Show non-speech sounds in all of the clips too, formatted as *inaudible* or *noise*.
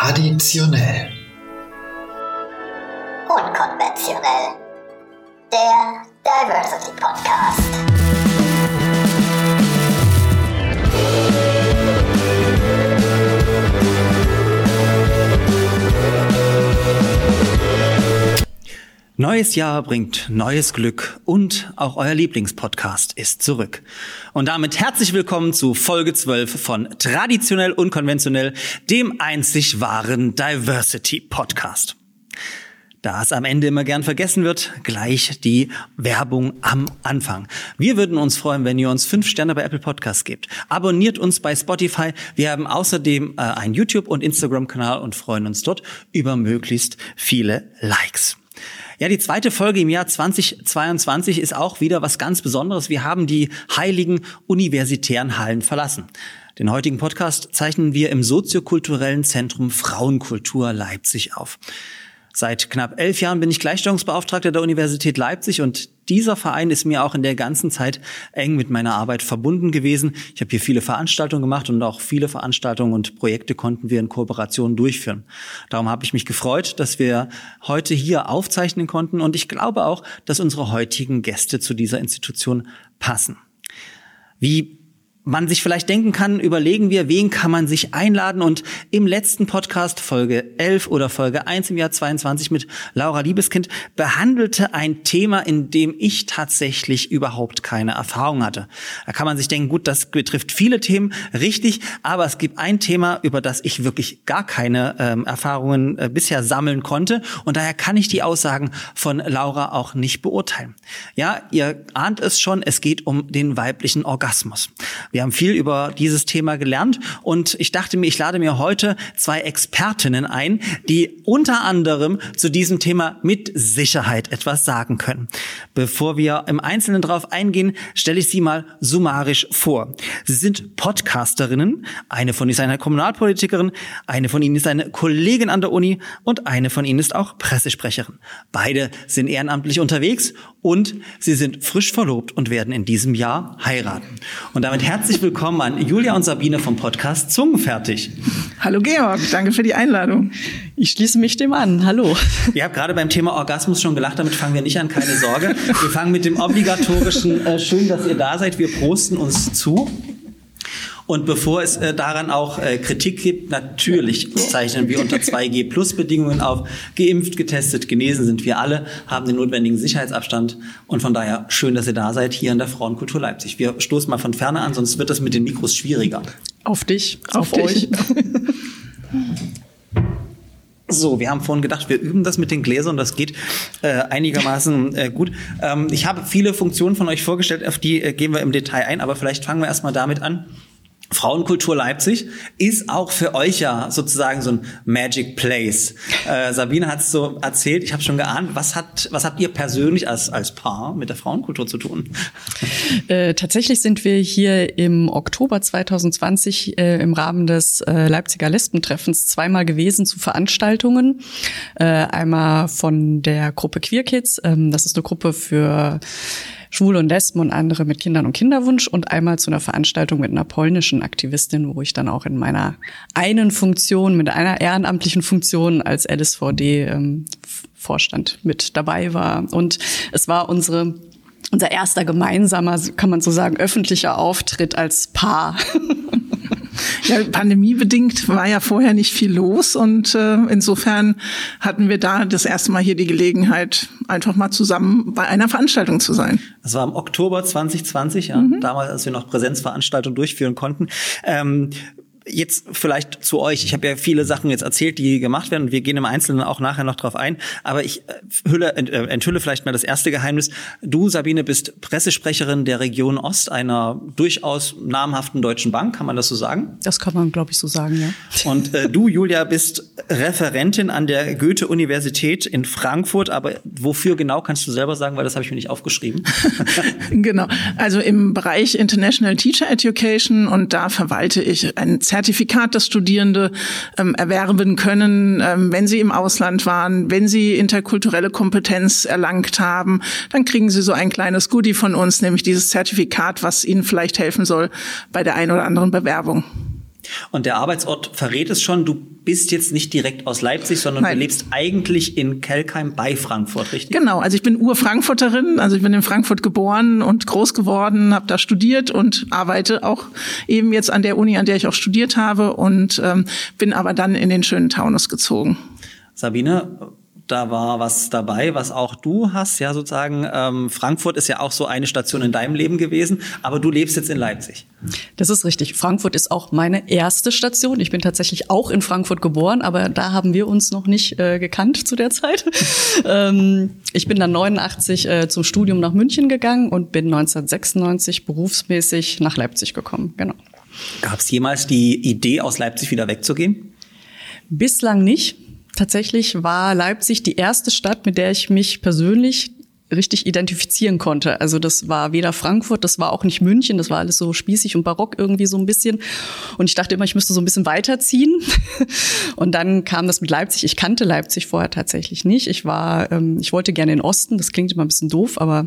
Traditionell. Unkonventionell. Der Diversity Podcast. Neues Jahr bringt neues Glück und auch euer Lieblingspodcast ist zurück. Und damit herzlich willkommen zu Folge 12 von Traditionell Unkonventionell, dem einzig wahren Diversity Podcast. Da es am Ende immer gern vergessen wird, gleich die Werbung am Anfang. Wir würden uns freuen, wenn ihr uns fünf Sterne bei Apple Podcasts gebt. Abonniert uns bei Spotify. Wir haben außerdem äh, einen YouTube- und Instagram-Kanal und freuen uns dort über möglichst viele Likes. Ja, die zweite Folge im Jahr 2022 ist auch wieder was ganz Besonderes. Wir haben die heiligen universitären Hallen verlassen. Den heutigen Podcast zeichnen wir im soziokulturellen Zentrum Frauenkultur Leipzig auf. Seit knapp elf Jahren bin ich Gleichstellungsbeauftragter der Universität Leipzig und dieser Verein ist mir auch in der ganzen Zeit eng mit meiner Arbeit verbunden gewesen. Ich habe hier viele Veranstaltungen gemacht und auch viele Veranstaltungen und Projekte konnten wir in Kooperation durchführen. Darum habe ich mich gefreut, dass wir heute hier aufzeichnen konnten und ich glaube auch, dass unsere heutigen Gäste zu dieser Institution passen. Wie man sich vielleicht denken kann, überlegen wir, wen kann man sich einladen. Und im letzten Podcast, Folge 11 oder Folge 1 im Jahr 22 mit Laura Liebeskind, behandelte ein Thema, in dem ich tatsächlich überhaupt keine Erfahrung hatte. Da kann man sich denken, gut, das betrifft viele Themen, richtig, aber es gibt ein Thema, über das ich wirklich gar keine ähm, Erfahrungen äh, bisher sammeln konnte. Und daher kann ich die Aussagen von Laura auch nicht beurteilen. Ja, ihr ahnt es schon, es geht um den weiblichen Orgasmus. Wir haben viel über dieses Thema gelernt und ich dachte mir, ich lade mir heute zwei Expertinnen ein, die unter anderem zu diesem Thema mit Sicherheit etwas sagen können. Bevor wir im Einzelnen darauf eingehen, stelle ich sie mal summarisch vor. Sie sind Podcasterinnen, eine von ihnen ist eine Kommunalpolitikerin, eine von ihnen ist eine Kollegin an der Uni und eine von ihnen ist auch Pressesprecherin. Beide sind ehrenamtlich unterwegs und sie sind frisch verlobt und werden in diesem Jahr heiraten. Und damit herzlich willkommen an Julia und Sabine vom Podcast Zungenfertig. Hallo Georg, danke für die Einladung. Ich schließe mich dem an. Hallo. Ihr habt gerade beim Thema Orgasmus schon gelacht, damit fangen wir nicht an, keine Sorge. Wir fangen mit dem obligatorischen, äh, schön, dass ihr da seid, wir prosten uns zu. Und bevor es äh, daran auch äh, Kritik gibt, natürlich zeichnen wir unter 2G-Plus-Bedingungen auf. Geimpft, getestet, genesen sind wir alle, haben den notwendigen Sicherheitsabstand. Und von daher schön, dass ihr da seid hier in der Frauenkultur Leipzig. Wir stoßen mal von ferne an, sonst wird das mit den Mikros schwieriger. Auf dich, auf, Auf dich. euch. *laughs* So, wir haben vorhin gedacht, wir üben das mit den Gläsern, das geht äh, einigermaßen äh, gut. Ähm, ich habe viele Funktionen von euch vorgestellt, auf die äh, gehen wir im Detail ein, aber vielleicht fangen wir erstmal damit an. Frauenkultur Leipzig ist auch für euch ja sozusagen so ein Magic Place. Äh, Sabine hat es so erzählt, ich habe schon geahnt, was, hat, was habt ihr persönlich als, als Paar mit der Frauenkultur zu tun? Äh, tatsächlich sind wir hier im Oktober 2020 äh, im Rahmen des äh, Leipziger Lesbentreffens zweimal gewesen zu Veranstaltungen. Äh, einmal von der Gruppe Queer Kids, ähm, das ist eine Gruppe für Schwule und Lesben und andere mit Kindern und Kinderwunsch und einmal zu einer Veranstaltung mit einer polnischen Aktivistin, wo ich dann auch in meiner einen Funktion, mit einer ehrenamtlichen Funktion als LSVD ähm, Vorstand mit dabei war. Und es war unsere unser erster gemeinsamer, kann man so sagen, öffentlicher Auftritt als Paar. *laughs* Ja, pandemiebedingt war ja vorher nicht viel los und äh, insofern hatten wir da das erste Mal hier die Gelegenheit, einfach mal zusammen bei einer Veranstaltung zu sein. Das war im Oktober 2020, ja, damals, als wir noch Präsenzveranstaltungen durchführen konnten. Ähm, Jetzt vielleicht zu euch. Ich habe ja viele Sachen jetzt erzählt, die gemacht werden. und Wir gehen im Einzelnen auch nachher noch drauf ein. Aber ich äh, hülle, äh, enthülle vielleicht mal das erste Geheimnis. Du, Sabine, bist Pressesprecherin der Region Ost, einer durchaus namhaften deutschen Bank. Kann man das so sagen? Das kann man, glaube ich, so sagen, ja. Und äh, du, Julia, bist Referentin an der Goethe-Universität in Frankfurt. Aber wofür genau kannst du selber sagen, weil das habe ich mir nicht aufgeschrieben. *laughs* Genau. Also im Bereich International Teacher Education und da verwalte ich ein Zertifikat, das Studierende ähm, erwerben können, ähm, wenn sie im Ausland waren, wenn sie interkulturelle Kompetenz erlangt haben, dann kriegen sie so ein kleines Goodie von uns, nämlich dieses Zertifikat, was ihnen vielleicht helfen soll bei der einen oder anderen Bewerbung. Und der Arbeitsort verrät es schon, du bist jetzt nicht direkt aus Leipzig, sondern Nein. du lebst eigentlich in Kelkheim bei Frankfurt, richtig? Genau, also ich bin Ur-Frankfurterin, also ich bin in Frankfurt geboren und groß geworden, habe da studiert und arbeite auch eben jetzt an der Uni, an der ich auch studiert habe und ähm, bin aber dann in den schönen Taunus gezogen. Sabine, da war was dabei, was auch du hast, ja sozusagen. Ähm, Frankfurt ist ja auch so eine Station in deinem Leben gewesen, aber du lebst jetzt in Leipzig. Das ist richtig. Frankfurt ist auch meine erste Station. Ich bin tatsächlich auch in Frankfurt geboren, aber da haben wir uns noch nicht äh, gekannt zu der Zeit. *laughs* ähm, ich bin dann 89 äh, zum Studium nach München gegangen und bin 1996 berufsmäßig nach Leipzig gekommen. Genau. Gab es jemals die Idee, aus Leipzig wieder wegzugehen? Bislang nicht. Tatsächlich war Leipzig die erste Stadt, mit der ich mich persönlich richtig identifizieren konnte. Also das war weder Frankfurt, das war auch nicht München, das war alles so spießig und barock irgendwie so ein bisschen. Und ich dachte immer, ich müsste so ein bisschen weiterziehen. *laughs* Und dann kam das mit Leipzig. Ich kannte Leipzig vorher tatsächlich nicht. Ich war, ähm, ich wollte gerne in den Osten. Das klingt immer ein bisschen doof, aber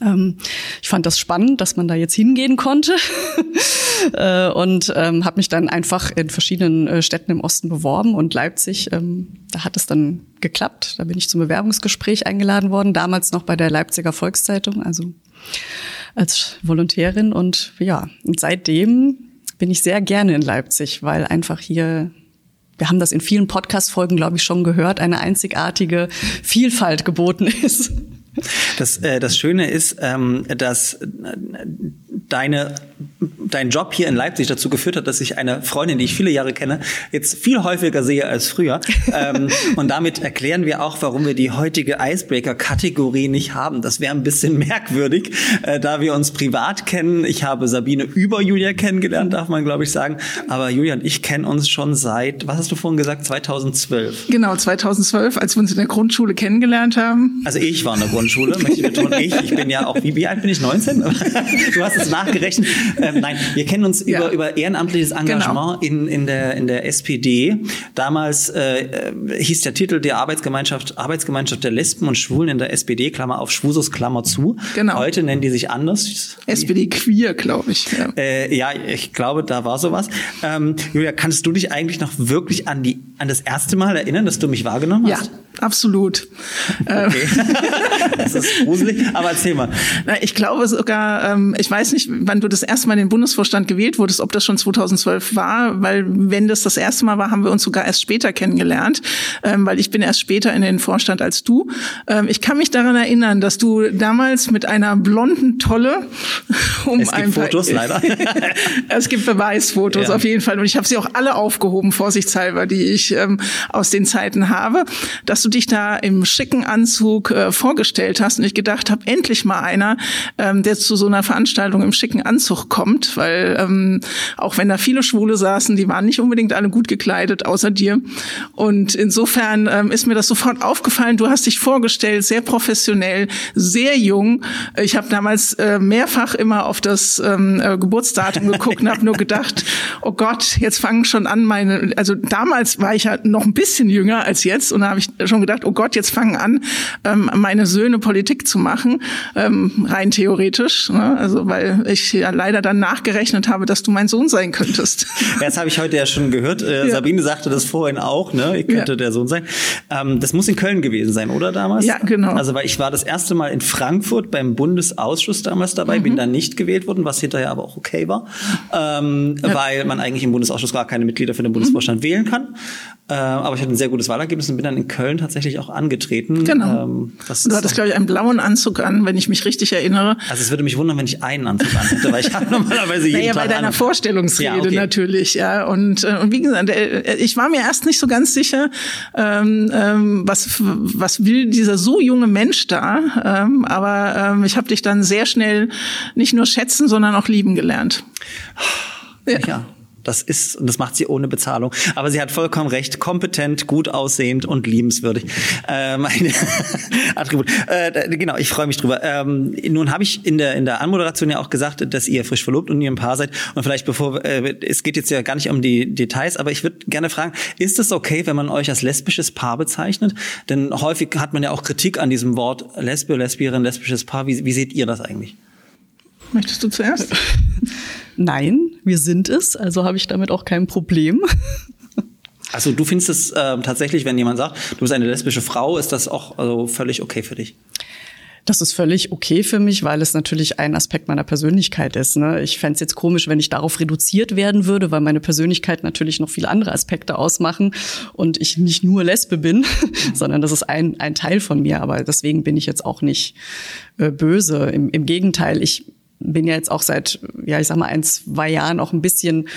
ich fand das spannend, dass man da jetzt hingehen konnte *laughs* äh, und ähm, habe mich dann einfach in verschiedenen äh, Städten im Osten beworben und Leipzig, ähm, da hat es dann geklappt. Da bin ich zum Bewerbungsgespräch eingeladen worden, damals noch bei der Leipziger Volkszeitung, also als Volontärin und ja, und seitdem bin ich sehr gerne in Leipzig, weil einfach hier wir haben das in vielen Podcast-Folgen, glaube ich, schon gehört, eine einzigartige Vielfalt geboten *laughs* ist. Das, äh, das Schöne ist, ähm, dass äh, deine, dein Job hier in Leipzig dazu geführt hat, dass ich eine Freundin, die ich viele Jahre kenne, jetzt viel häufiger sehe als früher. ähm, *laughs* und damit erklären wir auch, warum wir die heutige Icebreaker-Kategorie nicht haben. Das wäre ein bisschen merkwürdig, äh, da wir uns privat kennen. Ich habe Sabine über Julia kennengelernt, darf man glaube ich sagen. Aber Julia und ich kennen uns schon seit, was hast du vorhin gesagt, 2012. Genau, 2012, als wir uns in der Grundschule kennengelernt haben. Also ich war in der Grundschule, möchte ich betonen. *laughs* Ich, ich bin ja auch, wie, wie alt bin ich? 19? *laughs* Du hast es nachgerechnet. Ähm, nein, wir kennen uns Ja. über, über ehrenamtliches Engagement Genau. in, in, der, in der SPD. Damals äh, hieß der Titel der Arbeitsgemeinschaft, Arbeitsgemeinschaft der Lesben und Schwulen in der SPD, Klammer auf Schwusus, Klammer zu. Genau. Heute nennen die sich anders. SPD queer, glaube ich. Ja. Äh, ja, ich glaube, da war sowas. Ähm, Julia, kannst du dich eigentlich noch wirklich an die an das erste Mal erinnern, dass du mich wahrgenommen Ja, hast? absolut. Äh, Okay. *laughs* das ist gruselig, aber erzähl mal. Na, ich glaube sogar, ähm, ich weiß nicht, wann du das erste Mal in den Bundesvorstand gewählt wurdest, ob das schon 2012 war, weil wenn das das erste Mal war, haben wir uns sogar erst später kennengelernt, ähm, weil ich bin erst später in den Vorstand als du. Ähm, ich kann mich daran erinnern, dass du damals mit einer blonden Tolle *laughs* um Es gibt ein paar- Fotos, leider. *laughs* es gibt Beweisfotos Ja. auf jeden Fall und ich habe sie auch alle aufgehoben, vorsichtshalber, die ich ähm, aus den Zeiten habe, dass du dich da im schicken Anzug äh, vorgestellt hast und ich gedacht habe, endlich mal einer, ähm, der zu so einer Veranstaltung im schicken Anzug kommt, weil ähm, auch wenn da viele Schwule saßen, die waren nicht unbedingt alle gut gekleidet, außer dir. Und insofern ähm, ist mir das sofort aufgefallen. Du hast dich vorgestellt, sehr professionell, sehr jung. Ich habe damals äh, mehrfach immer auf das ähm, äh, Geburtsdatum geguckt und habe nur gedacht, *laughs* oh Gott, jetzt fangen schon an meine, also damals war ich ja noch ein bisschen jünger als jetzt und da habe ich schon gedacht, oh Gott, jetzt fangen an, ähm, meine Söhne Politik zu machen, ähm, rein theoretisch. Ne? Also weil ich ja leider dann nachgerechnet habe, dass du mein Sohn sein könntest. Ja, Das habe ich heute ja schon gehört. Äh, Ja. Sabine sagte das vorhin auch, ne? Ich könnte Ja. der Sohn sein. Ähm, das muss in Köln gewesen sein, oder damals? Ja, genau. Also weil ich war das erste Mal in Frankfurt beim Bundesausschuss damals dabei, Mhm. bin dann nicht gewählt worden, was hinterher aber auch okay war, ähm, weil man eigentlich im Bundesausschuss gar keine Mitglieder für den Bundesvorstand wählen kann. Äh, aber ich hatte ein sehr gutes Wahlergebnis und bin dann in Köln tatsächlich auch angetreten. Genau. Ähm, Du hattest, glaube ich, einen blauen Anzug an, wenn ich mich richtig erinnere. also es würde mich wundern, wenn ich einen Anzug anhätte, weil ich habe *laughs* normalerweise jeden Naja, Tag bei deiner an. Vorstellungsrede Ja, okay. natürlich, ja. Und, äh, und wie gesagt, äh, ich war mir erst nicht so ganz sicher, ähm, ähm, was, was will dieser so junge Mensch da. Ähm, aber ähm, ich habe dich dann sehr schnell nicht nur schätzen, sondern auch lieben gelernt. Ja. Das ist, und das macht sie ohne Bezahlung. Aber sie hat vollkommen recht. Kompetent, gut aussehend und liebenswürdig. Äh, meine *laughs* Attribut. Äh, genau, ich freue mich drüber. Ähm, nun habe ich in der, in der Anmoderation ja auch gesagt, dass ihr frisch verlobt und ihr ein Paar seid. Und vielleicht bevor, äh, es geht jetzt ja gar nicht um die Details, aber ich würde gerne fragen, ist es okay, wenn man euch als lesbisches Paar bezeichnet? Denn häufig hat man ja auch Kritik an diesem Wort Lesbe, Lesbierin, lesbisches Paar. Wie, wie seht ihr das eigentlich? Möchtest du zuerst? *laughs* Nein, wir sind es, also habe ich damit auch kein Problem. *laughs* Also du findest es äh, tatsächlich, wenn jemand sagt, du bist eine lesbische Frau, ist das auch also völlig okay für dich? Das ist völlig okay für mich, weil es natürlich ein Aspekt meiner Persönlichkeit ist. Ne? Ich fände es jetzt komisch, wenn ich darauf reduziert werden würde, weil meine Persönlichkeit natürlich noch viele andere Aspekte ausmachen und ich nicht nur Lesbe bin, *laughs* sondern das ist ein, ein Teil von mir. Aber deswegen bin ich jetzt auch nicht äh, böse. Im, Im Gegenteil, ich bin ja jetzt auch seit, ja, ich sag mal, ein, zwei Jahren auch ein bisschen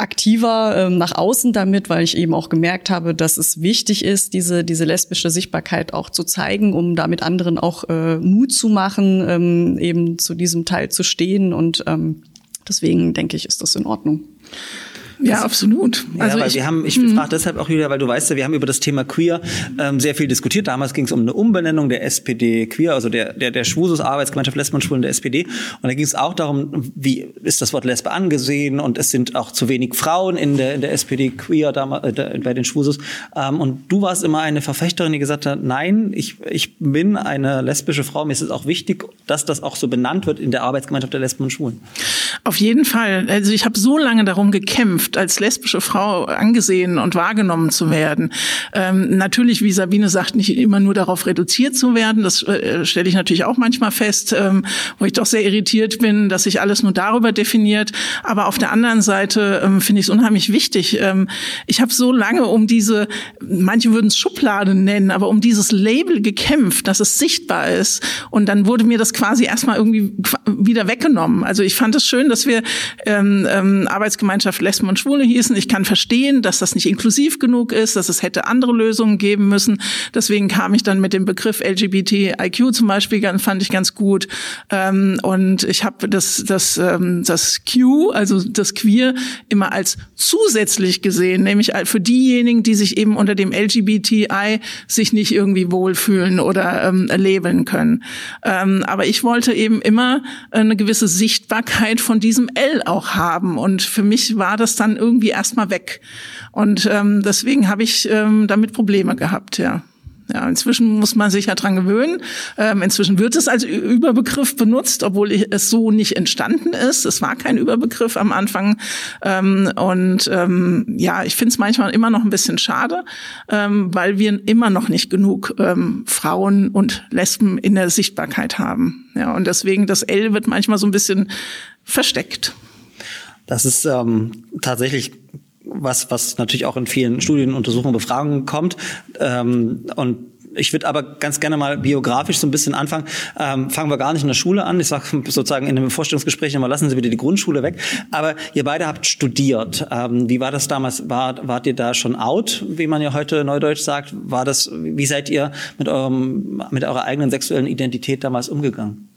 aktiver ähm, nach außen damit, weil ich eben auch gemerkt habe, dass es wichtig ist, diese, diese lesbische Sichtbarkeit auch zu zeigen, um damit anderen auch äh, Mut zu machen, ähm, eben zu diesem Teil zu stehen. Und ähm, deswegen denke ich, ist das in Ordnung. Ja, absolut. Ja, also weil ich, wir haben, ich frage deshalb auch wieder, weil du weißt ja, wir haben über das Thema Queer ähm, sehr viel diskutiert. Damals ging es um eine Umbenennung der SPD Queer, also der, der, der Schwusus Arbeitsgemeinschaft Lesben und Schwulen der SPD. Und da ging es auch darum, wie ist das Wort Lesbe angesehen und es sind auch zu wenig Frauen in der, in der SPD Queer damals, äh, bei den Schwusus. Ähm, und du warst immer eine Verfechterin, die gesagt hat, nein, ich, ich bin eine lesbische Frau. Mir ist es auch wichtig, dass das auch so benannt wird in der Arbeitsgemeinschaft der Lesben und Schwulen. Auf jeden Fall. Also ich habe so lange darum gekämpft, Zukunft als lesbische Frau angesehen und wahrgenommen zu werden. Ähm, natürlich, wie Sabine sagt, nicht immer nur darauf reduziert zu werden. Das äh, stelle ich natürlich auch manchmal fest, ähm, wo ich doch sehr irritiert bin, dass sich alles nur darüber definiert. Aber auf der anderen Seite ähm, finde ich es unheimlich wichtig. Ähm, ich habe so lange um diese, manche würden es Schublade nennen, aber um dieses Label gekämpft, dass es sichtbar ist. Und dann wurde mir das quasi erstmal irgendwie wieder weggenommen. Also ich fand es schön, dass wir ähm, ähm, Arbeitsgemeinschaft Lesben und Schwule hießen. Ich kann verstehen, dass das nicht inklusiv genug ist, dass es hätte andere Lösungen geben müssen. Deswegen kam ich dann mit dem Begriff LGBTIQ zum Beispiel, fand ich ganz gut. Ähm, und ich habe das, das, ähm, das Q, also das Queer, immer als zusätzlich gesehen, nämlich für diejenigen, die sich eben unter dem LGBTI sich nicht irgendwie wohlfühlen oder ähm, labeln können. Ähm, aber ich wollte eben immer eine gewisse Sichtbarkeit von diesem L auch haben. Und für mich war das dann dann irgendwie erstmal weg. Und ähm, deswegen habe ich ähm, damit Probleme gehabt, ja. Ja, inzwischen muss man sich ja dran gewöhnen. Ähm, inzwischen wird es als Überbegriff benutzt, obwohl es so nicht entstanden ist. Es war kein Überbegriff am Anfang. Ähm, und ähm, ja, ich finde es manchmal immer noch ein bisschen schade, ähm, weil wir immer noch nicht genug ähm, Frauen und Lesben in der Sichtbarkeit haben. Ja, und deswegen das L wird manchmal so ein bisschen versteckt. Das ist ähm, tatsächlich was, was natürlich auch in vielen Studien, Untersuchungen, Befragungen kommt. Ähm, und ich würde aber ganz gerne mal biografisch so ein bisschen anfangen. Ähm, fangen wir gar nicht in der Schule an. Ich sage sozusagen in einem Vorstellungsgespräch immer, lassen Sie bitte die Grundschule weg. Aber ihr beide habt studiert. Ähm, wie war das damals? War, wart ihr da schon out, wie man ja heute neudeutsch sagt? War das, wie seid ihr mit eurem, mit eurer eigenen sexuellen Identität damals umgegangen?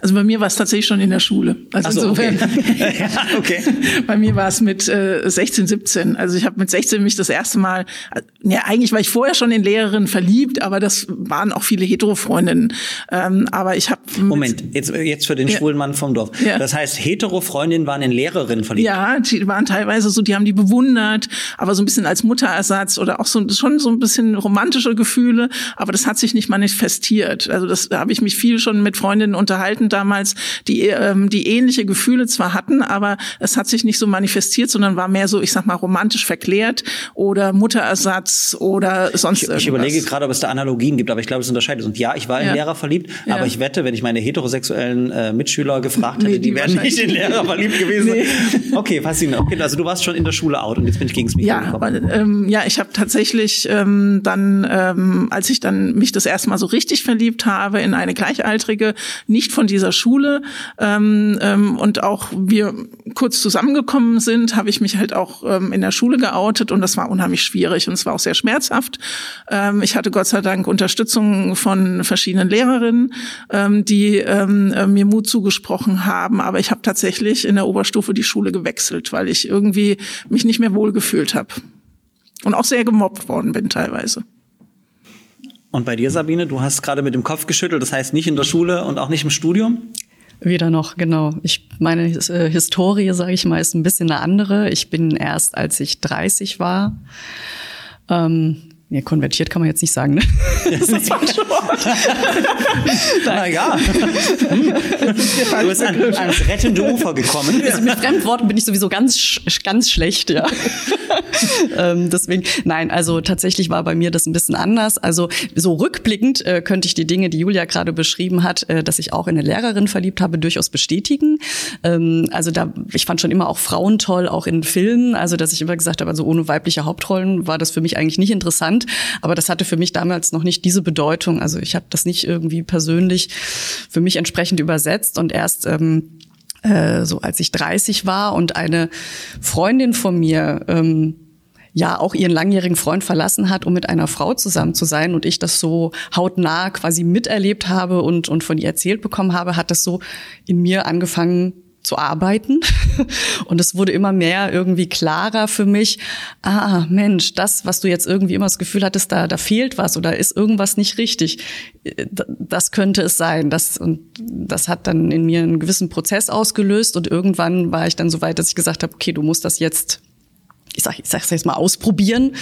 Also bei mir war es tatsächlich schon in der Schule. Also so, insofern, okay. *laughs* ja, okay. bei mir war es mit äh, 16, 17. Also ich habe mit 16 mich das erste Mal, äh, ja eigentlich war ich vorher schon in Lehrerin verliebt, aber das waren auch viele Hetero-Freundinnen. Ähm, aber ich habe Moment, jetzt, jetzt für den ja. schwulen Mann vom Dorf. Ja. Das heißt, Hetero-Freundinnen waren in Lehrerinnen verliebt? Ja, die waren teilweise so, die haben die bewundert, aber so ein bisschen als Mutterersatz oder auch so schon so ein bisschen romantische Gefühle, aber das hat sich nicht manifestiert. Also das da habe ich mich viel schon mit Freundinnen unterhalten unterhalten damals, die, ähm, die ähnliche Gefühle zwar hatten, aber es hat sich nicht so manifestiert, sondern war mehr so, ich sag mal, romantisch verklärt oder Mutterersatz oder sonst ich, irgendwas. Ich überlege gerade, ob es da Analogien gibt, aber ich glaube, es unterscheidet. Und ja, ich war in ja. Lehrer verliebt, ja. aber ich wette, wenn ich meine heterosexuellen äh, Mitschüler gefragt hätte, nee, die, die wären nicht in Lehrer verliebt gewesen. Nee. Okay, faszinierend. Okay, also du warst schon in der Schule out und jetzt bin ich gegen das Mikro ja, gekommen. Aber, ähm, ja, ich habe tatsächlich ähm, dann, ähm, als ich dann mich das erste Mal so richtig verliebt habe in eine Gleichaltrige, nicht nicht von dieser Schule ähm, ähm, und auch wir kurz zusammengekommen sind, habe ich mich halt auch ähm, in der Schule geoutet und das war unheimlich schwierig und es war auch sehr schmerzhaft. Ähm, ich hatte Gott sei Dank Unterstützung von verschiedenen Lehrerinnen, ähm, die ähm, äh, mir Mut zugesprochen haben, aber ich habe tatsächlich in der Oberstufe die Schule gewechselt, weil ich irgendwie mich nicht mehr wohlgefühlt habe und auch sehr gemobbt worden bin teilweise. Und bei dir, Sabine, du hast gerade mit dem Kopf geschüttelt, das heißt nicht in der Schule und auch nicht im Studium? Weder noch, genau. Ich meine äh, Historie, sage ich mal, ist ein bisschen eine andere. Ich bin erst, als ich 30 war, ähm, ja, konvertiert kann man jetzt nicht sagen, ne? *laughs* das ist das falsche Wort. *laughs* naja. du bist an, ans rettende Ufer gekommen. Also mit Fremdworten bin ich sowieso ganz, ganz schlecht, ja. *laughs* ähm, deswegen, nein, also tatsächlich war bei mir das ein bisschen anders. Also so rückblickend äh, könnte ich die Dinge, die Julia gerade beschrieben hat, äh, dass ich auch in eine Lehrerin verliebt habe, durchaus bestätigen. Ähm, also da, ich fand schon immer auch Frauen toll, auch in Filmen. Also dass ich immer gesagt habe, also ohne weibliche Hauptrollen war das für mich eigentlich nicht interessant. Aber das hatte für mich damals noch nicht diese Bedeutung. Also ich habe das nicht irgendwie persönlich für mich entsprechend übersetzt und erst ähm, äh, so als ich 30 war und eine Freundin von mir ähm, ja auch ihren langjährigen Freund verlassen hat, um mit einer Frau zusammen zu sein und ich das so hautnah quasi miterlebt habe und, und von ihr erzählt bekommen habe, hat das so in mir angefangen zu arbeiten. *laughs* Und es wurde immer mehr irgendwie klarer für mich. Ah, Mensch, das, was du jetzt irgendwie immer das Gefühl hattest, da, da fehlt was oder ist irgendwas nicht richtig. Das könnte es sein. Das, und das hat dann in mir einen gewissen Prozess ausgelöst und irgendwann war ich dann so weit, dass ich gesagt habe, okay, du musst das jetzt ich sag, ich sag's jetzt mal ausprobieren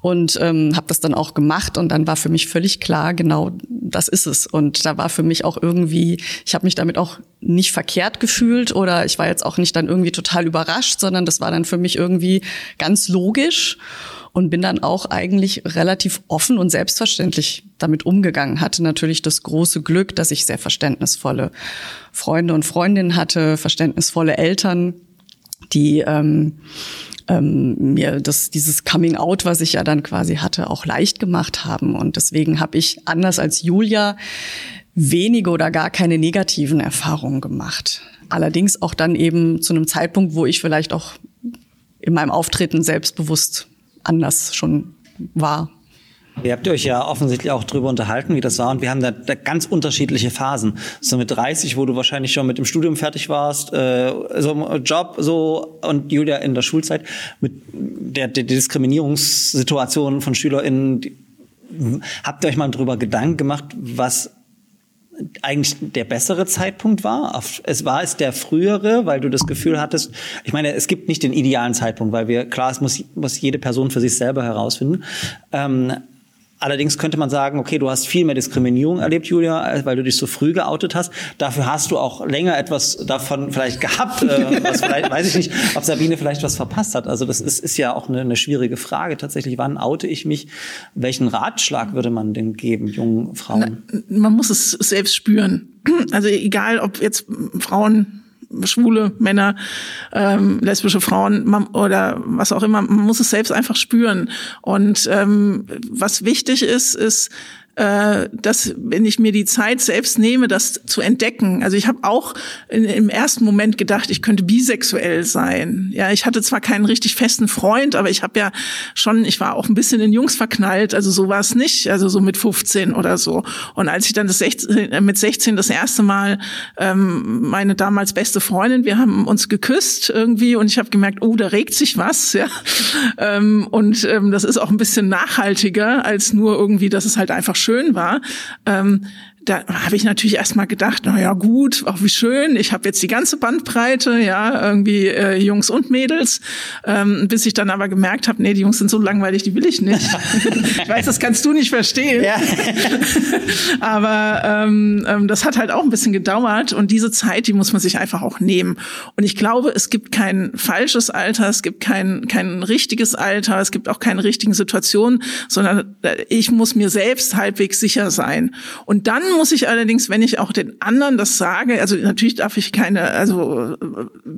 und ähm, habe das dann auch gemacht und dann war für mich völlig klar, genau das ist es und da war für mich auch irgendwie, ich habe mich damit auch nicht verkehrt gefühlt oder ich war jetzt auch nicht dann irgendwie total überrascht, sondern das war dann für mich irgendwie ganz logisch und bin dann auch eigentlich relativ offen und selbstverständlich damit umgegangen. Hatte natürlich das große Glück, dass ich sehr verständnisvolle Freunde und Freundinnen hatte, verständnisvolle Eltern, die ähm, ähm, mir das, dieses Coming Out, was ich ja dann quasi hatte, auch leicht gemacht haben. Und deswegen habe ich anders als Julia wenige oder gar keine negativen Erfahrungen gemacht. Allerdings auch dann eben zu einem Zeitpunkt, wo ich vielleicht auch in meinem Auftreten selbstbewusst anders schon war. Ihr habt euch ja offensichtlich auch drüber unterhalten, wie das war. Und wir haben da, da ganz unterschiedliche Phasen. So mit 30, wo du wahrscheinlich schon mit dem Studium fertig warst, äh, so Job so und Julia in der Schulzeit mit der, der Diskriminierungssituation von SchülerInnen. Die, habt ihr euch mal drüber Gedanken gemacht, was eigentlich der bessere Zeitpunkt war. Es war es der frühere, weil du das Gefühl hattest, ich meine, es gibt nicht den idealen Zeitpunkt, weil wir, klar, es muss, muss jede Person für sich selber herausfinden. Ähm, Allerdings könnte man sagen, okay, du hast viel mehr Diskriminierung erlebt, Julia, weil du dich so früh geoutet hast. Dafür hast du auch länger etwas davon vielleicht gehabt. Äh, was vielleicht, weiß ich nicht, ob Sabine vielleicht was verpasst hat. Also das ist, ist ja auch eine, eine schwierige Frage tatsächlich. Wann oute ich mich? Welchen Ratschlag würde man denn geben, jungen Frauen? Na, man muss es selbst spüren. Also egal, ob jetzt Frauen schwule Männer, ähm, lesbische Frauen man, oder was auch immer, man muss es selbst einfach spüren. Und ähm, was wichtig ist, ist, äh, dass wenn ich mir die Zeit selbst nehme, das zu entdecken. Also ich habe auch in, im ersten Moment gedacht, ich könnte bisexuell sein. Ja, ich hatte zwar keinen richtig festen Freund, aber ich habe ja schon, ich war auch ein bisschen in Jungs verknallt, also so war es nicht, also so mit 15 oder so. Und als ich dann das 16, äh, mit 16 das erste Mal ähm, meine damals beste Freundin, wir haben uns geküsst irgendwie und ich habe gemerkt, oh, da regt sich was, ja. Ähm, und ähm, das ist auch ein bisschen nachhaltiger als nur irgendwie, dass es halt einfach schön war. Ähm, da habe ich natürlich erstmal gedacht, na ja gut, auch wie schön, ich habe jetzt die ganze Bandbreite, ja, irgendwie äh, Jungs und Mädels, ähm, bis ich dann aber gemerkt habe, nee, die Jungs sind so langweilig, die will ich nicht. *laughs* ich weiß, das kannst du nicht verstehen. Ja. *laughs* aber ähm, ähm, das hat halt auch ein bisschen gedauert und diese Zeit, die muss man sich einfach auch nehmen. Und ich glaube, es gibt kein falsches Alter, es gibt kein, kein richtiges Alter, es gibt auch keine richtigen Situationen, sondern äh, ich muss mir selbst halbwegs sicher sein. Und dann muss ich allerdings, wenn ich auch den anderen das sage, also natürlich darf ich keine, also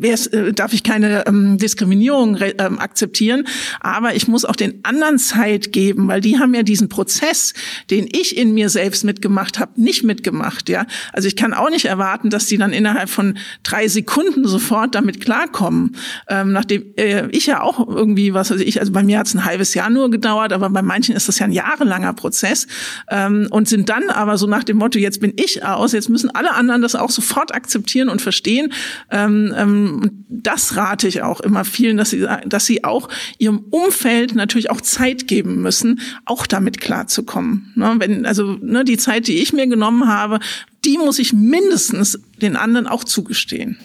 äh, darf ich keine ähm, Diskriminierung ähm, akzeptieren, aber ich muss auch den anderen Zeit geben, weil die haben ja diesen Prozess, den ich in mir selbst mitgemacht habe, nicht mitgemacht. Ja, also ich kann auch nicht erwarten, dass die dann innerhalb von drei Sekunden sofort damit klarkommen, ähm, nachdem äh, ich ja auch irgendwie was, also ich, also bei mir hat es ein halbes Jahr nur gedauert, aber bei manchen ist das ja ein jahrelanger Prozess ähm, und sind dann aber so nach dem Motto Motto, jetzt bin ich aus, jetzt müssen alle anderen das auch sofort akzeptieren und verstehen. Ähm, ähm, das rate ich auch immer vielen, dass sie, dass sie auch ihrem Umfeld natürlich auch Zeit geben müssen, auch damit klarzukommen. Ne, wenn, also ne, die Zeit, die ich mir genommen habe, die muss ich mindestens den anderen auch zugestehen.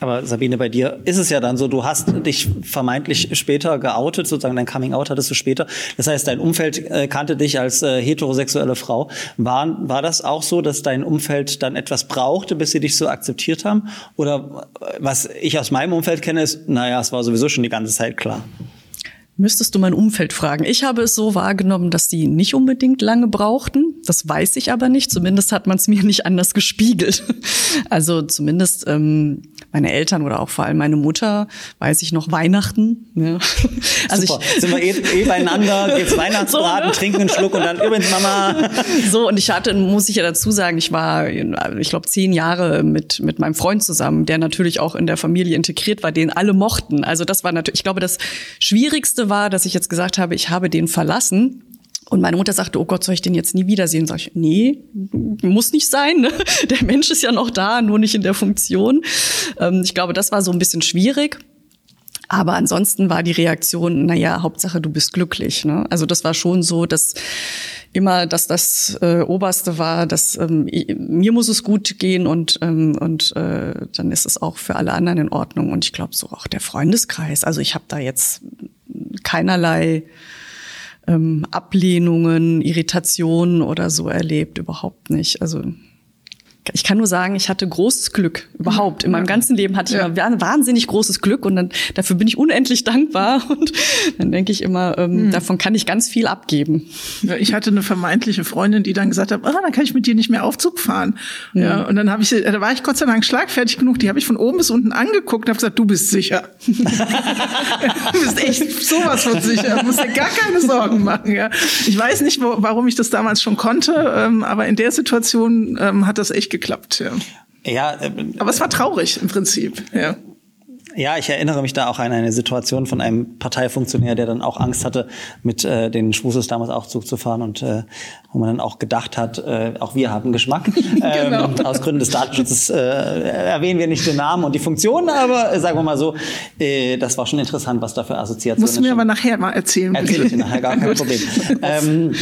Aber Sabine, bei dir ist es ja dann so, du hast dich vermeintlich später geoutet, sozusagen dein Coming Out hattest du später. Das heißt, dein Umfeld äh, kannte dich als äh, heterosexuelle Frau. War, war das auch so, dass dein Umfeld dann etwas brauchte, bis sie dich so akzeptiert haben? Oder äh, was ich aus meinem Umfeld kenne, ist, naja, es war sowieso schon die ganze Zeit klar. Müsstest du mein Umfeld fragen. Ich habe es so wahrgenommen, dass die nicht unbedingt lange brauchten. Das weiß ich aber nicht. Zumindest hat man es mir nicht anders gespiegelt. *laughs* Also zumindest ähm, meine Eltern oder auch vor allem meine Mutter, weiß ich noch, Weihnachten. Ja. *laughs* Also Super. Ich, sind wir eh, eh beieinander, *laughs* geht's Weihnachtsbraten, so, ne? trinken einen Schluck und dann übrigens Mama. So, und ich hatte, muss ich ja dazu sagen, ich war, ich glaube, zehn Jahre mit, mit meinem Freund zusammen, der natürlich auch in der Familie integriert war, den alle mochten. Also das war natürlich, ich glaube, das Schwierigste war, dass ich jetzt gesagt habe, ich habe den verlassen und meine Mutter sagte, oh Gott, soll ich den jetzt nie wiedersehen? Sag ich, nee, muss nicht sein. Ne? Der Mensch ist ja noch da, nur nicht in der Funktion. Ähm, ich glaube, das war so ein bisschen schwierig. Aber ansonsten war die Reaktion, na ja, Hauptsache du bist glücklich. Ne? Also das war schon so, dass immer, dass das äh, Oberste war, dass ähm, mir muss es gut gehen und ähm, und äh, dann ist es auch für alle anderen in Ordnung. Und ich glaube so auch der Freundeskreis. Also ich habe da jetzt keinerlei ähm, Ablehnungen, Irritationen oder so erlebt, überhaupt nicht. Also ich kann nur sagen, ich hatte großes Glück überhaupt. In meinem ganzen Leben hatte ich ja. immer wahnsinnig großes Glück und dann, dafür bin ich unendlich *laughs* dankbar und dann denke ich immer, ähm, mhm. davon kann ich ganz viel abgeben. Ja, ich hatte eine vermeintliche Freundin, die dann gesagt hat, ah, dann kann ich mit dir nicht mehr Aufzug fahren. Mhm. Ja, und dann habe ich, da war ich Gott sei Dank schlagfertig genug, die habe ich von oben bis unten angeguckt und habe gesagt, du bist sicher. *laughs* du bist echt sowas von sicher, du musst dir gar keine Sorgen machen. Ja. Ich weiß nicht, wo, warum ich das damals schon konnte, ähm, aber in der Situation ähm, hat das echt geklappt. Ja. Ja, äh, aber es war traurig im Prinzip. Ja. Ja, ich erinnere mich da auch an eine Situation von einem Parteifunktionär, der dann auch Angst hatte, mit äh, den Schwuses damals auch Zug zu fahren und äh, wo man dann auch gedacht hat, äh, auch wir haben Geschmack. *laughs* genau. ähm, aus Gründen des Datenschutzes äh, erwähnen wir nicht den Namen und die Funktion, aber äh, sagen wir mal so, äh, das war schon interessant, was da für Assoziationen Musst du mir aber nachher mal erzählen. Erzähl ich dir nachher, gar kein *laughs* Problem. *laughs* ähm,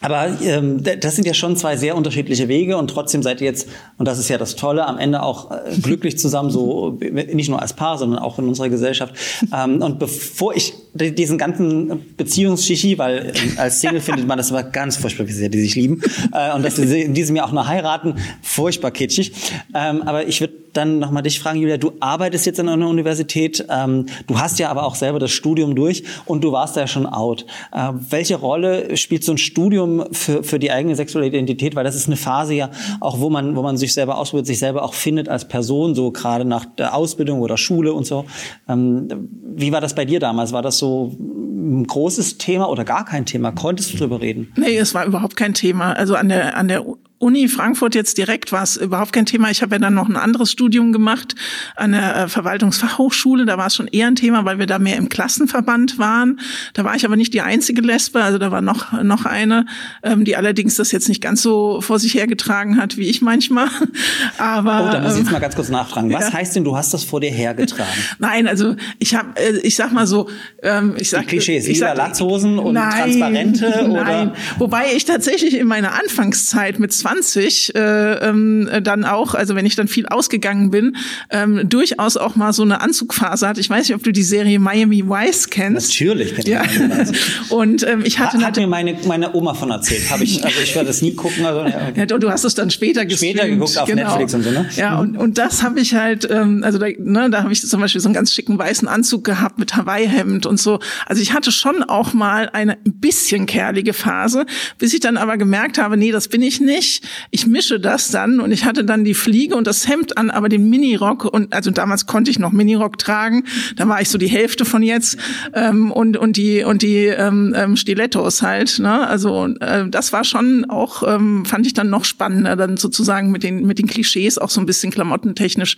aber ähm, das sind ja schon zwei sehr unterschiedliche Wege und trotzdem seid ihr jetzt, und das ist ja das Tolle, am Ende auch äh, glücklich zusammen, so nicht nur als Paar, sondern auch in unserer Gesellschaft. Ähm, und bevor ich diesen ganzen Beziehungsschichi, weil äh, als Single findet man das immer ganz furchtbar, wie sehr die sich lieben, äh, und dass sie in diesem Jahr auch noch heiraten, furchtbar kitschig. Ähm, aber ich würde dann nochmal dich fragen, Julia, du arbeitest jetzt an einer Universität, ähm, du hast ja aber auch selber das Studium durch und du warst ja schon out. Äh, welche Rolle spielt so ein Studium für, für die eigene sexuelle Identität? Weil das ist eine Phase ja auch, wo man, wo man sich selber ausprobiert, sich selber auch findet als Person, so gerade nach der Ausbildung oder Schule und so. Ähm, wie war das bei dir damals? War das so ein großes Thema oder gar kein Thema? Konntest du darüber reden? Nee, es war überhaupt kein Thema. Also an der, an der Uni Frankfurt jetzt direkt war es überhaupt kein Thema. Ich habe ja dann noch ein anderes Studium gemacht an der äh, Verwaltungsfachhochschule. Da war es schon eher ein Thema, weil wir da mehr im Klassenverband waren. Da war ich aber nicht die einzige Lesbe, also da war noch noch eine, ähm, die allerdings das jetzt nicht ganz so vor sich hergetragen hat wie ich manchmal. *laughs* Aber oh, da muss ich jetzt ähm, mal ganz kurz nachfragen. Was ja. heißt denn, du hast das vor dir hergetragen? *laughs* Nein, also ich habe, äh, ich sag mal so, ähm, ich sag die Klischees, lila Latzhosen und nein, transparente nein. oder? Wobei ich tatsächlich in meiner Anfangszeit mit 20 äh, ähm, dann auch, also wenn ich dann viel ausgegangen bin, ähm, durchaus auch mal so eine Anzugphase hatte. Ich weiß nicht, ob du die Serie Miami Vice kennst. Natürlich kenne ja. ich *laughs* Und ähm, ich hatte hat, hat mir meine meine Oma von erzählt. Habe ich also ich werde das nie gucken. Also, ja, ja, du hast es dann später gestreamt. Später geguckt auf genau. Netflix und so ne. Ja und und das habe ich halt, ähm, also da, ne, da habe ich zum Beispiel so einen ganz schicken weißen Anzug gehabt mit Hawaii-Hemd und so. Also ich hatte schon auch mal eine ein bisschen kerlige Phase, bis ich dann aber gemerkt habe, nee, das bin ich nicht ich, mische das dann und ich hatte dann die Fliege und das Hemd an, aber den Minirock und also damals konnte ich noch Minirock tragen, da war ich so die Hälfte von jetzt ähm, und und die und die ähm, ähm, Stilettos halt, ne? Also äh, das war schon auch ähm, fand ich dann noch spannender, dann sozusagen mit den mit den Klischees auch so ein bisschen klamottentechnisch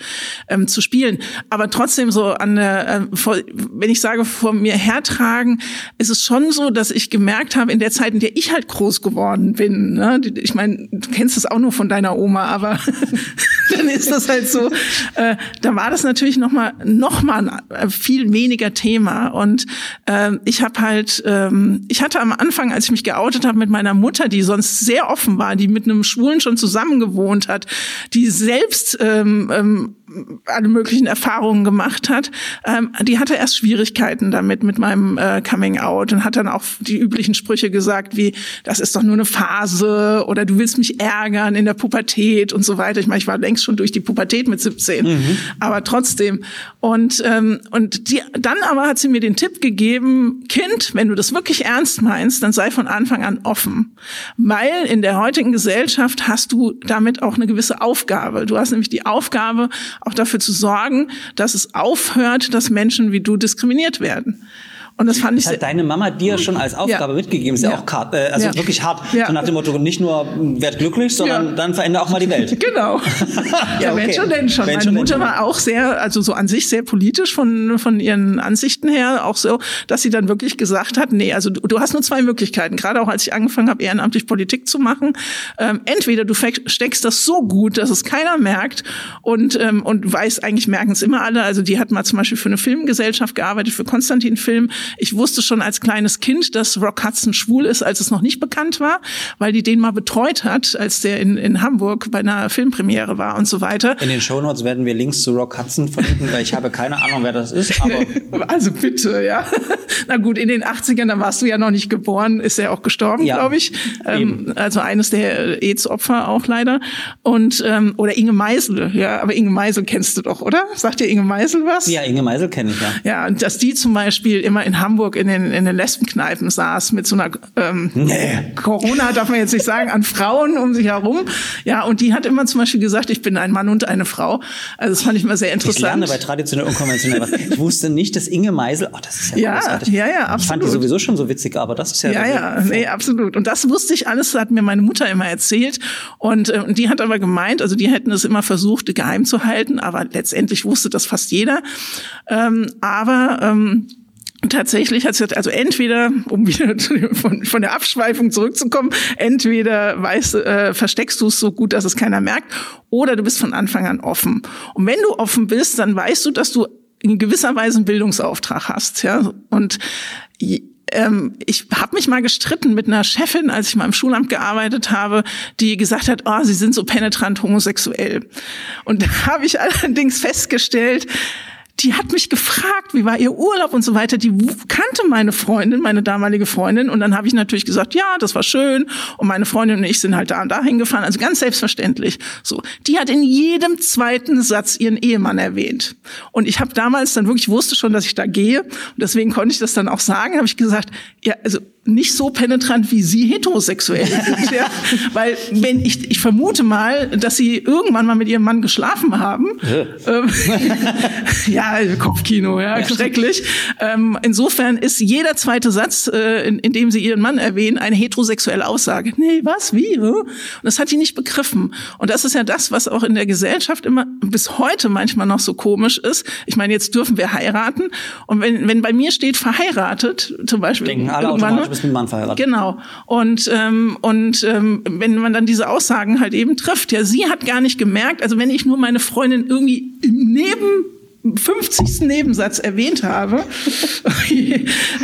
ähm, zu spielen, aber trotzdem so an der, äh, vor, wenn ich sage vor mir hertragen, ist es schon so, dass ich gemerkt habe in der Zeit, in der ich halt groß geworden bin, ne? ich meine du kennst es auch nur von deiner Oma, aber *laughs* dann ist das halt so. Äh, da war das natürlich noch mal noch mal ein äh, viel weniger Thema und äh, ich habe halt, ähm, ich hatte am Anfang, als ich mich geoutet habe mit meiner Mutter, die sonst sehr offen war, die mit einem Schwulen schon zusammen gewohnt hat, die selbst ähm, ähm, alle möglichen Erfahrungen gemacht hat, ähm, die hatte erst Schwierigkeiten damit mit meinem äh, Coming Out und hat dann auch die üblichen Sprüche gesagt, wie das ist doch nur eine Phase oder du willst mich ärgern in der Pubertät und so weiter. Ich meine, ich war längst schon durch die Pubertät mit 17, mhm. aber trotzdem. Und ähm, und die, dann aber hat sie mir den Tipp gegeben, Kind, wenn du das wirklich ernst meinst, dann sei von Anfang an offen, weil in der heutigen Gesellschaft hast du damit auch eine gewisse Aufgabe. Du hast nämlich die Aufgabe auch dafür zu sorgen, dass es aufhört, dass Menschen wie du diskriminiert werden. Und das fand ich. Das hat deine Mama dir schon als Aufgabe ja. mitgegeben. Ist ja, ja auch hart, äh, also ja. wirklich hart. So nach dem Motto, nicht nur werd glücklich, sondern dann verändere auch mal die Welt. *laughs* Genau. *laughs* ja, okay. wenn schon denn schon. Wenn Meine schon Mutter war auch sehr, also so an sich sehr politisch von, von ihren Ansichten her, auch so, dass sie dann wirklich gesagt hat, nee, also du, du hast nur zwei Möglichkeiten. Gerade auch als ich angefangen habe, ehrenamtlich Politik zu machen. Ähm, entweder du steckst das so gut, dass es keiner merkt und, ähm, und weiß, eigentlich merken es immer alle. Also die hat mal zum Beispiel für eine Filmgesellschaft gearbeitet, für Konstantin Film ich wusste schon als kleines Kind, dass Rock Hudson schwul ist, als es noch nicht bekannt war, weil die den mal betreut hat, als der in, in Hamburg bei einer Filmpremiere war und so weiter. In den Shownotes werden wir Links zu Rock Hudson verlinken, weil ich habe keine Ahnung, wer das ist. Aber *laughs* also bitte, ja. *laughs* Na gut, in den 80ern, da warst du ja noch nicht geboren, ist er auch gestorben, ja, glaube ich. Ähm, also eines der AIDS-Opfer auch leider. Und ähm, oder Inge Meisel, ja, aber Inge Meisel kennst du doch, oder? Sagt dir Inge Meisel was? Ja, Inge Meisel kenne ich ja. Ja, und dass die zum Beispiel immer in Hamburg in den, in den Lesbenkneipen saß mit so einer ähm, nee. Corona, darf man jetzt nicht sagen, an Frauen um sich herum. Ja, und die hat immer zum Beispiel gesagt, ich bin ein Mann und eine Frau. Also das fand ich immer sehr interessant. Ich lerne bei traditionell unkonventionell was. Ich wusste nicht, dass Inge Meisel, oh, das ist ja, ja großartig. Ja, ja, absolut. Ich fand die sowieso schon so witzig, aber das ist ja... Ja, ja, nee, absolut. Und das wusste ich alles, hat mir meine Mutter immer erzählt. Und, äh, und die hat aber gemeint, also die hätten es immer versucht, geheim zu halten, aber letztendlich wusste das fast jeder. Ähm, aber ähm, Tatsächlich hat sie also entweder, um wieder *laughs* von, von der Abschweifung zurückzukommen, entweder weißt, äh, versteckst du es so gut, dass es keiner merkt, oder du bist von Anfang an offen. Und wenn du offen bist, dann weißt du, dass du in gewisser Weise einen Bildungsauftrag hast. Ja? Und ähm, ich habe mich mal gestritten mit einer Chefin, als ich mal im Schulamt gearbeitet habe, die gesagt hat, oh, Sie sind so penetrant homosexuell. Und da habe ich *laughs* allerdings festgestellt, die hat mich gefragt, wie war ihr Urlaub und so weiter. Die kannte meine Freundin, meine damalige Freundin. Und dann habe ich natürlich gesagt, ja, das war schön. Und meine Freundin und ich sind halt da und da hingefahren. Also ganz selbstverständlich. So, die hat in jedem zweiten Satz ihren Ehemann erwähnt. Und ich habe damals dann wirklich wusste schon, dass ich da gehe. Und deswegen konnte ich das dann auch sagen. Habe ich gesagt, ja, also nicht so penetrant wie sie heterosexuell sind. ja? *laughs* Weil wenn ich, ich vermute mal, dass sie irgendwann mal mit ihrem Mann geschlafen haben. Ähm, *laughs* ja, Kopfkino, ja, schrecklich. Ähm, insofern ist jeder zweite Satz, äh, in, in dem sie ihren Mann erwähnen, eine heterosexuelle Aussage. Nee, was, wie? Und das hat die nicht begriffen. Und das ist ja das, was auch in der Gesellschaft immer bis heute manchmal noch so komisch ist. Ich meine, jetzt dürfen wir heiraten. Und wenn, wenn bei mir steht verheiratet, zum Beispiel. Denken alle automatisch, bist mit Mann verheiratet. Genau. Und, ähm, und ähm, wenn man dann diese Aussagen halt eben trifft, ja, sie hat gar nicht gemerkt, also wenn ich nur meine Freundin irgendwie im Neben 50. Nebensatz erwähnt habe, *laughs*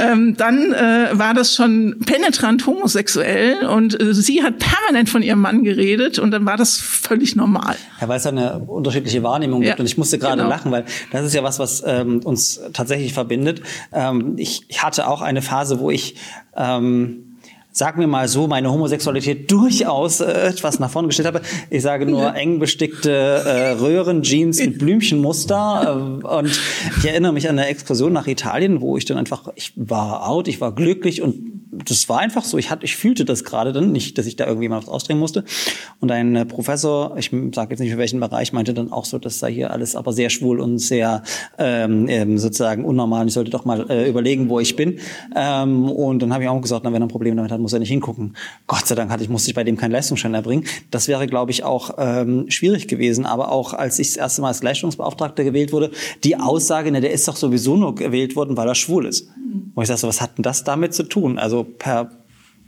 ähm, dann äh, war das schon penetrant homosexuell und äh, sie hat permanent von ihrem Mann geredet und dann war das völlig normal. Ja, weil es eine unterschiedliche Wahrnehmung gibt ja, und ich musste gerade genau. lachen, weil das ist ja was, was ähm, uns tatsächlich verbindet. Ähm, ich hatte auch eine Phase, wo ich ähm, sag mir mal so, meine Homosexualität durchaus äh, etwas nach vorne gestellt habe. Ich sage nur eng bestickte äh, Röhrenjeans mit Blümchenmuster. Äh, und ich erinnere mich an eine Exkursion nach Italien, wo ich dann einfach, ich war out, ich war glücklich und das war einfach so. Ich hatte, ich fühlte das gerade dann nicht, dass ich da irgendwie mal was ausdrehen musste. Und ein äh, Professor, ich sage jetzt nicht für welchen Bereich, meinte dann auch so, das sei hier alles aber sehr schwul und sehr ähm, ähm, sozusagen unnormal. Ich sollte doch mal äh, überlegen, wo ich bin. Ähm, und dann habe ich auch gesagt, na, wenn er ein Problem damit hat, muss er nicht hingucken. Gott sei Dank hatte ich, musste ich bei dem keinen Leistungsschein erbringen. Das wäre, glaube ich, auch ähm, schwierig gewesen. Aber auch als ich das erste Mal als Leistungsbeauftragter gewählt wurde, die Aussage, ne, der ist doch sowieso nur gewählt worden, weil er schwul ist. Wo ich sage, so, was hat denn das damit zu tun? Also per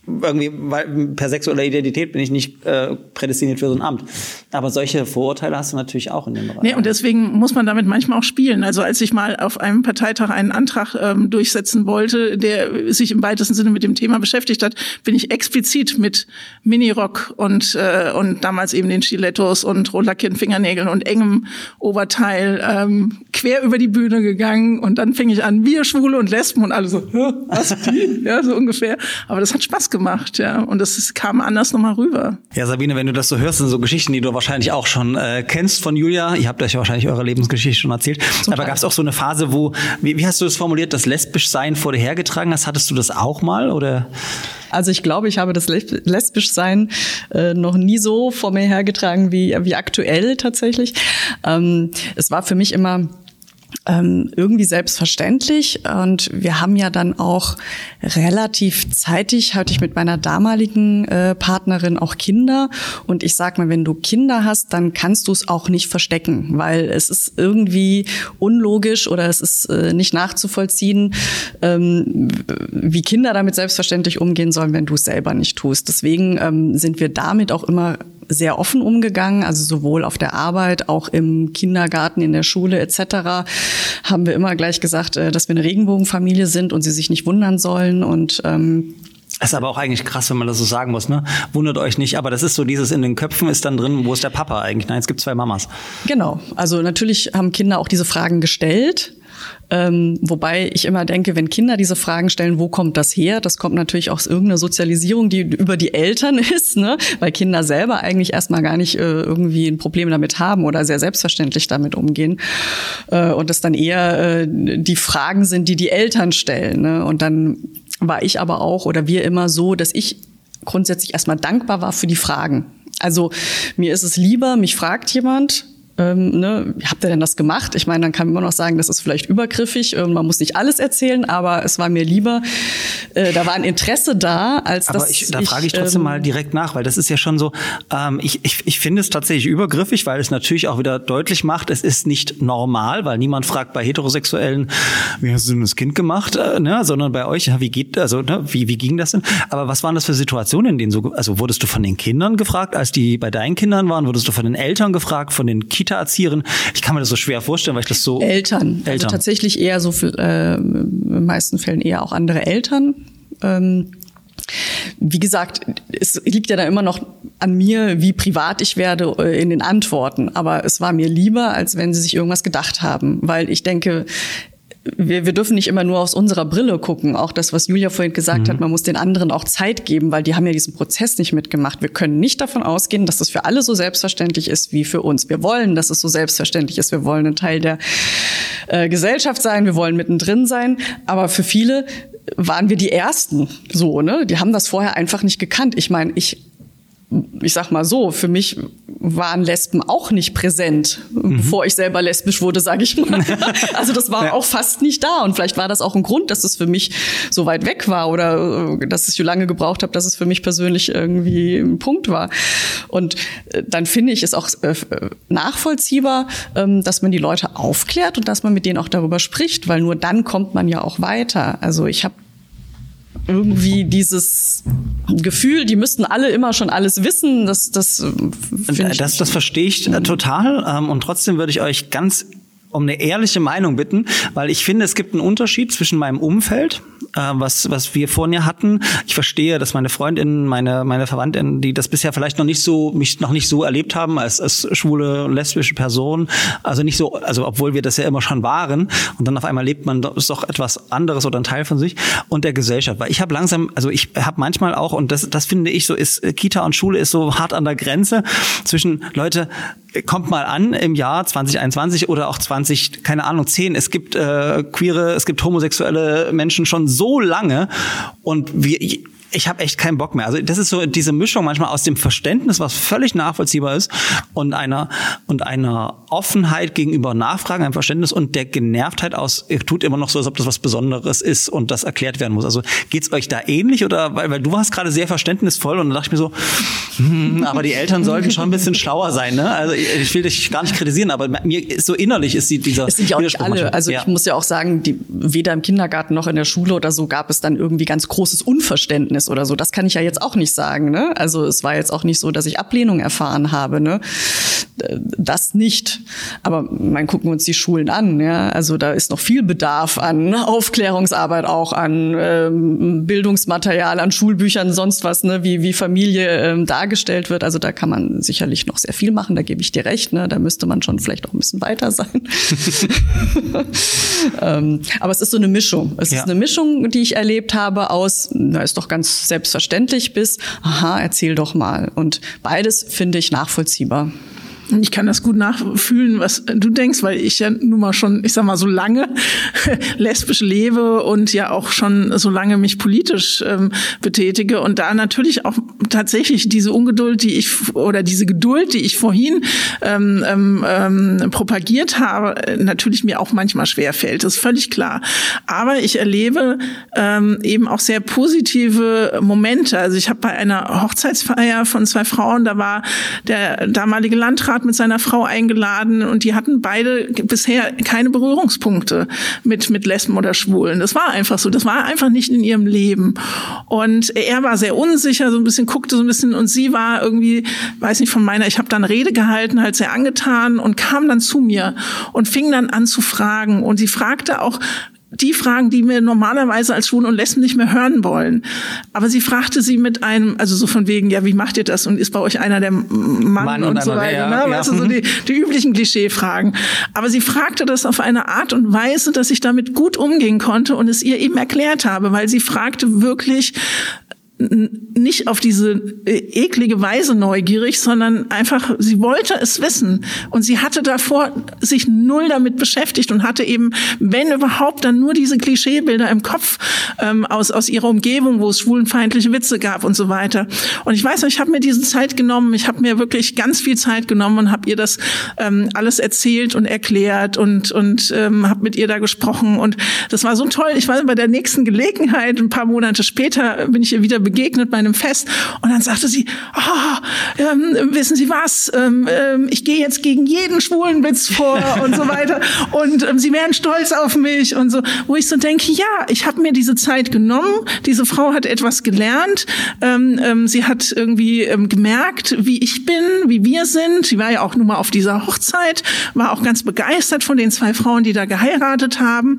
irgendwie, weil per sexueller Identität bin ich nicht äh, prädestiniert für so ein Amt. Aber solche Vorurteile hast du natürlich auch in dem Bereich. Nee, und deswegen muss man damit manchmal auch spielen. Also als ich mal auf einem Parteitag einen Antrag ähm, durchsetzen wollte, der sich im weitesten Sinne mit dem Thema beschäftigt hat, bin ich explizit mit Minirock und, äh, und damals eben den Stilettos und rotlackierten Fingernägeln und engem Oberteil ähm, quer über die Bühne gegangen und dann fing ich an, wir Schwule und Lesben und alle so, was die? ja, so ungefähr. Aber das hat Spaß gemacht, ja. Und das kam anders nochmal rüber. Ja, Sabine, wenn du das so hörst, sind so Geschichten, die du wahrscheinlich auch schon äh, kennst von Julia. Ihr habt euch wahrscheinlich eure Lebensgeschichte schon erzählt. Zum Aber gab es auch so eine Phase, wo, wie, wie hast du das formuliert, das lesbisch sein vor dir hergetragen hast? Hattest du das auch mal oder? Also ich glaube, ich habe das lesbisch sein äh, noch nie so vor mir hergetragen wie, wie aktuell tatsächlich. Ähm, es war für mich immer ähm, irgendwie selbstverständlich. Und wir haben ja dann auch relativ zeitig, hatte ich mit meiner damaligen äh, Partnerin auch Kinder. Und ich sag mal, wenn du Kinder hast, dann kannst du es auch nicht verstecken, weil es ist irgendwie unlogisch oder es ist äh, nicht nachzuvollziehen, ähm, wie Kinder damit selbstverständlich umgehen sollen, wenn du es selber nicht tust. Deswegen ähm, sind wir damit auch immer sehr offen umgegangen, also sowohl auf der Arbeit, auch im Kindergarten, in der Schule etc. haben wir immer gleich gesagt, äh, dass wir eine Regenbogenfamilie sind und sie sich nicht wundern sollen und ähm, das ist aber auch eigentlich krass, wenn man das so sagen muss, ne? Wundert euch nicht, aber das ist so dieses in den Köpfen ist dann drin, wo ist der Papa eigentlich? Nein, es gibt zwei Mamas. Genau. Also natürlich haben Kinder auch diese Fragen gestellt. Ähm, wobei ich immer denke, wenn Kinder diese Fragen stellen, wo kommt das her? Das kommt natürlich aus irgendeiner Sozialisierung, die über die Eltern *laughs* ist, ne? weil Kinder selber eigentlich erstmal gar nicht äh, irgendwie ein Problem damit haben oder sehr selbstverständlich damit umgehen. Äh, und das dann eher äh, die Fragen sind, die die Eltern stellen. Ne? Und dann war ich aber auch oder wir immer so, dass ich grundsätzlich erstmal dankbar war für die Fragen. Also mir ist es lieber, mich fragt jemand, ähm, ne, habt ihr denn das gemacht? Ich meine, dann kann man noch sagen, das ist vielleicht übergriffig, äh, man muss nicht alles erzählen, aber es war mir lieber, äh, da war ein Interesse da, als aber dass ich, da frage ich trotzdem ähm, mal direkt nach, weil das ist ja schon so, ähm, ich, ich, ich finde es tatsächlich übergriffig, weil es natürlich auch wieder deutlich macht, es ist nicht normal, weil niemand fragt bei Heterosexuellen, wie hast du denn das Kind gemacht, äh, ne, sondern bei euch, wie geht, also ne, wie, wie ging das denn? Aber was waren das für Situationen, in denen so, also wurdest du von den Kindern gefragt, als die bei deinen Kindern waren, wurdest du von den Eltern gefragt, von den Kindern Kita-Erzieherin. Ich kann mir das so schwer vorstellen, weil ich das so. Eltern. Also Eltern. Also tatsächlich eher so, äh, in den meisten Fällen eher auch andere Eltern. Ähm, wie gesagt, es liegt ja da immer noch an mir, wie privat ich werde äh, in den Antworten. Aber es war mir lieber, als wenn sie sich irgendwas gedacht haben. Weil ich denke, wir, wir dürfen nicht immer nur aus unserer Brille gucken. Auch das, was Julia vorhin gesagt mhm. hat, man muss den anderen auch Zeit geben, weil die haben ja diesen Prozess nicht mitgemacht. Wir können nicht davon ausgehen, dass das für alle so selbstverständlich ist wie für uns. Wir wollen, dass es so selbstverständlich ist. Wir wollen ein Teil der äh, Gesellschaft sein. Wir wollen mittendrin sein. Aber für viele waren wir die Ersten so, ne? Die haben das vorher einfach nicht gekannt. Ich meine, ich ich sag mal so, für mich waren Lesben auch nicht präsent, mhm. bevor ich selber lesbisch wurde, sage ich mal. *laughs* Also das war ja. auch fast nicht da und vielleicht war das auch ein Grund, dass es für mich so weit weg war oder äh, dass es so lange gebraucht habe, dass es für mich persönlich irgendwie ein Punkt war. Und äh, dann finde ich es auch äh, nachvollziehbar, ähm, dass man die Leute aufklärt und dass man mit denen auch darüber spricht, weil nur dann kommt man ja auch weiter. Also ich habe irgendwie dieses Gefühl, die müssten alle immer schon alles wissen. Das, das, das, das verstehe ich äh, total. Ähm, und trotzdem würde ich euch ganz um eine ehrliche Meinung bitten, weil ich finde, es gibt einen Unterschied zwischen meinem Umfeld, äh, was, was wir vorhin ja hatten. Ich verstehe, dass meine Freundinnen, meine, meine Verwandten, die das bisher vielleicht noch nicht so, mich noch nicht so erlebt haben als, als schwule, lesbische Person, also nicht so, also obwohl wir das ja immer schon waren und dann auf einmal lebt man doch, etwas anderes oder ein Teil von sich und der Gesellschaft. Weil ich habe langsam, also ich habe manchmal auch, und das, das finde ich so, ist Kita und Schule ist so hart an der Grenze zwischen Leute, kommt mal an im Jahr 2021 oder auch 20, keine Ahnung, 10. Es gibt äh, queere, es gibt homosexuelle Menschen schon so lange und wir ich habe echt keinen Bock mehr. Also das ist so diese Mischung manchmal aus dem Verständnis, was völlig nachvollziehbar ist, und einer und einer Offenheit gegenüber Nachfragen, einem Verständnis und der Genervtheit aus, ihr tut immer noch so, als ob das was Besonderes ist und das erklärt werden muss. Also geht's euch da ähnlich oder weil, weil du warst gerade sehr verständnisvoll und dann dachte ich mir so, hm, aber die Eltern sollten schon ein bisschen schlauer sein. Ne? Also ich will dich gar nicht kritisieren, aber mir ist so innerlich ist die, dieser. Es sind ja auch nicht alle. Manchmal. Also ja. ich muss ja auch sagen, die, weder im Kindergarten noch in der Schule oder so gab es dann irgendwie ganz großes Unverständnis ist oder so. Das kann ich ja jetzt auch nicht sagen. Ne? Also es war jetzt auch nicht so, dass ich Ablehnung erfahren habe. Ne? Das nicht. Aber man gucken wir uns die Schulen an. Ja? Also da ist noch viel Bedarf an Aufklärungsarbeit, auch an ähm, Bildungsmaterial, an Schulbüchern, sonst was, ne? wie, wie Familie ähm, dargestellt wird. Also da kann man sicherlich noch sehr viel machen. Da gebe ich dir recht. Ne? Da müsste man schon vielleicht auch ein bisschen weiter sein. *laughs* *laughs* ähm, aber es ist so eine Mischung. Es ja. ist eine Mischung, die ich erlebt habe aus, na, ist doch ganz selbstverständlich bis, aha, erzähl doch mal. Und beides finde ich nachvollziehbar. Ich kann das gut nachfühlen, was du denkst, weil ich ja nun mal schon, ich sag mal, so lange *laughs* lesbisch lebe und ja auch schon so lange mich politisch ähm, betätige und da natürlich auch tatsächlich diese Ungeduld, die ich oder diese Geduld, die ich vorhin ähm, ähm, ähm propagiert habe, natürlich mir auch manchmal schwer fällt. Ist völlig klar. Aber ich erlebe ähm, eben auch sehr positive Momente. Also ich habe bei einer Hochzeitsfeier von zwei Frauen, da war der damalige Landrat Konrad mit seiner Frau eingeladen und die hatten beide bisher keine Berührungspunkte mit, mit Lesben oder Schwulen. Das war einfach so. Das war einfach nicht in ihrem Leben. Und er war sehr unsicher, so ein bisschen, guckte so ein bisschen und sie war irgendwie, weiß nicht von meiner, ich habe dann Rede gehalten, halt sehr angetan und kam dann zu mir und fing dann an zu fragen. Und sie fragte auch die Fragen, die wir normalerweise als Schwulen und Lesben nicht mehr hören wollen. Aber sie fragte sie mit einem, also so von wegen, ja, wie macht ihr das? Und ist bei euch einer der Mann, Mann und, und so weiter, ja, ne? Ja. Weißt du, so die, die üblichen Klischeefragen. Aber sie fragte das auf eine Art und Weise, dass ich damit gut umgehen konnte und es ihr eben erklärt habe, weil sie fragte wirklich, nicht auf diese äh, eklige Weise neugierig, sondern einfach, sie wollte es wissen. Und sie hatte davor sich null damit beschäftigt und hatte eben, wenn überhaupt, dann nur diese Klischeebilder im Kopf ähm, aus, aus ihrer Umgebung, wo es schwulenfeindliche Witze gab und so weiter. Und ich weiß noch, ich habe mir diese Zeit genommen, ich habe mir wirklich ganz viel Zeit genommen und habe ihr das ähm, alles erzählt und erklärt und, und ähm, habe mit ihr da gesprochen. Und das war so toll. Ich war bei der nächsten Gelegenheit, ein paar Monate später, bin ich ihr wieder begegnet bei einem Fest und dann sagte sie, oh, ähm, wissen Sie was, ähm, ähm, ich gehe jetzt gegen jeden schwulen Witz vor *laughs* und so weiter und ähm, Sie wären stolz auf mich und so, wo ich so denke, ja, ich habe mir diese Zeit genommen, diese Frau hat etwas gelernt, ähm, ähm, sie hat irgendwie gemerkt, wie ich bin, wie wir sind, sie war ja auch nun mal auf dieser Hochzeit, war auch ganz begeistert von den zwei Frauen, die da geheiratet haben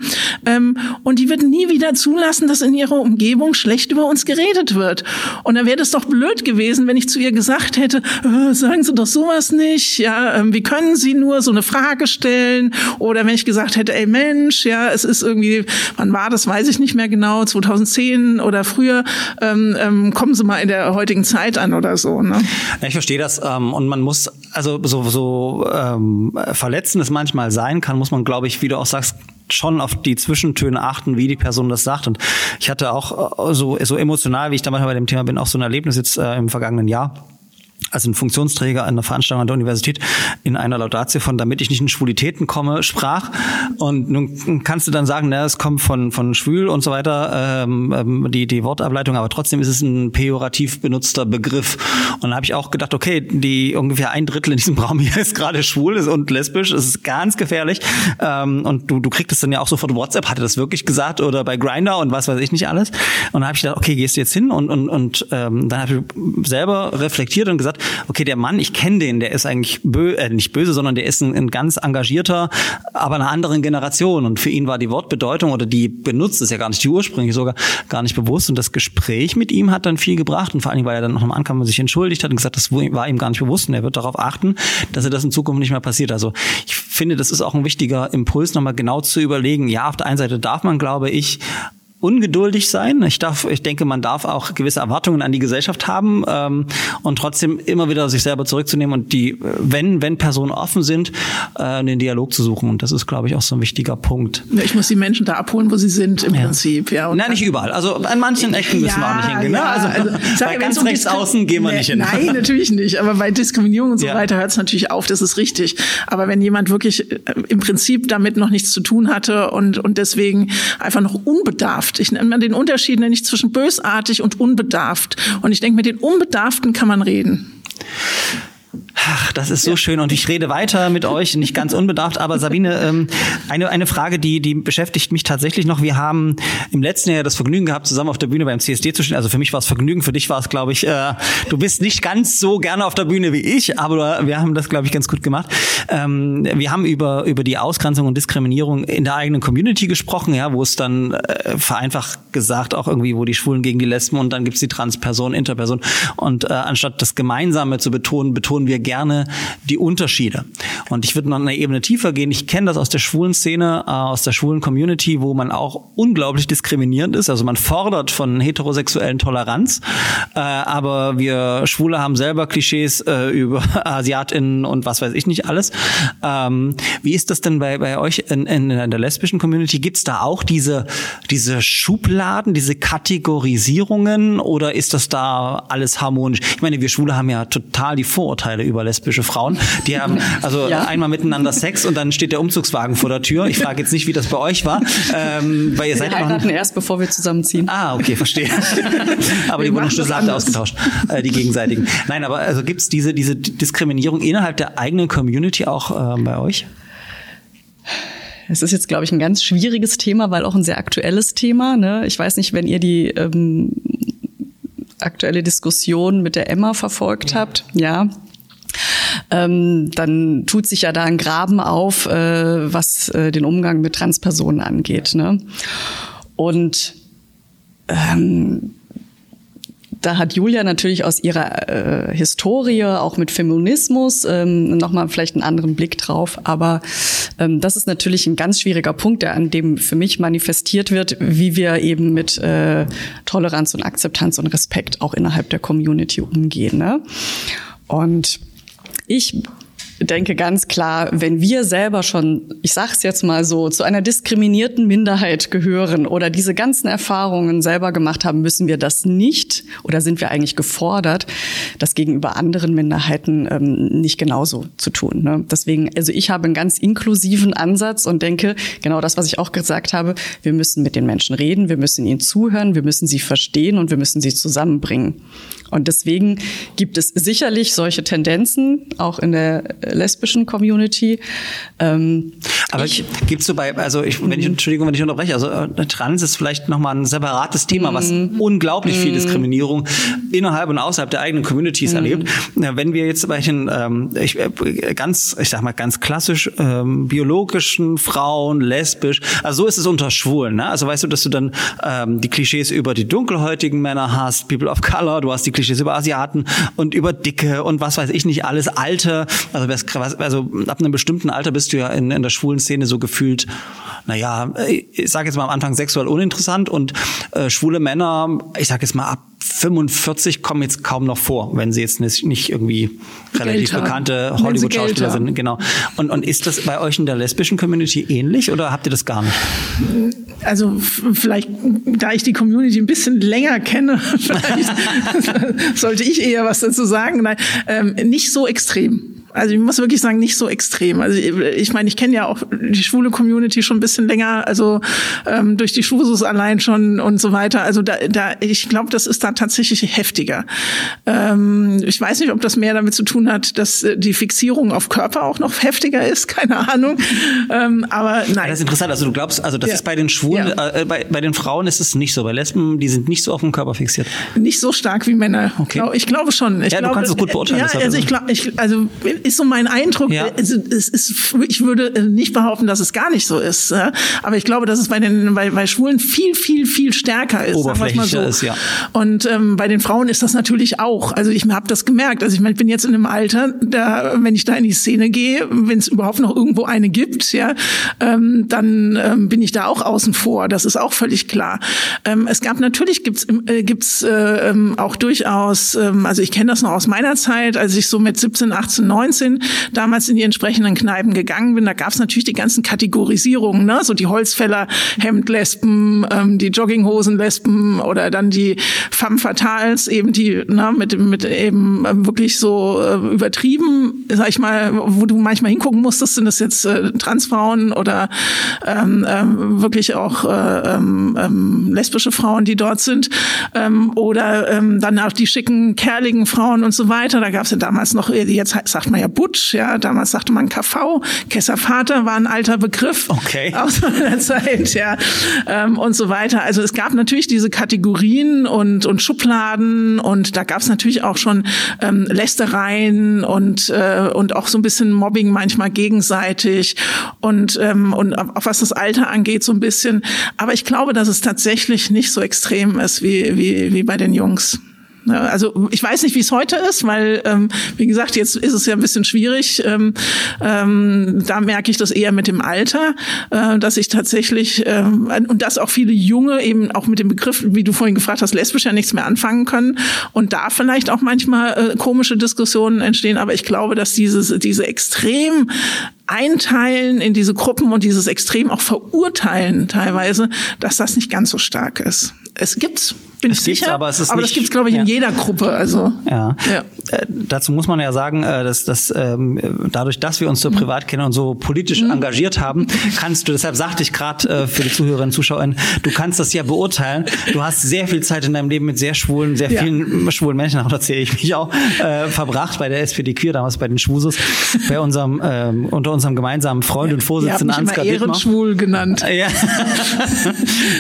und die wird nie wieder zulassen, dass in ihrer Umgebung schlecht über uns geredet wird. Und dann wäre das doch blöd gewesen, wenn ich zu ihr gesagt hätte, äh, sagen Sie doch sowas nicht, ja, ähm, wie können Sie nur so eine Frage stellen? Oder wenn ich gesagt hätte, ey Mensch, ja, es ist irgendwie, wann war das, weiß ich nicht mehr genau, 2010 oder früher, ähm, ähm, kommen Sie mal in der heutigen Zeit an oder so. Ne? Ich verstehe das ähm, und man muss, also so, so ähm, verletzend es manchmal sein kann, muss man, glaube ich, wie du auch sagst, schon auf die Zwischentöne achten, wie die Person das sagt. Und ich hatte auch äh, so, so emotional, wie ich da manchmal bei dem Thema bin, auch so ein Erlebnis jetzt äh, im vergangenen Jahr also ein Funktionsträger einer Veranstaltung an der Universität in einer Laudatio von damit ich nicht in Schwulitäten komme sprach. Und nun kannst du dann sagen na es kommt von von schwül und so weiter ähm, ähm, die die Wortableitung aber trotzdem ist es ein pejorativ benutzter Begriff. Und dann habe ich auch gedacht okay die ungefähr ein Drittel in diesem Raum hier ist gerade schwul und lesbisch es ist ganz gefährlich. Ähm, und du du kriegst es dann ja auch sofort WhatsApp. Hatte das wirklich gesagt oder bei Grinder und was weiß ich nicht alles? Und dann habe ich gedacht okay gehst du jetzt hin? Und und und ähm, dann habe ich selber reflektiert und gesagt, okay, der Mann, ich kenne den, der ist eigentlich bö äh, nicht böse, sondern der ist ein, ein ganz engagierter, aber einer anderen Generation. Und für ihn war die Wortbedeutung oder die benutzt ist ja gar nicht die ursprünglich sogar gar nicht bewusst. Und das Gespräch mit ihm hat dann viel gebracht. Und vor allen Dingen, weil er dann noch am Ankam sich entschuldigt hat und gesagt, das war ihm gar nicht bewusst. Und er wird darauf achten, dass er das in Zukunft nicht mehr passiert. Also ich finde, das ist auch ein wichtiger Impuls, nochmal genau zu überlegen. Ja, auf der einen Seite darf man, glaube ich, ungeduldig sein. Ich darf, ich denke, man darf auch gewisse Erwartungen an die Gesellschaft haben ähm, und trotzdem immer wieder sich selber zurückzunehmen und die, wenn wenn Personen offen sind, äh, den Dialog zu suchen. Und das ist, glaube ich, auch so ein wichtiger Punkt. Ja, ich muss die Menschen da abholen, wo sie sind im ja. Prinzip. Ja. Nein, nicht überall. Also an manchen Ecken müssen ja, wir auch nicht hingehen. Ne? Also, also bei ja, ganz rechts außen gehen wir nee, nicht hin. Nein, *laughs* natürlich nicht. Aber bei Diskriminierung und so weiter hört es natürlich auf. Das ist richtig. Aber wenn jemand wirklich äh, im Prinzip damit noch nichts zu tun hatte und und deswegen einfach noch unbedarft unbedarft. Ich nenne mal den Unterschied nenne zwischen bösartig und unbedarft. Und ich denke, mit den Unbedarften kann man reden. Ach, das ist so schön und ich rede weiter mit euch, nicht ganz unbedarft, aber Sabine, ähm, eine, eine Frage, die, die beschäftigt mich tatsächlich noch. Wir haben im letzten Jahr das Vergnügen gehabt, zusammen auf der Bühne beim CSD zu stehen. Also für mich war es Vergnügen, für dich war es, glaube ich, äh, du bist nicht ganz so gerne auf der Bühne wie ich, aber wir haben das, glaube ich, ganz gut gemacht. Ähm, wir haben über, über die Ausgrenzung und Diskriminierung in der eigenen Community gesprochen, ja, wo es dann äh, vereinfacht gesagt auch irgendwie, wo die Schwulen gegen die Lesben und dann gibt's die Transperson, Interperson. Und äh, anstatt das Gemeinsame zu betonen, betonen wir gerne die Unterschiede. Und ich würde noch eine Ebene tiefer gehen. Ich kenne das aus der schwulen Szene, äh, aus der schwulen Community, wo man auch unglaublich diskriminierend ist. Also man fordert von heterosexuellen Toleranz, äh, aber wir Schwule haben selber Klischees äh, *laughs* über AsiatInnen und was weiß ich nicht alles. Ähm, wie ist das denn bei, bei euch in, in, in der lesbischen Community? Gibt's da auch diese, diese Schubladen, diese Kategorisierungen oder ist das da alles harmonisch? Ich meine, wir Schwule haben ja total die Vorurteile über lesbische Frauen. Die haben also ja. einmal miteinander Sex und dann steht der Umzugswagen vor der Tür. Ich frage jetzt nicht, wie das bei euch war, ähm, weil ihr seid wir heiraten erst, bevor wir zusammenziehen. Ah, okay, verstehe. *laughs* aber die Wohnungsschlüssel habt ihr ausgetauscht, äh, die gegenseitigen. Nein, aber also gibt's diese diese Diskriminierung innerhalb der eigenen Community auch äh, bei euch? Es ist jetzt, glaube ich, ein ganz schwieriges Thema, weil auch ein sehr aktuelles Thema. Ne? Ich weiß nicht, wenn ihr die ähm, aktuelle Diskussion mit der Emma verfolgt ja. habt. Ja, ähm, dann tut sich ja da ein Graben auf, äh, was äh, den Umgang mit Transpersonen angeht. Ne? Und ähm, da hat Julia natürlich aus ihrer äh, Historie, auch mit Feminismus, ähm, nochmal vielleicht einen anderen Blick drauf. Aber ähm, das ist natürlich ein ganz schwieriger Punkt, der an dem für mich manifestiert wird, wie wir eben mit äh, Toleranz und Akzeptanz und Respekt auch innerhalb der Community umgehen. Ne? Und ich denke ganz klar, wenn wir selber schon, ich sag's jetzt mal so, zu einer diskriminierten Minderheit gehören oder diese ganzen Erfahrungen selber gemacht haben, müssen wir das nicht oder sind wir eigentlich gefordert, das gegenüber anderen Minderheiten ähm, nicht genauso zu tun. Ne? Deswegen, also ich habe einen ganz inklusiven Ansatz und denke, genau das, was ich auch gesagt habe, wir müssen mit den Menschen reden, wir müssen ihnen zuhören, wir müssen sie verstehen und wir müssen sie zusammenbringen. Und deswegen gibt es sicherlich solche Tendenzen, auch in der lesbischen Community. Ähm, Aber gibt's so bei, also ich, wenn ich, mhm. Entschuldigung, wenn ich unterbreche, also äh, Trans ist vielleicht nochmal ein separates Thema, was mm. unglaublich viel mhm. Diskriminierung innerhalb und außerhalb der eigenen Communities mm. erlebt. Wenn wir jetzt bei den ähm, ich, äh, ganz, ich sag mal ganz klassisch ähm, biologischen Frauen, lesbisch, also so ist es unter Schwulen, ne? Also weißt du, dass du dann ähm, die Klischees über die dunkelhäutigen Männer hast, People of Color, du hast die Klischees über Asiaten und über Dicke und was weiß ich nicht alles, Alte. Also, also ab einem bestimmten Alter bist du ja in, in der schwulen Szene so gefühlt, naja, ich sage jetzt mal am Anfang sexuell uninteressant und äh, schwule Männer, ich sage jetzt mal ab 45 kommen jetzt kaum noch vor, wenn sie jetzt nicht, irgendwie relativ Geld bekannte Hollywood-Schauspieler sind. Genau. Und, und ist das bei euch in der lesbischen Community ähnlich oder habt ihr das gar nicht? Also vielleicht, da ich die Community ein bisschen länger kenne, *laughs* *laughs* sollte ich eher was dazu sagen. Nein, ähm, nicht so extrem. Also ich muss wirklich sagen, nicht so extrem. Also ich meine, ich kenne ja auch die schwule Community schon ein bisschen länger, also ähm, durch die Schwusus allein schon und so weiter. Also da, da ich glaube, das ist da tatsächlich heftiger. Ähm, ich weiß nicht, ob das mehr damit zu tun hat, dass äh, die Fixierung auf Körper auch noch heftiger ist, *laughs* keine Ahnung. Ähm, aber nein. Das ist interessant. Also du glaubst, also das ja. ist bei den Schwulen, ja. äh, bei, bei den Frauen ist es nicht so. Bei Lesben, die sind nicht so auf den Körper fixiert. Nicht so stark wie Männer. Okay. Ich glaube schon. Ich ja, glaube, du kannst es gut beurteilen. Ja, also ich glaube, ich, also ist so mein Eindruck. Ja. Es, es ist, ich würde nicht behaupten, dass es gar nicht so ist. Aber ich glaube, dass es bei den bei, bei Schwulen viel, viel, viel stärker ist. Oberflächlicher so. ist, ja. Und ähm, bei den Frauen ist das natürlich auch. Also ich habe das gemerkt. Also ich meine, ich bin jetzt in einem Alter, da, wenn ich da in die Szene gehe, wenn es überhaupt noch irgendwo eine gibt, ja, ähm, dann ähm, bin ich da auch außen vor. Das ist auch völlig klar. Ähm, es gab natürlich gibt's äh, gibt's äh, ähm, auch durchaus, ähm, also ich kenne das noch aus meiner Zeit, als ich so mit 17, 18, 19 19 damals in die entsprechenden Kneipen gegangen bin, da gab es natürlich die ganzen Kategorisierungen, ne? so die Holzfäller, Hemdlesben, ähm, die Jogginghosenlesben oder dann die Femme Fatales, eben die ne, mit, mit eben ähm, wirklich so äh, übertrieben, sag ich mal, wo du manchmal hingucken musstest, sind das jetzt äh, Transfrauen oder ähm, ähm, wirklich auch äh, ähm, ähm, lesbische Frauen, die dort sind ähm, oder ähm, dann auch die schicken, kerligen Frauen und so weiter. Da gab es ja damals noch, jetzt sagt man ja Butch, ja, damals sagte man KV, Kesservater war ein alter Begriff okay. aus der *laughs* Zeit, ja, ähm, und so weiter. Also es gab natürlich diese Kategorien und, und Schubladen und da gab es natürlich auch schon ähm, Lästereien und, äh, und auch so ein bisschen Mobbing manchmal gegenseitig und, ähm, und auch was das Alter angeht so ein bisschen. Aber ich glaube, dass es tatsächlich nicht so extrem ist wie, wie, wie bei den Jungs. Ne, also ich weiß nicht, wie es heute ist, weil, ähm, wie gesagt, jetzt ist es ja ein bisschen schwierig. Ähm, ähm, da merke ich das eher mit dem Alter, äh, dass ich tatsächlich, ähm, und dass auch viele Junge eben auch mit dem Begriff, wie du vorhin gefragt hast, lesbisch ja nichts mehr anfangen können und da vielleicht auch manchmal äh, komische Diskussionen entstehen. Aber ich glaube, dass dieses, diese extrem einteilen in diese Gruppen und dieses extrem auch verurteilen teilweise, dass das nicht ganz so stark ist. Es gibt's, bin es ich sicher, aber, es ist aber nicht, das gibt's glaube ich ja. in jeder Gruppe. Also ja. ja. Äh, dazu muss man ja sagen, äh, dass, dass ähm, dadurch, dass wir uns so privat kennen und so politisch Mhm. engagiert haben, kannst du, deshalb sagte ich gerade äh, für die Zuhörerinnen und Zuschauer, du kannst das ja beurteilen. Du hast sehr viel Zeit in deinem Leben mit sehr schwulen, sehr Ja. vielen schwulen Menschen, auch da zähle ich mich auch, äh, verbracht bei der SPD Queer, damals bei den Schwusos, bei unserem, ähm, unter unserem gemeinsamen Freund und Ihr habt Vorsitzenden Ansgar Dittmar. ehrenschwul genannt. *laughs* Ja.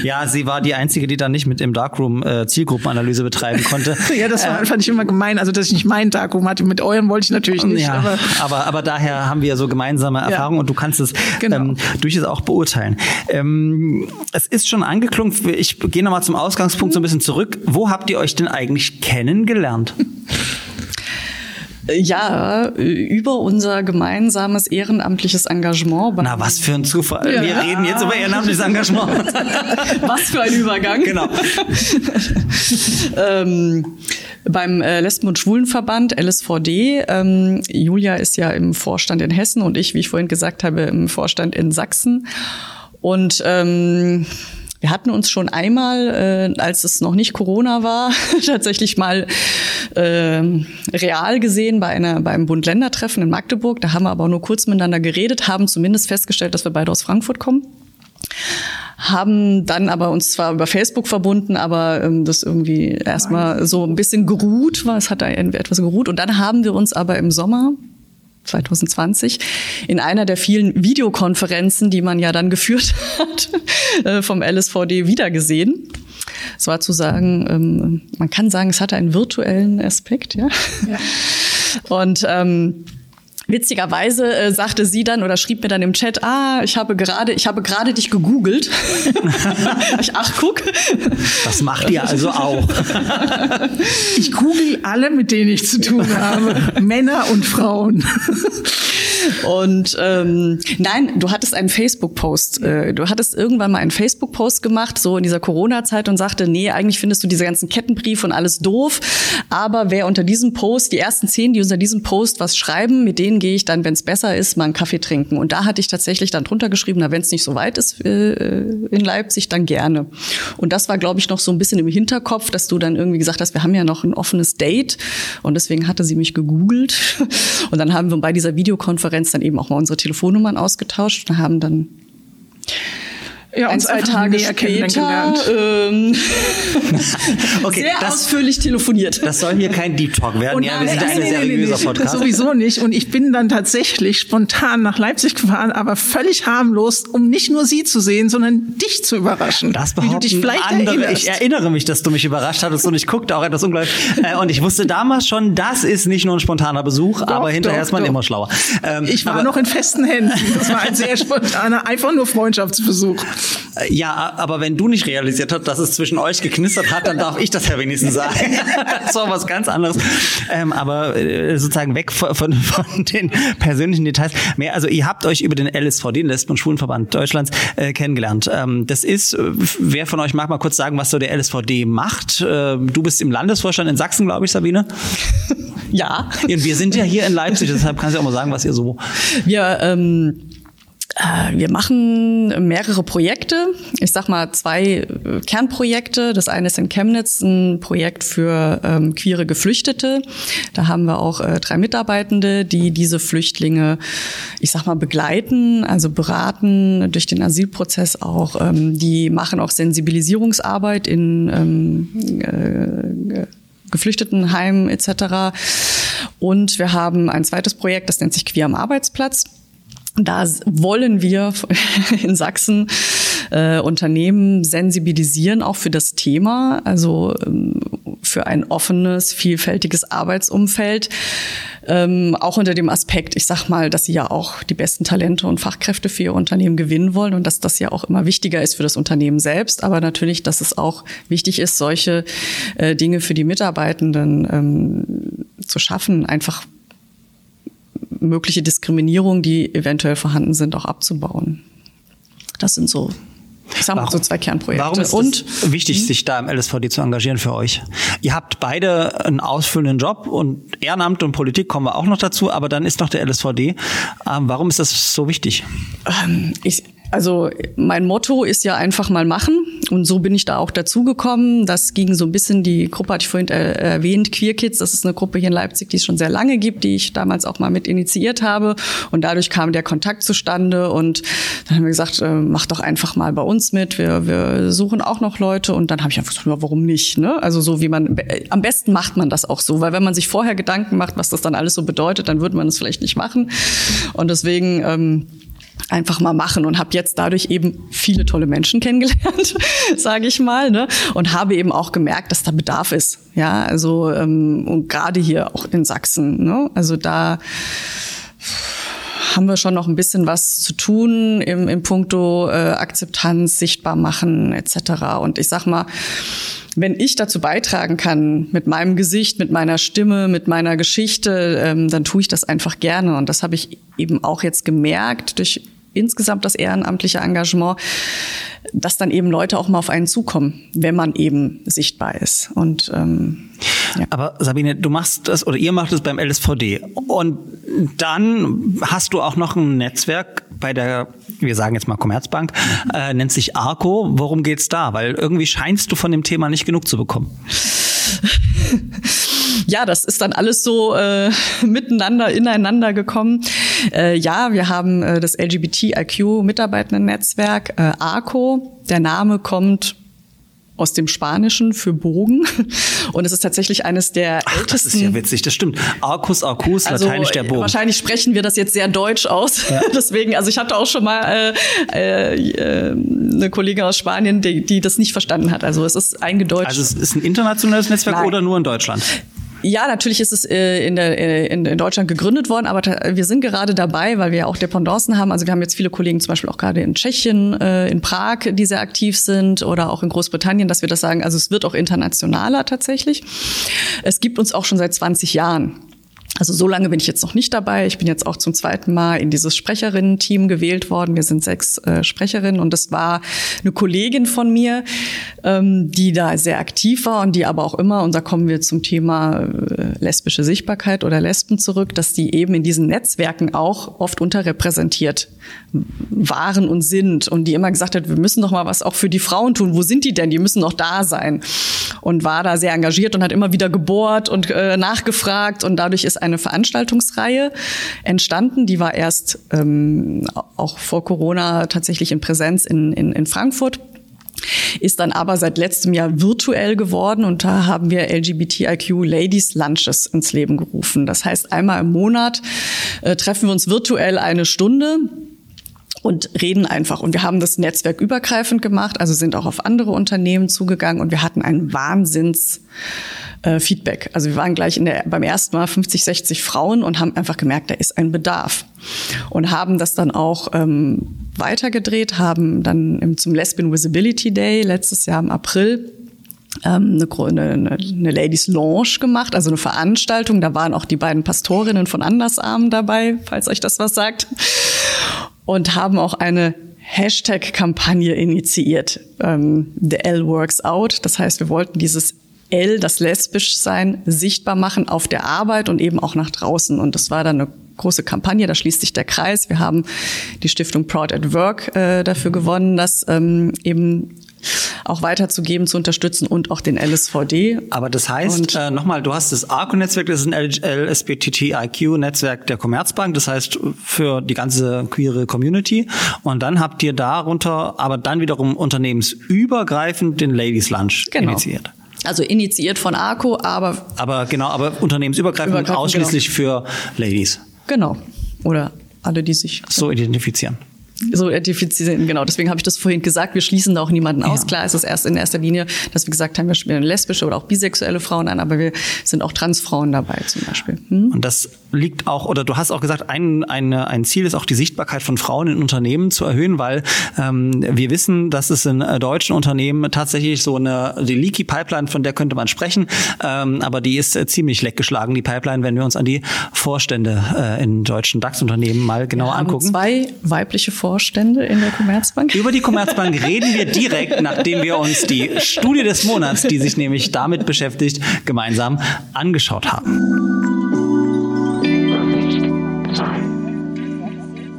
ja, sie war die einzige, die dann nicht mit im Darkroom äh, Zielgruppenanalyse betreiben konnte. *laughs* Ja, das war, fand ich immer gemein. Also, dass ich nicht meinen Darkroom hatte. Mit euren wollte ich natürlich nicht. ja, aber aber, aber, daher haben wir so gemeinsame Erfahrungen und du kannst es Genau. ähm, durchaus auch beurteilen. Ähm, es ist schon angeklungen, ich gehe nochmal zum Ausgangspunkt so ein bisschen zurück. Wo habt ihr euch denn eigentlich kennengelernt? *laughs* Ja, über unser gemeinsames ehrenamtliches Engagement. Na, was für ein Zufall. Ja. Wir reden jetzt über ehrenamtliches Engagement. *laughs* Was für ein Übergang. genau. *laughs* ähm, beim äh, Lesben- und Schwulenverband LSVD. Ähm, Julia ist ja im Vorstand in Hessen und ich, wie ich vorhin gesagt habe, im Vorstand in Sachsen. Und ähm, wir hatten uns schon einmal, äh, als es noch nicht Corona war, *laughs* tatsächlich mal äh, real gesehen bei einer beim Bund-Länder-Treffen in Magdeburg. Da haben wir aber nur kurz miteinander geredet, haben zumindest festgestellt, dass wir beide aus Frankfurt kommen haben dann aber uns zwar über Facebook verbunden, aber ähm, das irgendwie erstmal so ein bisschen geruht war. Es hat da etwas geruht. Und dann haben wir uns aber im Sommer 2020 in einer der vielen Videokonferenzen, die man ja dann geführt *laughs* hat, äh, vom LSVD wiedergesehen. Es war zu sagen, ähm, man kann sagen, es hatte einen virtuellen Aspekt, ja. Und ähm, Witzigerweise äh, sagte sie dann oder schrieb mir dann im Chat, ah, ich habe gerade, ich habe gerade dich gegoogelt. *laughs* ich, ach, guck. Das macht ihr also auch. ich google alle, mit denen ich zu tun habe. Männer und Frauen. Und ähm, nein, du hattest einen Facebook-Post. Äh, du hattest irgendwann mal einen Facebook-Post gemacht, so in dieser Corona-Zeit und sagte, nee, eigentlich findest du diese ganzen Kettenbriefe und alles doof. Aber wer unter diesem Post, die ersten zehn, die unter diesem Post was schreiben, mit denen gehe ich dann, wenn es besser ist, mal einen Kaffee trinken. Und da hatte ich tatsächlich dann drunter geschrieben, na, wenn es nicht so weit ist äh, in Leipzig, dann gerne. Und das war, glaube ich, noch so ein bisschen im Hinterkopf, dass du dann irgendwie gesagt hast, wir haben ja noch ein offenes Date. Und deswegen hatte sie mich gegoogelt. *laughs* Und dann haben wir bei dieser Videokonferenz dann eben auch mal unsere Telefonnummern ausgetauscht und haben dann Ja, ein, uns zwei Tage später kennengelernt. ähm, *laughs* Okay, sehr das, ausführlich telefoniert. das soll hier kein Deep Talk werden. Und ja, wir sind nein, ein nein, seriöser Podcast. Sowieso nicht. Und ich bin dann tatsächlich spontan nach Leipzig gefahren, aber völlig harmlos, um nicht nur sie zu sehen, sondern dich zu überraschen. Das behaupten dich vielleicht andere. erinnerst. Ich erinnere mich, dass du mich überrascht hattest und ich guckte auch etwas unglaublich. Äh, und ich wusste damals schon, das ist nicht nur ein spontaner Besuch, aber hinterher doch, ist man doch. immer schlauer. Ähm, Ich war aber- noch in festen Händen. Das war ein sehr spontaner, einfach nur Freundschaftsbesuch. Äh, ja, aber wenn du nicht realisiert hast, dass es zwischen euch geknistert hat, dann darf ich das ja wenigstens sagen. *laughs* das war was ganz anderes. Ähm, aber äh, sozusagen weg von, von, von, den persönlichen Details. Mehr, also ihr habt euch über den LSVD, den Lesben- und Schwulenverband Deutschlands, äh, kennengelernt. Ähm, das ist, äh, wer von euch mag mal kurz sagen, was so der LSVD macht? Äh, du bist im Landesvorstand in Sachsen, glaube ich, Sabine. *laughs* Ja. Und wir sind ja hier in Leipzig, deshalb kannst du auch mal sagen, was ihr so. Wir ähm äh, wir machen mehrere Projekte. Ich sag mal zwei äh, Kernprojekte. Das eine ist in Chemnitz ein Projekt für ähm, queere Geflüchtete. Da haben wir auch äh, drei Mitarbeitende, die diese Flüchtlinge, ich sag mal, begleiten, also beraten durch den Asylprozess auch. Ähm, die machen auch Sensibilisierungsarbeit in ähm, äh, Geflüchtetenheim etc. Und wir haben ein zweites Projekt, das nennt sich Queer am Arbeitsplatz. Da wollen wir *laughs* in Sachsen äh, Unternehmen sensibilisieren, auch für das Thema, also ähm, für ein offenes, vielfältiges Arbeitsumfeld. Ähm, auch unter dem Aspekt, ich sag mal, dass sie ja auch die besten Talente und Fachkräfte für ihr Unternehmen gewinnen wollen und dass das ja auch immer wichtiger ist für das Unternehmen selbst, aber natürlich, dass es auch wichtig ist, solche äh, Dinge für die Mitarbeitenden ähm, zu schaffen, einfach mögliche Diskriminierung, die eventuell vorhanden sind, auch abzubauen. Das sind so ich sag mal so zwei Kernprojekte. Warum ist und es wichtig, sich da im LSVD zu engagieren für euch? Ihr habt beide einen ausfüllenden Job und Ehrenamt und Politik kommen wir auch noch dazu, aber dann ist noch der LSVD. Ähm, warum ist das so wichtig? Ähm, ich, also mein Motto ist ja einfach mal machen. Und so bin ich da auch dazugekommen. Das ging so ein bisschen, die Gruppe hatte ich vorhin erwähnt, Queer Kids, das ist eine Gruppe hier in Leipzig, die es schon sehr lange gibt, die ich damals auch mal mit initiiert habe. Und dadurch kam der Kontakt zustande. Und dann haben wir gesagt, äh, mach doch einfach mal bei uns mit, wir, wir suchen auch noch Leute. Und dann habe ich einfach gesagt, warum nicht? Ne? Also so wie man, am besten macht man das auch so, weil wenn man sich vorher Gedanken macht, was das dann alles so bedeutet, dann würde man es vielleicht nicht machen. Und deswegen ähm, einfach mal machen und habe jetzt dadurch eben viele tolle Menschen *laughs* kennengelernt, sage ich mal, ne? und habe eben auch gemerkt, dass da Bedarf ist. Ja, also ähm, und gerade hier auch in Sachsen. Ne? Also da haben wir schon noch ein bisschen was zu tun im, im Punkto äh, Akzeptanz, sichtbar machen etc. Und ich sag mal, wenn ich dazu beitragen kann, mit meinem Gesicht, mit meiner Stimme, mit meiner Geschichte, ähm, dann tue ich das einfach gerne. Und das habe ich eben auch jetzt gemerkt durch insgesamt das ehrenamtliche Engagement, dass dann eben Leute auch mal auf einen zukommen, wenn man eben sichtbar ist. Und ähm, ja. Aber Sabine, du machst das oder ihr macht es beim LSVD und dann hast du auch noch ein Netzwerk bei der, wir sagen jetzt mal Commerzbank, äh, nennt sich Arco. Worum geht's da? Weil irgendwie scheinst du von dem Thema nicht genug zu bekommen. *laughs* ja, das ist dann alles so äh, miteinander, ineinander gekommen. Äh, ja, wir haben äh, das LGBTIQ-Mitarbeitenden-Netzwerk äh, ARCO. Der Name kommt aus dem Spanischen für Bogen. *laughs* Und es ist tatsächlich eines der Ach, ältesten. Das ist ja witzig, das stimmt. Arcus, Arcus, also, lateinisch der Bogen. Wahrscheinlich sprechen wir das jetzt sehr deutsch aus. Ja. *laughs* Deswegen, also ich hatte auch schon mal äh, äh, eine Kollegin aus Spanien, die, die das nicht verstanden hat. Also es ist eingedeutscht. Also es ist ein internationales Netzwerk Nein. oder nur in Deutschland? Ja, natürlich ist es äh, in, der, äh, in, in Deutschland gegründet worden, aber wir sind gerade dabei, weil wir ja auch Dependancen haben. Also wir haben jetzt viele Kollegen zum Beispiel auch gerade in Tschechien, äh, in Prag, die sehr aktiv sind oder auch in Großbritannien, dass wir das sagen. Also es wird auch internationaler tatsächlich. Es gibt uns auch schon seit 20 Jahren. Also so lange bin ich jetzt noch nicht dabei. Ich bin jetzt auch zum zweiten Mal in dieses Sprecherinnen-Team gewählt worden. Wir sind sechs äh, Sprecherinnen und das war eine Kollegin von mir, ähm, die da sehr aktiv war und die aber auch immer, und da kommen wir zum Thema äh, lesbische Sichtbarkeit oder Lesben zurück, dass die eben in diesen Netzwerken auch oft unterrepräsentiert waren und sind und die immer gesagt hat, wir müssen doch mal was auch für die Frauen tun. Wo sind die denn? Die müssen doch da sein. Und war da sehr engagiert und hat immer wieder gebohrt und äh, nachgefragt und dadurch ist eine Veranstaltungsreihe entstanden. Die war erst ähm, auch vor Corona tatsächlich in Präsenz in, in, in Frankfurt ist dann aber seit letztem Jahr virtuell geworden und da haben wir LGBTIQ Ladies Lunches ins Leben gerufen. Das heißt, einmal im Monat äh, treffen wir uns virtuell eine Stunde und reden einfach. Und wir haben das netzwerkübergreifend gemacht, also sind auch auf andere Unternehmen zugegangen und wir hatten ein Wahnsinns äh. Also wir waren gleich in der, beim ersten Mal 50, 60 Frauen und haben einfach gemerkt, da ist ein Bedarf. Und haben das dann auch ähm, weitergedreht, haben dann im, zum Lesbian Visibility Day letztes Jahr im April ähm, eine, eine, eine Ladies Launch gemacht, also eine Veranstaltung. Da waren auch die beiden Pastorinnen von Andersarm dabei, falls euch das was sagt. Und haben auch eine Hashtag-Kampagne initiiert, ähm, The L Works Out. Das heißt, wir wollten dieses L, das lesbisch sein, sichtbar machen auf der Arbeit und eben auch nach draußen. Und das war dann eine große Kampagne, da schließt sich der Kreis. Wir haben die Stiftung Proud at Work äh, dafür gewonnen, dass ähm, eben auch weiterzugeben, zu unterstützen und auch den LSVD. Aber das heißt, äh, nochmal, du hast das ARCO-Netzwerk, das ist ein LSBTTIQ-Netzwerk der Commerzbank, das heißt für die ganze queere Community. Und dann habt ihr darunter aber dann wiederum unternehmensübergreifend den Ladies Lunch genau. initiiert. Also initiiert von ARCO, aber. Aber genau, aber unternehmensübergreifend ausschließlich genau. für Ladies. Genau. Oder alle, die sich so identifizieren so identifizieren. Genau, deswegen habe ich das vorhin gesagt. Wir schließen da auch niemanden aus. Ja. Klar ist es erst in erster Linie, dass wir gesagt haben, wir spielen lesbische oder auch bisexuelle Frauen an, aber wir sind auch Transfrauen dabei zum Beispiel. Hm? Und das liegt auch, oder du hast auch gesagt, ein, ein, ein Ziel ist auch die Sichtbarkeit von Frauen in Unternehmen zu erhöhen, weil ähm, wir wissen, dass es in äh, deutschen Unternehmen tatsächlich so eine, die Leaky Pipeline, von der könnte man sprechen, ähm, aber die ist äh, ziemlich leckgeschlagen, die Pipeline, wenn wir uns an die Vorstände äh, in deutschen DAX-Unternehmen mal genauer wir angucken. Zwei weibliche Vorstände Vorstände in der Commerzbank? Über die Commerzbank *laughs* reden wir direkt, nachdem wir uns die Studie des Monats, die sich nämlich damit beschäftigt, gemeinsam angeschaut haben.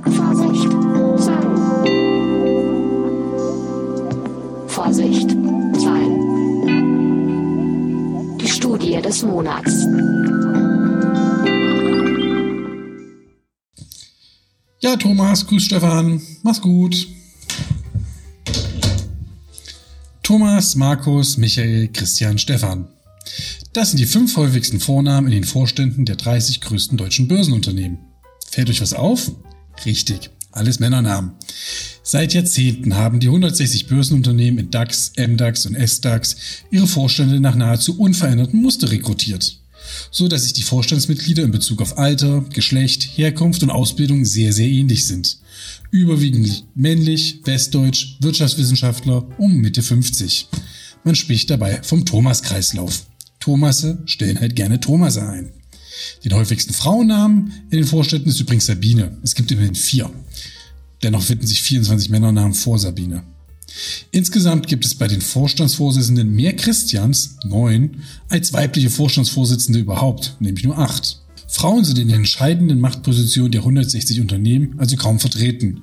Vorsicht. Vorsicht. Zahlen. Die Studie des Monats. Ja, Thomas, grüß Stefan. Mach's gut. Thomas, Markus, Michael, Christian, Stefan. Das sind die fünf häufigsten Vornamen in den Vorständen der 30 größten deutschen Börsenunternehmen. Fällt euch was auf? Richtig, alles Männernamen. Seit Jahrzehnten haben die 160 Börsenunternehmen in DAX, MDAX und SDAX ihre Vorstände nach nahezu unveränderten Muster rekrutiert so dass sich die Vorstandsmitglieder in Bezug auf Alter, Geschlecht, Herkunft und Ausbildung sehr, sehr ähnlich sind. Überwiegend männlich, westdeutsch, Wirtschaftswissenschaftler um Mitte 50. Man spricht dabei vom Thomas-Kreislauf. Thomasse stellen halt gerne Thomase ein. Den häufigsten Frauennamen in den Vorstädten ist übrigens Sabine. Es gibt immerhin vier. Dennoch finden sich 24 Männernamen vor Sabine. Insgesamt gibt es bei den Vorstandsvorsitzenden mehr Christians, neun, als weibliche Vorstandsvorsitzende überhaupt, nämlich nur acht. Frauen sind in den entscheidenden Machtpositionen der 160 Unternehmen also kaum vertreten.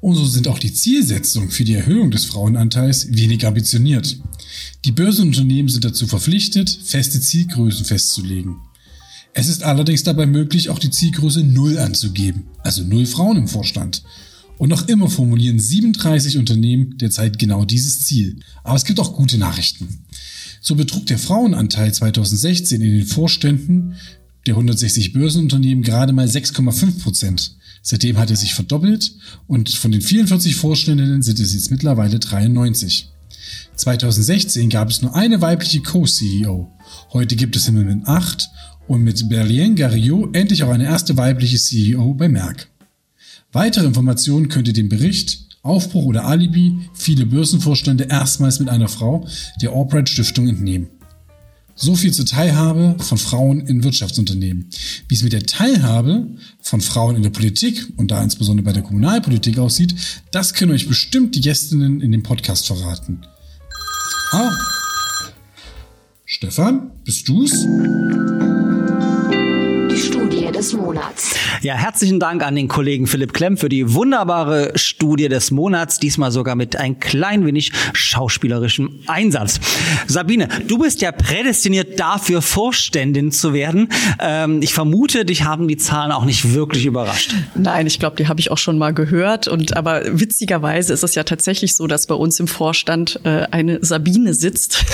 Und so sind auch die Zielsetzungen für die Erhöhung des Frauenanteils wenig ambitioniert. Die Börsenunternehmen sind dazu verpflichtet, feste Zielgrößen festzulegen. Es ist allerdings dabei möglich, auch die Zielgröße Null anzugeben, also Null Frauen im Vorstand. Und noch immer formulieren 37 Unternehmen derzeit genau dieses Ziel. Aber es gibt auch gute Nachrichten. So betrug der Frauenanteil 2016 in den Vorständen der 160 Börsenunternehmen gerade mal 6,5 Prozent. Seitdem hat er sich verdoppelt und von den 44 Vorständinnen sind es jetzt mittlerweile 93. 2016 gab es nur eine weibliche Co-CEO. Heute gibt es im Moment acht und mit Berlien Garriot endlich auch eine erste weibliche CEO bei Merck. Weitere Informationen könnt ihr dem Bericht Aufbruch oder Alibi viele Börsenvorstände erstmals mit einer Frau der Albright Stiftung entnehmen. So viel zur Teilhabe von Frauen in Wirtschaftsunternehmen. Wie es mit der Teilhabe von Frauen in der Politik und da insbesondere bei der Kommunalpolitik aussieht, das können euch bestimmt die Gästinnen in dem Podcast verraten. Ah. Stefan, bist du's? Des Monats. Ja, herzlichen Dank an den Kollegen Philipp Klemm für die wunderbare Studie des Monats, diesmal sogar mit ein klein wenig schauspielerischem Einsatz. Sabine, du bist ja prädestiniert dafür, Vorständin zu werden. Ähm, ich vermute, dich haben die Zahlen auch nicht wirklich überrascht. Nein, ich glaube, die habe ich auch schon mal gehört. Und aber witzigerweise ist es ja tatsächlich so, dass bei uns im Vorstand äh, eine Sabine sitzt.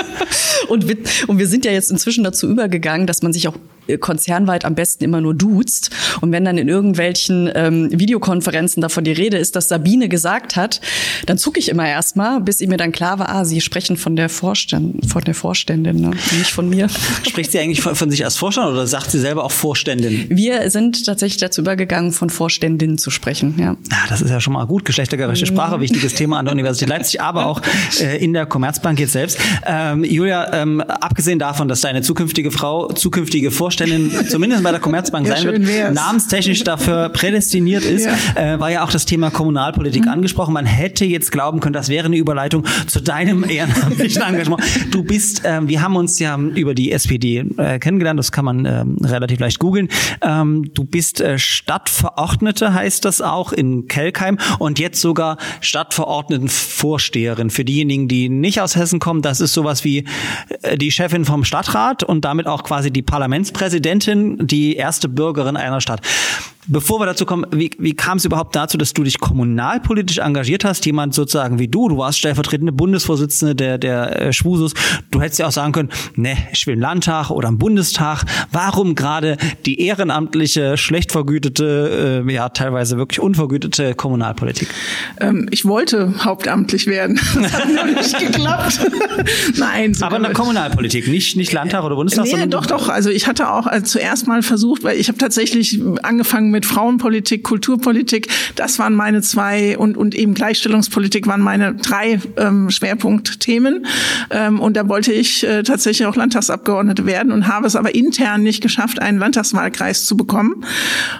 *laughs* und, wir, und wir sind ja jetzt inzwischen dazu übergegangen, dass man sich auch äh, konzernweit am besten immer nur duzt. Und wenn dann in irgendwelchen ähm, Videokonferenzen davon die Rede ist, dass Sabine gesagt hat, dann zucke ich immer erstmal, bis mir dann klar war, ah, sie sprechen von der Vorstand, von der Vorständin, ne? nicht von mir. Spricht sie eigentlich von, von sich als Vorstand oder sagt sie selber auch Vorständin? Wir sind tatsächlich dazu übergegangen, von Vorständin zu sprechen. Ja. Ja, das ist ja schon mal gut. Geschlechtergerechte Sprache, wichtiges Thema an der Universität Leipzig, aber auch äh, in der Commerzbank jetzt selbst. Ähm, Julia, ähm, abgesehen davon, dass deine zukünftige Frau, zukünftige Vorständin, zumindest bei der Commerzbank Ja, sein wird, namenstechnisch dafür prädestiniert ist, Ja. äh, war ja auch das Thema Kommunalpolitik Mhm. angesprochen. Man hätte jetzt glauben können, das wäre eine Überleitung zu deinem *laughs* ehrenamtlichen Engagement. Du bist, ähm, wir haben uns ja über die SPD äh, kennengelernt, das kann man ähm, relativ leicht googeln. Ähm, du bist äh, Stadtverordnete, heißt das auch, in Kelkheim und jetzt sogar Stadtverordnetenvorsteherin. Für diejenigen, die nicht aus Hessen kommen, das ist sowas wie äh, die Chefin vom Stadtrat und damit auch quasi die Parlamentspräsidentin, die erste Bürgerin einer Stadt. Bevor wir dazu kommen, wie, wie kam es überhaupt dazu, dass du dich kommunalpolitisch engagiert hast? Jemand sozusagen wie du, du warst stellvertretende Bundesvorsitzende der, der äh, Schwusus. Du hättest ja auch sagen können, ne, ich will einen Landtag oder einen Bundestag. Warum gerade die ehrenamtliche, schlecht vergütete, äh, ja teilweise wirklich unvergütete Kommunalpolitik? Ähm, ich wollte hauptamtlich werden. *laughs* Das hat nur nicht *laughs* geklappt. Nein. Aber in der Kommunalpolitik, nicht, nicht Landtag oder Bundestag, Nee, doch, doch. Also ich hatte auch äh, zuerst mal versucht, weil ich habe tatsächlich angefangen mit Frauenpolitik, Kulturpolitik. Das waren meine zwei und und eben Gleichstellungspolitik waren meine drei ähm, Schwerpunktthemen. Ähm, und da wollte ich äh, tatsächlich auch Landtagsabgeordnete werden und habe es aber intern nicht geschafft, einen Landtagswahlkreis zu bekommen.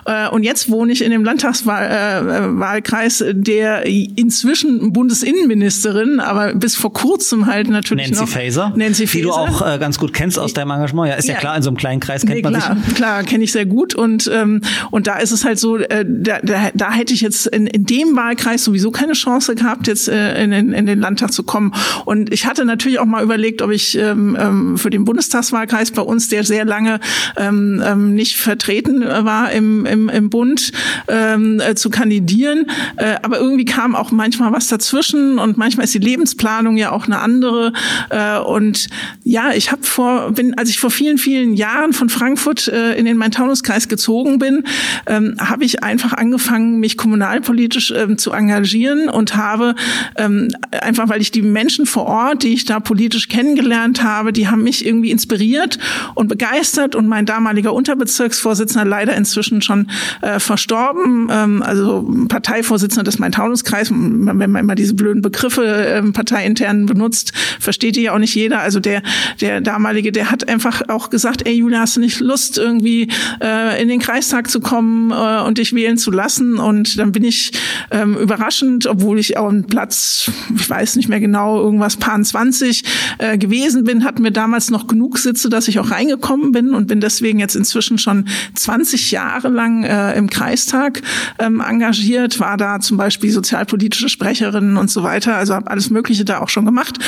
Äh, und jetzt wohne ich in dem Landtagswahlkreis, der inzwischen Bundesinnenministerin, aber bis vor kurzem halt natürlich Nancy noch Faeser, Nancy die du Faeser. auch äh, ganz gut kennst aus deinem Engagement. Ja, ist ja, Ja. klar, in so einem kleinen Kreis kennt Nee, man klar, sich. klar, kenne ich sehr gut und ähm, und da ist es halt so, äh, da, da, da hätte ich jetzt in, in dem Wahlkreis sowieso keine Chance gehabt, jetzt äh, in, den, in den Landtag zu kommen. Und ich hatte natürlich auch mal überlegt, ob ich ähm, ähm, für den Bundestagswahlkreis bei uns, der sehr lange ähm, ähm, nicht vertreten war im, im, im Bund, ähm, äh, zu kandidieren. Äh, aber irgendwie kam auch manchmal was dazwischen und manchmal ist die Lebensplanung ja auch eine andere. Äh, und ja, ich habe vor, bin, als ich vor vielen, vielen Jahren von Frankfurt äh, in den Main-Taunus-Kreis gezogen bin, ähm, habe ich einfach angefangen, mich kommunalpolitisch ähm, zu engagieren und habe ähm, einfach, weil ich die Menschen vor Ort, die ich da politisch kennengelernt habe, die haben mich irgendwie inspiriert und begeistert und mein damaliger Unterbezirksvorsitzender leider inzwischen schon äh, verstorben, ähm, also Parteivorsitzender des Main-Taunus-Kreis, wenn man immer diese blöden Begriffe ähm, parteiintern benutzt, versteht die ja auch nicht jeder. Also der, der damalige, der hat einfach auch gesagt, ey Julia, hast du nicht Lust, irgendwie äh, in den Kreistag zu kommen äh, und dich wählen zu lassen? Und dann bin ich ähm, überraschend, obwohl ich auch einen Platz, ich weiß nicht mehr genau, irgendwas Paar 20 äh, gewesen bin, hatten wir damals noch genug Sitze, dass ich auch reingekommen bin und bin deswegen jetzt inzwischen schon 20 Jahre lang äh, im Kreistag ähm, engagiert, war da zum Beispiel sozialpolitische Sprecherin und so weiter, also habe alles Mögliche da auch schon gemacht.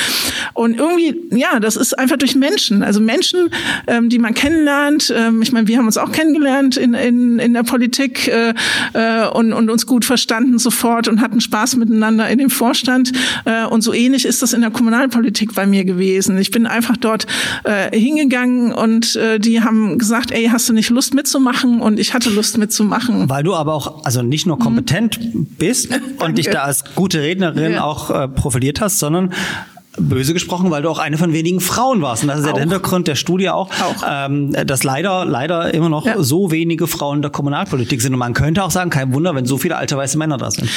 Und irgendwie, ja, das ist einfach durch Menschen, also Menschen, ähm, die man kennenlernt. Ähm, ich meine, wir haben uns auch kennengelernt in, in, in der Politik äh, äh, und, und uns gut verstanden sofort und hatten Spaß miteinander in dem Vorstand. Äh, und so ähnlich ist das in der Kommunalpolitik bei mir gewesen. Ich bin einfach dort äh, hingegangen und äh, die haben gesagt, ey, hast du nicht Lust mitzumachen? Und ich hatte Lust mitzumachen. Weil du aber auch, also nicht nur kompetent bist und *laughs* dich da als gute Rednerin Ja. auch äh, profiliert hast, sondern böse gesprochen, weil du auch eine von wenigen Frauen warst. Und das ist ja der Auch. Hintergrund der Studie auch, Auch. Ähm, dass leider, leider immer noch Ja. so wenige Frauen in der Kommunalpolitik sind. Und man könnte auch sagen, kein Wunder, wenn so viele alte weiße Männer da sind.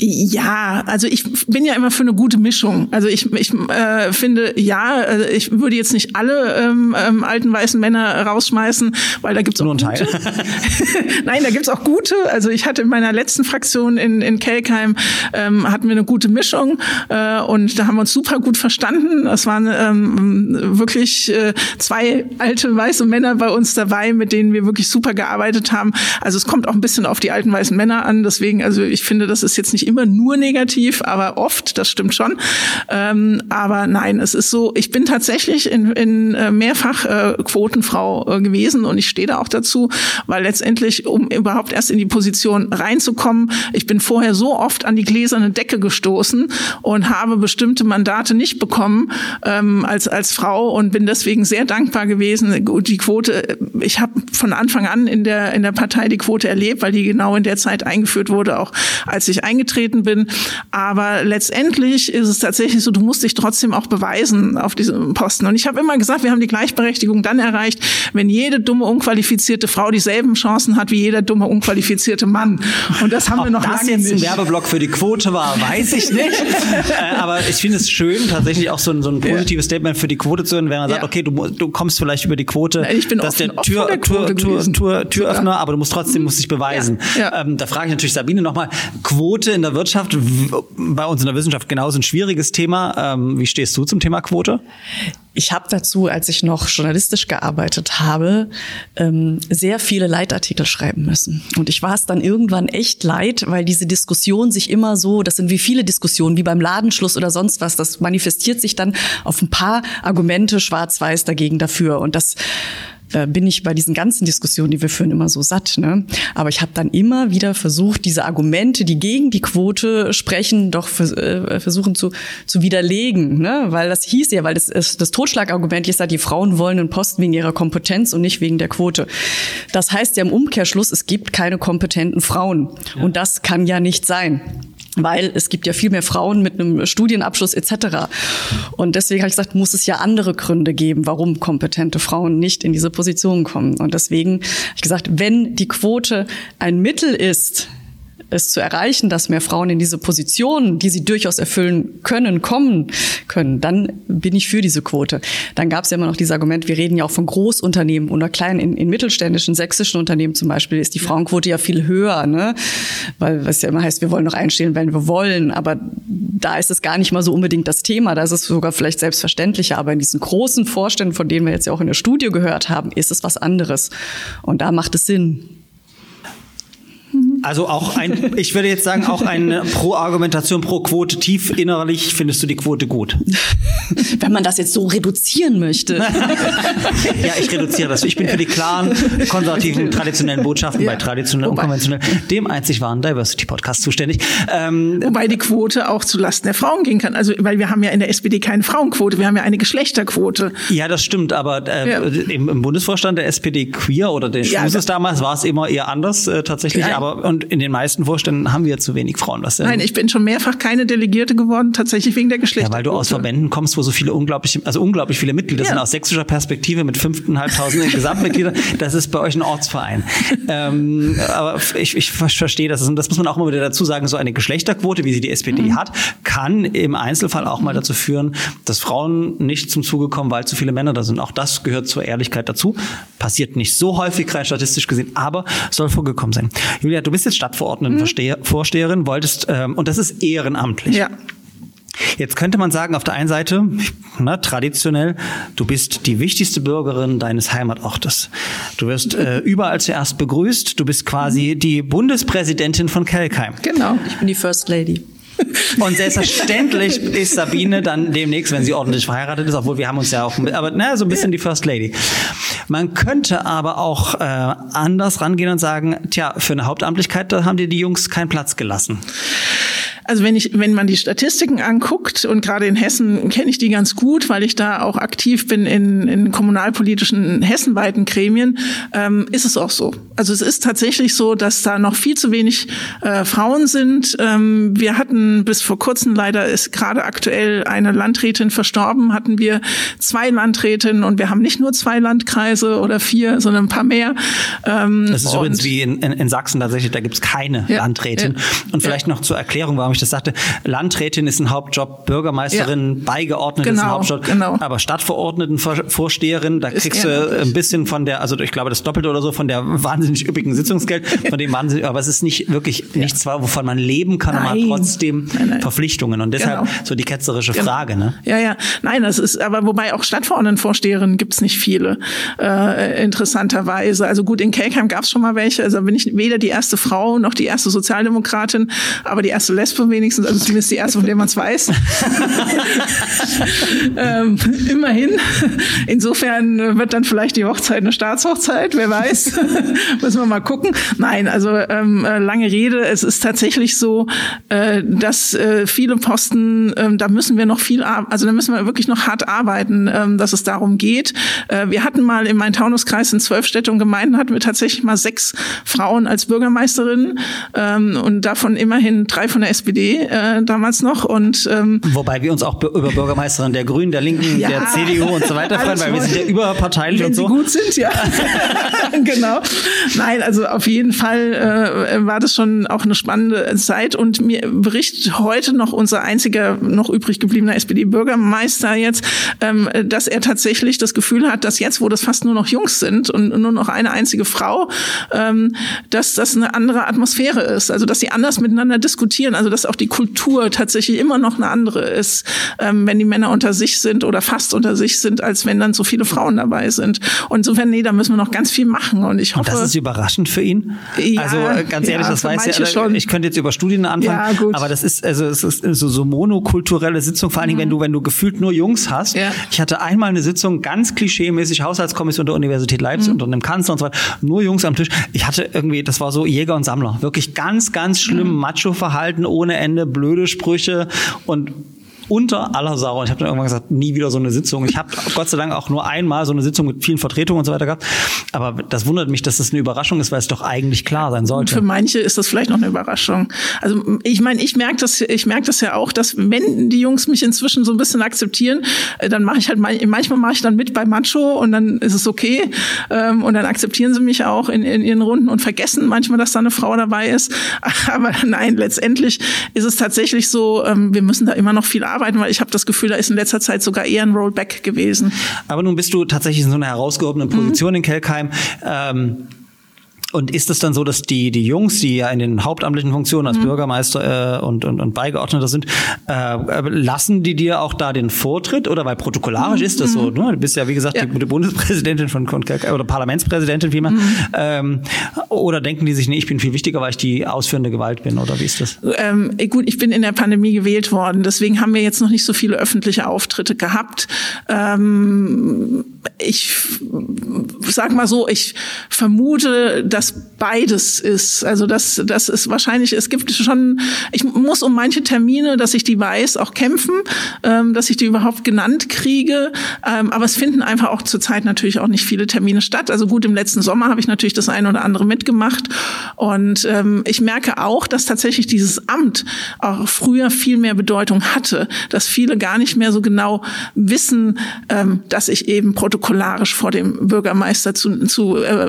Ja, also ich bin ja immer für eine gute Mischung. Also ich, ich äh, finde, ja, also ich würde jetzt nicht alle ähm, ähm, alten weißen Männer rausschmeißen, weil da gibt's auch Nur ein Teil. gute. *laughs* *laughs* Nein, da gibt's auch gute. Also ich hatte in meiner letzten Fraktion in, in Kelkheim ähm, hatten wir eine gute Mischung äh, und da haben wir uns super gut verstanden. Das waren ähm, wirklich äh, zwei alte weiße Männer bei uns dabei, mit denen wir wirklich super gearbeitet haben. Also es kommt auch ein bisschen auf die alten weißen Männer an. Deswegen, also ich finde, das ist jetzt nicht immer nur negativ, aber oft, das stimmt schon. Ähm, aber nein, es ist so, ich bin tatsächlich in, in äh, mehrfach äh, Quotenfrau äh, gewesen und ich stehe da auch dazu, weil letztendlich, um überhaupt erst in die Position reinzukommen, ich bin vorher so oft an die gläserne Decke gestoßen und habe bestimmte Mandate nicht nicht bekommen ähm, als als Frau und bin deswegen sehr dankbar gewesen. Die Quote, ich habe von Anfang an in der in der Partei die Quote erlebt, weil die genau in der Zeit eingeführt wurde, auch als ich eingetreten bin. Aber letztendlich ist es tatsächlich so, du musst dich trotzdem auch beweisen auf diesem Posten. Und ich habe immer gesagt, wir haben die Gleichberechtigung dann erreicht, wenn jede dumme unqualifizierte Frau dieselben Chancen hat wie jeder dumme unqualifizierte Mann. Und das haben Ob wir noch das lange jetzt ein nicht. Werbeblock für die Quote war, weiß ich nicht. *laughs* äh, aber ich finde es schön, tatsächlich auch so ein, so ein positives Statement für die Quote zu hören, wenn man sagt, Ja. okay, du, du kommst vielleicht über die Quote, Nein, ich bin dass offen- der Tür, der Tür, Quote Tür. Tür, Türöffner, aber du musst trotzdem musst dich beweisen. Ja. Ähm, da frage ich natürlich Sabine nochmal, Quote in der Wirtschaft, bei uns in der Wissenschaft genauso ein schwieriges Thema. Ähm, wie stehst du zum Thema Quote? Ich habe dazu, als ich noch journalistisch gearbeitet habe, ähm, sehr viele Leitartikel schreiben müssen. Und ich war es dann irgendwann echt leid, weil diese Diskussion sich immer so, das sind wie viele Diskussionen, wie beim Ladenschluss oder sonst was, das manifestiert sich dann auf ein paar Argumente schwarz-weiß dagegen dafür. Und das äh, bin ich bei diesen ganzen Diskussionen, die wir führen, immer so satt. Ne? Aber ich habe dann immer wieder versucht, diese Argumente, die gegen die Quote sprechen, doch vers äh, versuchen zu, zu widerlegen. Ne? Weil das hieß ja, weil das, das Totschlagargument ist ja, die Frauen wollen einen Posten wegen ihrer Kompetenz und nicht wegen der Quote. Das heißt ja im Umkehrschluss, es gibt keine kompetenten Frauen. Und das kann ja nicht sein. Weil es gibt ja viel mehr Frauen mit einem Studienabschluss etc. Und deswegen habe ich gesagt, muss es ja andere Gründe geben, warum kompetente Frauen nicht in diese Position kommen. Und deswegen habe ich gesagt, wenn die Quote ein Mittel ist, es zu erreichen, dass mehr Frauen in diese Positionen, die sie durchaus erfüllen können, kommen können, dann bin ich für diese Quote. Dann gab es ja immer noch dieses Argument, wir reden ja auch von Großunternehmen oder kleinen, in, in mittelständischen, sächsischen Unternehmen zum Beispiel ist die Frauenquote ja viel höher, ne? Weil was ja immer heißt, wir wollen noch einstellen, wenn wir wollen. Aber da ist es gar nicht mal so unbedingt das Thema. Da ist es sogar vielleicht selbstverständlicher. Aber in diesen großen Vorständen, von denen wir jetzt ja auch in der Studie gehört haben, ist es was anderes. Und da macht es Sinn. Also auch ein, ich würde jetzt sagen, auch eine Pro-Argumentation, pro-Quote, tief innerlich findest du die Quote gut. *laughs* Wenn man das jetzt so reduzieren möchte. *laughs* Ja, ich reduziere das. Ich bin für die klaren, konservativen, traditionellen Botschaften bei traditionell und Wobei- konventionell, dem einzig wahren Diversity-Podcast zuständig. Ähm, Wobei die Quote auch zulasten der Frauen gehen kann. Also, weil wir haben ja in der SPD keine Frauenquote, wir haben ja eine Geschlechterquote. ja, das stimmt, aber äh, Ja. im, im Bundesvorstand der SPD Queer oder der Ja, Schmuses da- damals war es immer eher anders äh, tatsächlich, Ja. aber und in den meisten Vorständen haben wir zu wenig Frauen. Was denn? Nein, ich bin schon mehrfach keine Delegierte geworden, tatsächlich wegen der Ja, Geschlechterquote. weil du aus Verbänden kommst, wo so viele unglaublich, also unglaublich viele Mitglieder Ja. sind aus sächsischer Perspektive mit 5.500 *laughs* Gesamtmitgliedern. Das ist bei euch ein Ortsverein. ähm, aber ich, ich verstehe das. Und das muss man auch mal wieder dazu sagen. So eine Geschlechterquote, wie sie die SPD Mhm. hat, kann im Einzelfall auch mal dazu führen, dass Frauen nicht zum Zuge kommen, weil zu viele Männer da sind. Auch das gehört zur Ehrlichkeit dazu. Passiert nicht so häufig rein statistisch gesehen, aber soll vorgekommen sein. Julia, du bist jetzt Stadtverordnetenvorsteherin, wolltest, ähm, und das ist ehrenamtlich. Ja. Jetzt könnte man sagen, auf der einen Seite, na, traditionell, du bist die wichtigste Bürgerin deines Heimatortes. Du wirst äh, überall zuerst begrüßt. Du bist quasi die Bundespräsidentin von Kelkheim. Genau. Ich bin die First Lady. *laughs* Und selbstverständlich ist Sabine dann demnächst, wenn sie ordentlich verheiratet ist, obwohl wir haben uns ja auch, aber na, so ein bisschen die First Lady. Man könnte aber auch äh, anders rangehen und sagen, tja, für eine Hauptamtlichkeit, da haben dir die Jungs keinen Platz gelassen. Also wenn ich, wenn man die Statistiken anguckt und gerade in Hessen kenne ich die ganz gut, weil ich da auch aktiv bin in, in kommunalpolitischen hessenweiten Gremien, ähm, ist es auch so. Also es ist tatsächlich so, dass da noch viel zu wenig äh, Frauen sind. Ähm, wir hatten bis vor kurzem leider ist gerade aktuell eine Landrätin verstorben, hatten wir zwei Landrätinnen und wir haben nicht nur zwei Landkreise oder vier, sondern ein paar mehr. Ähm, Das ist übrigens wie in, in, in Sachsen tatsächlich, da gibt's keine Ja, Landrätin. ja, Und vielleicht noch zur Erklärung, warum ich das sagte. Landrätin ist ein Hauptjob, Bürgermeisterin, beigeordnet ist ein Genau, Hauptjob. genau. Aber Stadtverordnetenvorsteherin, da Ist kriegst du ein bisschen von der, also ich glaube das Doppelte oder so, von der wahnsinnig üppigen Sitzungsgeld, *laughs* von dem wahnsinnig, aber es ist nicht wirklich nichts, wovon man leben kann, Nein. trotzdem Nein, nein. Verpflichtungen. Und deshalb Genau. so die ketzerische Genau. Frage, ne? Ja, ja. Nein, das ist, aber wobei auch Stadtverordnetenvorsteherinnen gibt's nicht viele, äh, interessanterweise. Also gut, in Kelkheim gab's schon mal welche. Also bin ich weder die erste Frau noch die erste Sozialdemokratin, aber die erste Lesbe wenigstens, also zumindest die erste, von der man es weiß. *laughs* ähm, immerhin. Insofern wird dann vielleicht die Hochzeit eine Staatshochzeit, wer weiß. *laughs* Müssen wir mal gucken. Nein, also ähm, äh, lange Rede. Es ist tatsächlich so, äh, dass äh, viele Posten, äh, da müssen wir noch viel, also da müssen wir wirklich noch hart arbeiten, äh, dass es darum geht. Äh, wir hatten mal in meinem Taunuskreis in zwölf Städte und Gemeinden hatten wir tatsächlich mal sechs Frauen als Bürgermeisterinnen ähm, und davon immerhin drei von der SPD äh, damals noch. Und ähm, wobei wir uns auch über Bürgermeisterin der Grünen, der Linken, ja, der CDU und so weiter freuen, weil wir sind ja überparteilich und so. Sie gut sind, ja. *laughs* genau. Nein, also auf jeden Fall äh, war das schon auch eine spannende Zeit und mir berichtet heute noch unser einziger noch übrig gebliebener SPD-Bürgermeister jetzt, ähm, dass er tatsächlich das Gefühl hat, dass jetzt, wo das fast nur noch Jungs sind und nur noch eine einzige Frau, ähm, dass das eine andere Atmosphäre ist. Also dass sie anders miteinander diskutieren, also dass auch die Kultur tatsächlich immer noch eine andere ist, ähm, wenn die Männer unter sich sind oder fast unter sich sind, als wenn dann so viele Frauen dabei sind. Und insofern, nee, da müssen wir noch ganz viel machen. Und ich hoffe. Und das ist überraschend für ihn. Ja, also äh, ganz ehrlich, ja, das weiß ja. schon. Ich könnte jetzt über Studien anfangen, Ja, gut. aber das ist also es ist so, so monokulturelle Sitzung. Vor allen Dingen, wenn du wenn du gefühlt nur Jungs hast. Ja. Ich hatte einmal eine Sitzung ganz klischeemäßig Haushaltskommission der Universität Leipzig unter einem Kanzler und so weiter. Nur Jungs am Tisch. Ich hatte irgendwie, das war so Jäger und Sammler. Wirklich ganz, ganz schlimm Macho-Verhalten ohne Ende, blöde Sprüche. Und unter aller Sau. Und ich habe dann irgendwann gesagt, nie wieder so eine Sitzung. Ich habe Gott sei Dank auch nur einmal so eine Sitzung mit vielen Vertretungen und so weiter gehabt. Aber das wundert mich, dass das eine Überraschung ist, weil es doch eigentlich klar sein sollte. für manche ist das vielleicht noch eine Überraschung. Also ich meine, ich merke das, ich merke das ja auch, dass wenn die Jungs mich inzwischen so ein bisschen akzeptieren, äh, dann mache ich halt mal- manchmal mache ich dann mit bei Macho und dann ist es okay ähm, und dann akzeptieren sie mich auch in, in ihren Runden und vergessen manchmal, dass da eine Frau dabei ist. *laughs* Aber nein, letztendlich ist es tatsächlich so, ähm, wir müssen da immer noch viel arbeiten, weil ich habe das Gefühl, da ist in letzter Zeit sogar eher ein Rollback gewesen. Aber nun bist du tatsächlich in so einer herausgehobenen Position in Kelkheim. Ähm, und ist es dann so, dass die, die Jungs, die ja in den hauptamtlichen Funktionen als Bürgermeister äh, und, und, und Beigeordneter sind, äh, äh, lassen die dir auch da den Vortritt? Oder weil protokollarisch ist das so, ne? Du bist ja, wie gesagt, Ja. die, die Bundespräsidentin von, oder Parlamentspräsidentin vielmehr. Ähm, oder denken die sich, nee, ich bin viel wichtiger, weil ich die ausführende Gewalt bin, oder wie ist das? Ähm, gut, ich bin in der Pandemie gewählt worden, deswegen haben wir jetzt noch nicht so viele öffentliche Auftritte gehabt. Ähm, ich sag mal so, ich vermute, dass beides ist. Also das, das ist wahrscheinlich, es gibt schon, ich muss um manche Termine, dass ich die weiß, auch kämpfen, ähm, dass ich die überhaupt genannt kriege. Ähm, aber es finden einfach auch zurzeit natürlich auch nicht viele Termine statt. Also gut, im letzten Sommer habe ich natürlich das eine oder andere mitgemacht. Und ähm, ich merke auch, dass tatsächlich dieses Amt auch früher viel mehr Bedeutung hatte, dass viele gar nicht mehr so genau wissen, ähm, dass ich eben protokollarisch vor dem Bürgermeister zu, zu äh,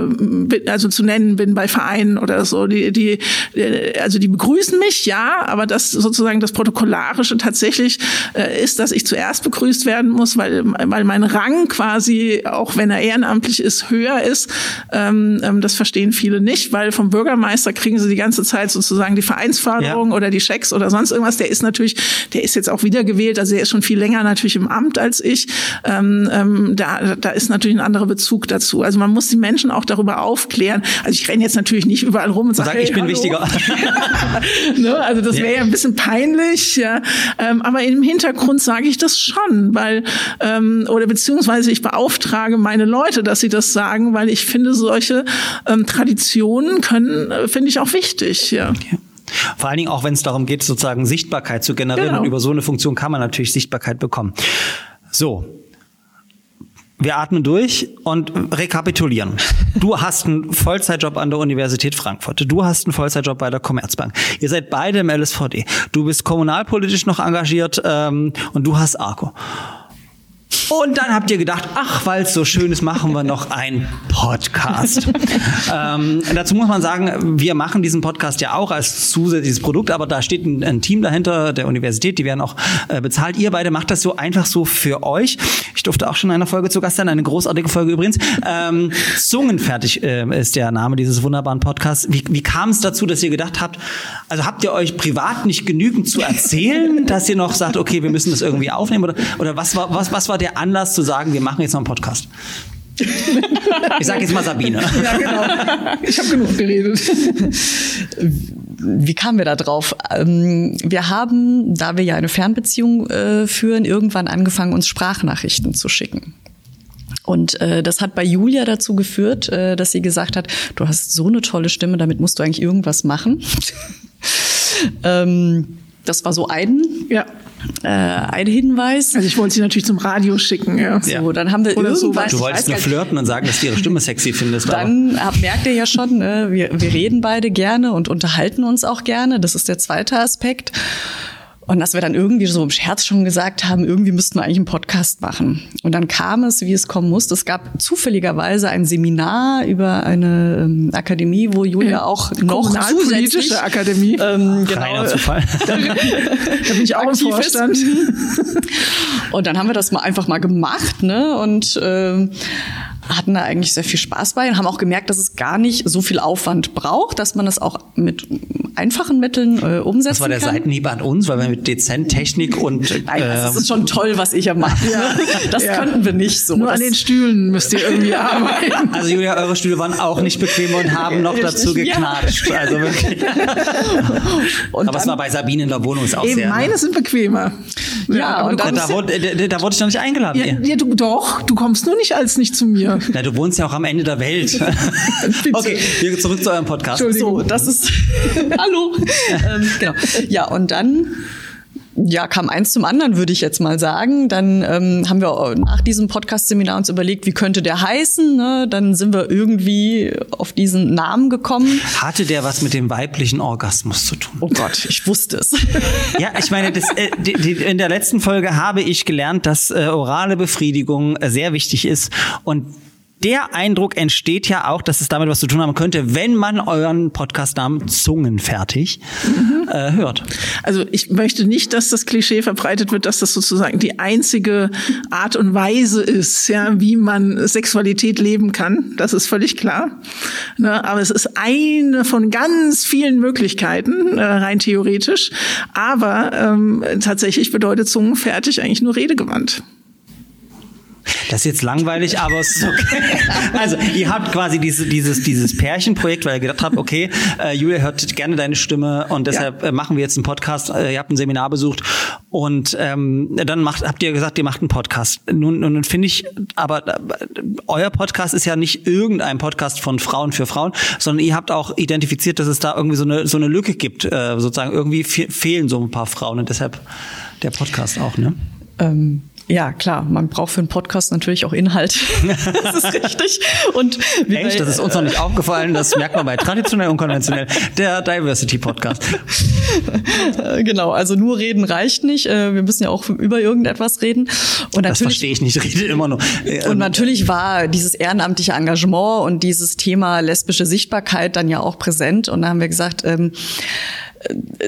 also zu nennen bin bei Vereinen oder so. Die, die, äh, also die begrüßen mich, ja, aber das sozusagen das Protokollarische tatsächlich äh, ist, dass ich zuerst begrüßt werden muss, weil, weil mein Rang quasi, auch wenn er ehrenamtlich ist, höher ist. Ähm, ähm, das verstehen viele nicht, weil vom Bürgermeister kriegen sie die ganze Zeit sozusagen die Vereinsförderung Ja. oder die Schecks oder sonst irgendwas. Der ist natürlich, der ist jetzt auch wiedergewählt, also der ist schon viel länger natürlich im Amt als ich. Ähm, ähm, da, da ist natürlich ein anderer Bezug dazu. Also man muss die Menschen auch darüber aufklären. Also ich renne jetzt natürlich nicht überall rum und sage, Sag, hey, ich bin hallo. wichtiger. *laughs* ne? Also das wäre ja ein bisschen peinlich, ja. Ähm, aber im Hintergrund sage ich das schon, weil ähm, oder beziehungsweise ich beauftrage meine Leute, dass sie das sagen, weil ich finde, solche ähm, Traditionen können, äh, finde ich auch wichtig, ja. Vor allen Dingen auch, wenn es darum geht, sozusagen Sichtbarkeit zu generieren. Genau. Und über so eine Funktion kann man natürlich Sichtbarkeit bekommen. So. Wir atmen durch und rekapitulieren. Du hast einen Vollzeitjob an der Universität Frankfurt. Du hast einen Vollzeitjob bei der Commerzbank. Ihr seid beide im LSVD. Du bist kommunalpolitisch noch engagiert ähm, und du hast Arco. Und dann habt ihr gedacht, ach, weil es so schön ist, machen wir noch einen Podcast. *laughs* ähm, dazu muss man sagen, wir machen diesen Podcast ja auch als zusätzliches Produkt, aber da steht ein, ein Team dahinter der Universität, die werden auch äh, bezahlt. Ihr beide macht das so einfach so für euch. Ich durfte auch schon in einer Folge zu Gast sein, eine großartige Folge übrigens. Ähm, Zungenfertig äh, ist der Name dieses wunderbaren Podcasts. Wie, wie kam es dazu, dass ihr gedacht habt, also habt ihr euch privat nicht genügend zu erzählen, dass ihr noch sagt, okay, wir müssen das irgendwie aufnehmen? Oder, oder was, war, was, was war der Anlass zu sagen, wir machen jetzt noch einen Podcast? Ich sage jetzt mal Sabine. *laughs* Ja, genau. Ich habe genug geredet. wie kamen wir da drauf? Ähm, wir haben, da wir ja eine Fernbeziehung äh, führen, irgendwann angefangen, uns Sprachnachrichten zu schicken. Und äh, das hat bei Julia dazu geführt, äh, dass sie gesagt hat, du hast so eine tolle Stimme, damit musst du eigentlich irgendwas machen. *laughs* ähm, das war so ein, Ja. Äh, ein Hinweis. Also ich wollte sie natürlich zum Radio schicken, ja. So, dann haben wir Oder irgendwas. ich Du wolltest nur flirten und sagen, dass du ihre Stimme sexy findest. aber- Dann hab, merkt ihr ja schon, ne, wir, wir reden beide gerne und unterhalten uns auch gerne. Das ist der zweite Aspekt. Und dass wir dann irgendwie so im Scherz schon gesagt haben, irgendwie müssten wir eigentlich einen Podcast machen. Und dann kam es, wie es kommen musste. Es gab zufälligerweise ein Seminar über eine ähm, Akademie, wo Julia auch noch Kommunalpolitische zusätzlich Akademie. ähm, Reiner genau, *laughs* Zufall. *laughs* Da bin ich auch im aktiv ist. Vorstand. *laughs* Und dann haben wir das mal einfach mal gemacht, ne? Und ähm, hatten da eigentlich sehr viel Spaß bei und haben auch gemerkt, dass es gar nicht so viel Aufwand braucht, dass man das auch mit einfachen Mitteln äh, umsetzen Das war der kann. Seitenhieb an uns, weil wir mit dezent Technik und Nein, das ähm, ist schon toll, was ich ja mache. Das Ja. könnten wir nicht so. Nur das, an den Stühlen müsst ihr irgendwie *laughs* arbeiten. also Julia, eure Stühle waren auch nicht bequem und haben noch dazu Ja. geknatscht. Also wirklich. *laughs* und Aber es war bei Sabine in der Wohnung ist auch Eben, sehr. meine sind bequemer. Ja, aber und da, kommst wurde, da, da wurde ich noch nicht eingeladen. ja, Ja. ja, du, doch, du kommst nur nicht als nicht zu mir. *laughs* Na, du wohnst ja auch am Ende der Welt. *laughs* okay, wir zurück zu eurem Podcast. So, das ist. *laughs* Hallo. ähm, genau. Ja, und dann. Ja, kam eins zum anderen, würde ich jetzt mal sagen. Dann ähm, haben wir nach diesem Podcast-Seminar uns überlegt, wie könnte der heißen. Ne? Dann sind wir irgendwie auf diesen Namen gekommen. Hatte der was mit dem weiblichen Orgasmus zu tun? Oh Gott, ich wusste es. Ja, ich meine, das, äh, die, die, in der letzten Folge habe ich gelernt, dass äh, orale Befriedigung äh, sehr wichtig ist und der Eindruck entsteht ja auch, dass es damit was zu tun haben könnte, wenn man euren Podcastnamen Zungenfertig äh, hört. Also ich möchte nicht, dass das Klischee verbreitet wird, dass das sozusagen die einzige Art und Weise ist, ja, wie man Sexualität leben kann. Das ist völlig klar. Ne? Aber es ist eine von ganz vielen Möglichkeiten, äh, rein theoretisch. Aber ähm, tatsächlich bedeutet Zungenfertig eigentlich nur redegewandt. Das ist jetzt langweilig, aber es ist okay. Also, ihr habt quasi diese, dieses, dieses Pärchenprojekt, weil ihr gedacht habt, okay, äh, Julia hört gerne deine Stimme und deshalb äh, machen wir jetzt einen Podcast. Äh, ihr habt ein Seminar besucht und ähm, dann macht, habt ihr gesagt, ihr macht einen Podcast. Nun, nun finde ich, aber äh, euer Podcast ist ja nicht irgendein Podcast von Frauen für Frauen, sondern ihr habt auch identifiziert, dass es da irgendwie so eine, so eine Lücke gibt. Äh, sozusagen irgendwie fe fehlen so ein paar Frauen und deshalb der Podcast auch, ne? Ähm, ja, klar, man braucht für einen Podcast natürlich auch Inhalt. *laughs* das ist richtig. Und wie Echt? bei- Das ist uns noch nicht aufgefallen. Das merkt man bei *laughs* traditionell und konventionell. Der Diversity Podcast. Äh, Genau, also nur reden reicht nicht. Äh, Wir müssen ja auch über irgendetwas reden. Und Das verstehe ich nicht. Ich rede immer nur. und natürlich war dieses ehrenamtliche Engagement und dieses Thema lesbische Sichtbarkeit dann ja auch präsent. Und da haben wir gesagt, ähm, äh,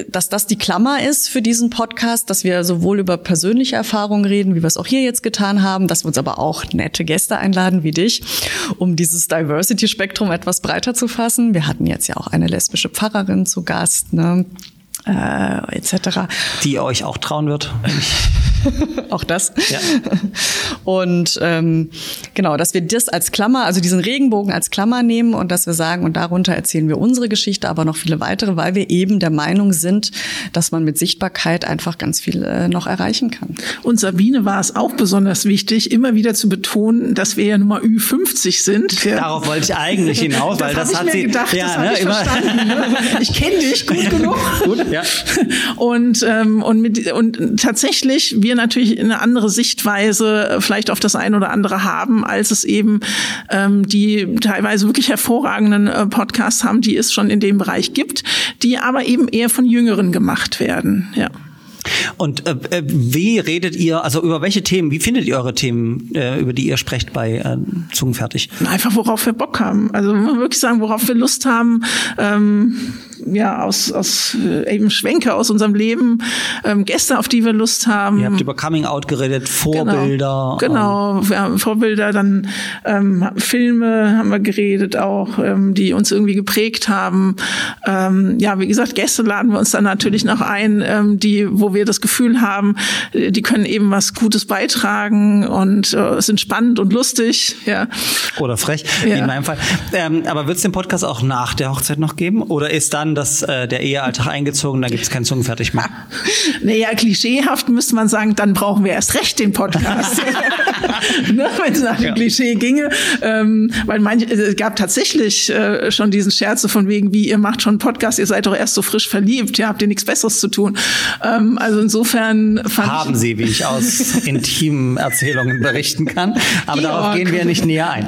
dass das die Klammer ist für diesen Podcast, dass wir sowohl über persönliche Erfahrungen reden, wie wir es auch hier jetzt getan haben, dass wir uns aber auch nette Gäste einladen wie dich, um dieses Diversity-Spektrum etwas breiter zu fassen. Wir hatten jetzt ja auch eine lesbische Pfarrerin zu Gast, ne? Äh, etc. die euch auch trauen wird. *laughs* *laughs* Auch das. Ja. Und ähm, genau, dass wir das als Klammer, also diesen Regenbogen als Klammer nehmen und dass wir sagen, und darunter erzählen wir unsere Geschichte, aber noch viele weitere, weil wir eben der Meinung sind, dass man mit Sichtbarkeit einfach ganz viel äh, noch erreichen kann. Und Sabine war es auch besonders wichtig, immer wieder zu betonen, dass wir ja Nummer Ü50 sind. Ja. *laughs* Darauf wollte ich eigentlich hinaus, weil das, hab hat ich mir sie. gedacht, ja, das habe ne, ich immer- verstanden. Ne? Ich kenne dich gut *laughs* genug. Gut, ja. Und, ähm, und, mit, und tatsächlich wir natürlich eine andere Sichtweise äh, vielleicht auf das eine oder andere haben, als es eben ähm, die teilweise wirklich hervorragenden äh, Podcasts haben, die es schon in dem Bereich gibt, die aber eben eher von Jüngeren gemacht werden. Ja. Und äh, äh, wie redet ihr, also über welche Themen, wie findet ihr eure Themen, äh, über die ihr sprecht bei äh, Zungenfertig? Einfach worauf wir Bock haben. Also wir wirklich sagen, worauf wir Lust haben. Ähm, ja, aus, aus äh, eben Schwenke aus unserem Leben, ähm, Gäste, auf die wir Lust haben. Ihr habt über Coming Out geredet, Vorbilder. Genau, genau. wir haben Vorbilder, dann ähm, Filme haben wir geredet auch, ähm, die uns irgendwie geprägt haben. Ähm, ja, wie gesagt, Gäste laden wir uns dann natürlich noch ein, ähm, die, wo wo wir das Gefühl haben, äh, die können eben was Gutes beitragen und äh, sind spannend und lustig. Ja. Oder frech, Ja. in meinem Fall. Ähm, aber wird es den Podcast auch nach der Hochzeit noch geben? Oder ist dann das, äh, der Ehealltag eingezogen, da gibt es kein Zungenfertig mehr? *laughs* Naja, klischeehaft müsste man sagen, dann brauchen wir erst recht den Podcast. *laughs* *laughs* ne, Wenn es nach dem Ja. Klischee ginge. Ähm, weil manch, es gab tatsächlich äh, schon diesen Scherze von wegen, wie ihr macht schon einen Podcast, ihr seid doch erst so frisch verliebt, ja, habt ihr nichts Besseres zu tun. Ähm, also insofern fand Haben ich, sie, wie ich aus *laughs* intimen Erzählungen berichten kann. Aber darauf Georg. gehen wir nicht näher ein.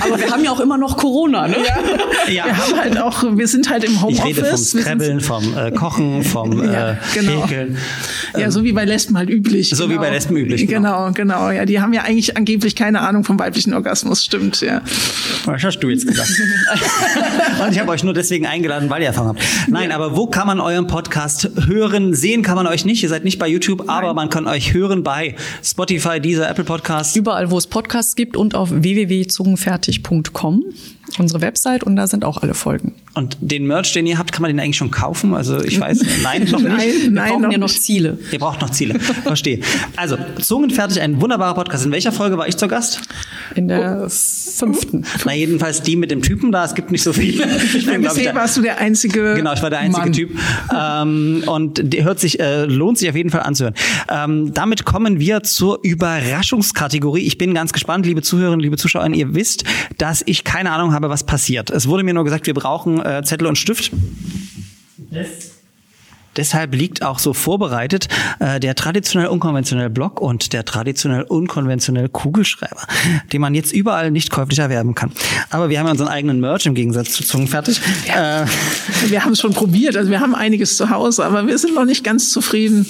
Aber wir haben ja auch immer noch Corona, ne? Ja. wir haben halt auch, wir sind halt im Ich Homeoffice. rede vom wir sind- Scrabbeln, vom äh, Kochen, vom äh, Ja, genau. Häkeln. Ja, so wie bei Lesben halt üblich. So wie bei Lesben üblich, genau. Genau, genau. Ja, die haben ja eigentlich angeblich keine Ahnung vom weiblichen Orgasmus, stimmt, ja. Was hast du jetzt gesagt? *laughs* Und ich habe euch nur deswegen eingeladen, weil ihr Erfahrung habt. Nein, aber wo kann man euren Podcast hören? Sehen kann man euch nicht. Ihr seid nicht bei YouTube, aber man kann euch hören bei Spotify, dieser Apple Podcast. Überall, wo es Podcasts gibt und auf www.zungenfertig.com, unsere Website, und da sind auch alle Folgen. Und den Merch, den ihr habt, kann man den eigentlich schon kaufen? Also ich weiß, *laughs* nein, noch nicht. Nein, Wir nein, brauchen noch ja noch nicht. Ziele. Ihr braucht noch Ziele. *laughs* Verstehe. Also, Zungenfertig, ein wunderbarer Podcast. In welcher Folge war ich zu Gast? In der fünften. Na, jedenfalls die mit dem Typen da. Es gibt nicht so viele. *laughs* Ich bin, ich, Bisher der- warst du der einzige. Genau, ich war der einzige Mann. Typ. Ähm, und der hört sich, äh, lohnt sich auf jeden Fall anzuhören. Ähm, damit kommen wir zur Überraschungskategorie. Ich bin ganz gespannt, liebe Zuhörerinnen, liebe Zuschauer. Ihr wisst, dass ich keine Ahnung habe, was passiert. Es wurde mir nur gesagt, wir brauchen äh, Zettel und Stift. Deshalb liegt auch so vorbereitet äh, der traditionell unkonventionelle Block und der traditionell unkonventionelle Kugelschreiber, den man jetzt überall nicht käuflich erwerben kann. Aber wir haben ja unseren eigenen Merch im Gegensatz zu Zungenfertig. Äh, Wir haben es schon probiert, also wir haben einiges zu Hause, aber wir sind noch nicht ganz zufrieden.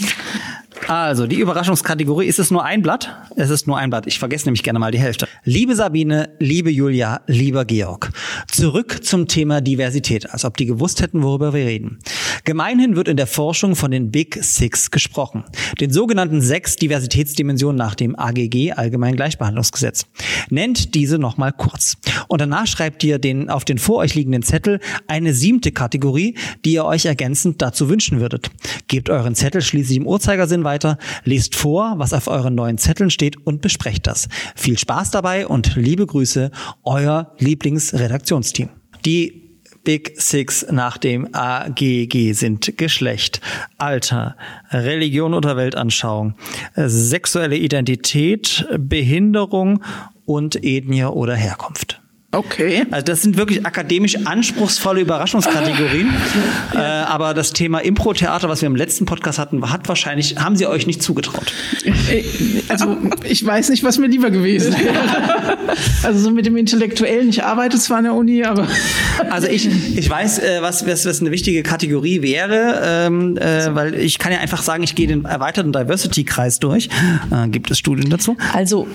Also, die Überraschungskategorie, ist es nur ein Blatt? Es ist nur ein Blatt. Ich vergesse nämlich gerne mal die Hälfte. Liebe Sabine, liebe Julia, lieber Georg. Zurück zum Thema Diversität, als ob die gewusst hätten, worüber wir reden. Gemeinhin wird in der Forschung von den Big Six gesprochen. Den sogenannten sechs Diversitätsdimensionen nach dem AGG, Allgemeinen Gleichbehandlungsgesetz. Nennt diese nochmal kurz. Und danach schreibt ihr den, auf den vor euch liegenden Zettel eine siebte Kategorie, die ihr euch ergänzend dazu wünschen würdet. Gebt euren Zettel schließlich im Uhrzeigersinn weiter, lest vor, was auf euren neuen Zetteln steht und besprecht das. Viel Spaß dabei und liebe Grüße, euer Lieblingsredaktionsteam. Die Big Six nach dem AGG sind Geschlecht, Alter, Religion oder Weltanschauung, sexuelle Identität, Behinderung und Ethnie oder Herkunft. Okay. Also das sind wirklich akademisch anspruchsvolle Überraschungskategorien. *laughs* äh, aber das Thema Impro-Theater, was wir im letzten Podcast hatten, hat wahrscheinlich, haben sie euch nicht zugetraut. Äh, Also ich weiß nicht, was mir lieber gewesen wäre. *laughs* Also so mit dem Intellektuellen, ich arbeite zwar an der Uni, aber *laughs* Also ich, ich weiß, äh, was, was, was eine wichtige Kategorie wäre, ähm, äh, weil ich kann ja einfach sagen, ich gehe den erweiterten Diversity-Kreis durch. Äh, gibt es Studien dazu? Also,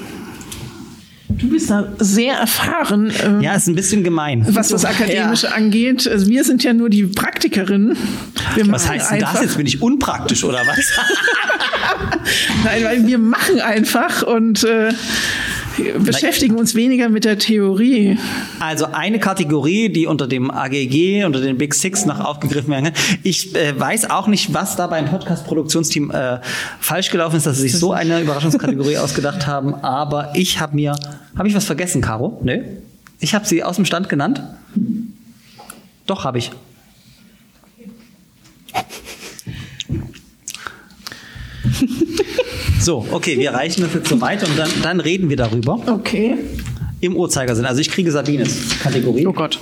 du bist da sehr erfahren. ähm, Ja, ist ein bisschen gemein. Was das Akademische angeht, also wir sind ja nur die Praktikerinnen. Wir Was heißt denn das jetzt? Bin ich unpraktisch oder was? *laughs* Nein, weil wir machen einfach und äh, beschäftigen uns weniger mit der Theorie. Also eine Kategorie, die unter dem AGG, unter den Big Six noch aufgegriffen werden kann. Ich äh, weiß auch nicht, was da beim Podcast-Produktionsteam äh, falsch gelaufen ist, dass sie sich so eine Überraschungskategorie *laughs* ausgedacht haben. Aber ich habe mir, habe ich was vergessen, Caro? Nö. Ich habe sie aus dem Stand genannt. Doch, habe ich. So, okay, wir reichen das jetzt so weiter und dann, dann reden wir darüber Okay. im Uhrzeigersinn. Also ich kriege Sabines Kategorie. oh Gott.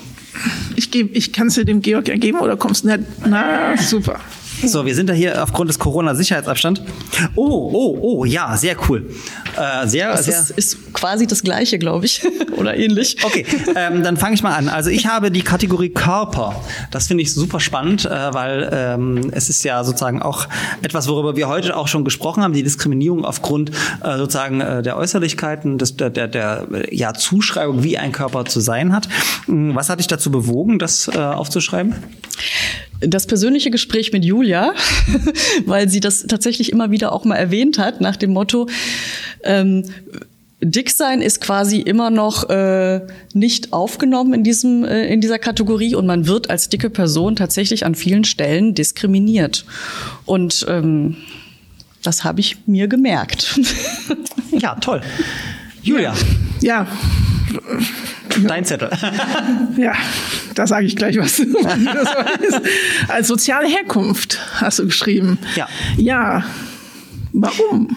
Ich, geb- ich kann es dir dem Georg ergeben oder kommst du nicht? Na, super. So, wir sind da hier aufgrund des Corona-Sicherheitsabstand. Oh, oh, oh, ja, sehr cool. Äh, sehr, Das sehr. ist, ist quasi das Gleiche, glaube ich. *laughs* Oder ähnlich. Okay, ähm, dann fange ich mal an. Also ich habe die Kategorie Körper. Das finde ich super spannend, äh, weil ähm, es ist ja sozusagen auch etwas, worüber wir heute auch schon gesprochen haben, die Diskriminierung aufgrund äh, sozusagen äh, der Äußerlichkeiten, des, der, der, der ja, Zuschreibung, wie ein Körper zu sein hat. Hm, Was hat dich dazu bewogen, das äh, aufzuschreiben? Das persönliche Gespräch mit Julia, *laughs* weil sie das tatsächlich immer wieder auch mal erwähnt hat, nach dem Motto, ähm, Dick sein ist quasi immer noch äh, nicht aufgenommen in diesem äh, in dieser Kategorie und man wird als dicke Person tatsächlich an vielen Stellen diskriminiert und ähm, Das habe ich mir gemerkt. *laughs* Ja, toll. Julia, Ja, dein Zettel. *laughs* ja, da sage ich gleich was. *laughs* Als soziale Herkunft hast du geschrieben. Ja. Ja. Warum?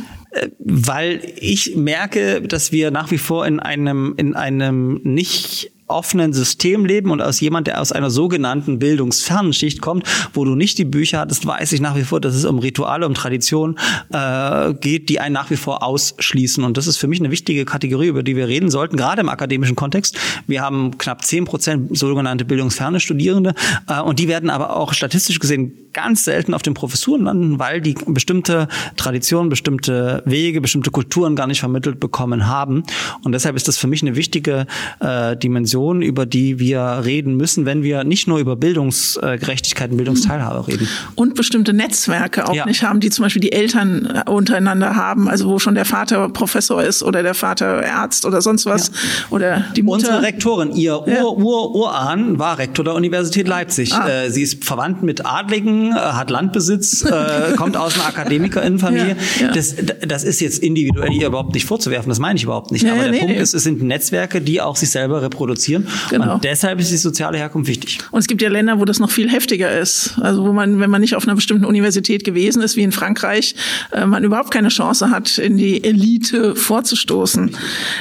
Weil ich merke, dass wir nach wie vor in einem, in einem nicht offenen System leben und als jemand, der aus einer sogenannten bildungsfernen Schicht kommt, wo du nicht die Bücher hattest, weiß ich nach wie vor, dass es um Rituale, um Tradition äh, geht, die einen nach wie vor ausschließen. Und das ist für mich eine wichtige Kategorie, über die wir reden sollten, gerade im akademischen Kontext. Wir haben knapp zehn Prozent sogenannte bildungsferne Studierende äh, und die werden aber auch statistisch gesehen ganz selten auf den Professuren landen, weil die bestimmte Traditionen, bestimmte Wege, bestimmte Kulturen gar nicht vermittelt bekommen haben. Und deshalb ist das für mich eine wichtige äh, Dimension, über die wir reden müssen, wenn wir nicht nur über Bildungsgerechtigkeit und Bildungsteilhabe reden. Und bestimmte Netzwerke auch Ja. nicht haben, die zum Beispiel die Eltern äh, untereinander haben, also wo schon der Vater Professor ist oder der Vater Arzt oder sonst was oder die Mutter. Unsere Rektorin, ihr Ja. Ur, Ur, Urahn war Rektor der Universität Leipzig. Ah. Äh, sie ist verwandt mit Adligen, äh, hat Landbesitz, *laughs* kommt aus einer Akademikerinnenfamilie. Ja, ja. Das, das ist jetzt individuell ihr überhaupt nicht vorzuwerfen, das meine ich überhaupt nicht. Ja, Aber ja, der nee, Punkt nee. ist, es sind Netzwerke, die auch sich selber reproduzieren. Genau. Und deshalb ist die soziale Herkunft wichtig. Und es gibt ja Länder, wo das noch viel heftiger ist. Also wo man, wenn man nicht auf einer bestimmten Universität gewesen ist, wie in Frankreich, äh, man überhaupt keine Chance hat, in die Elite vorzustoßen.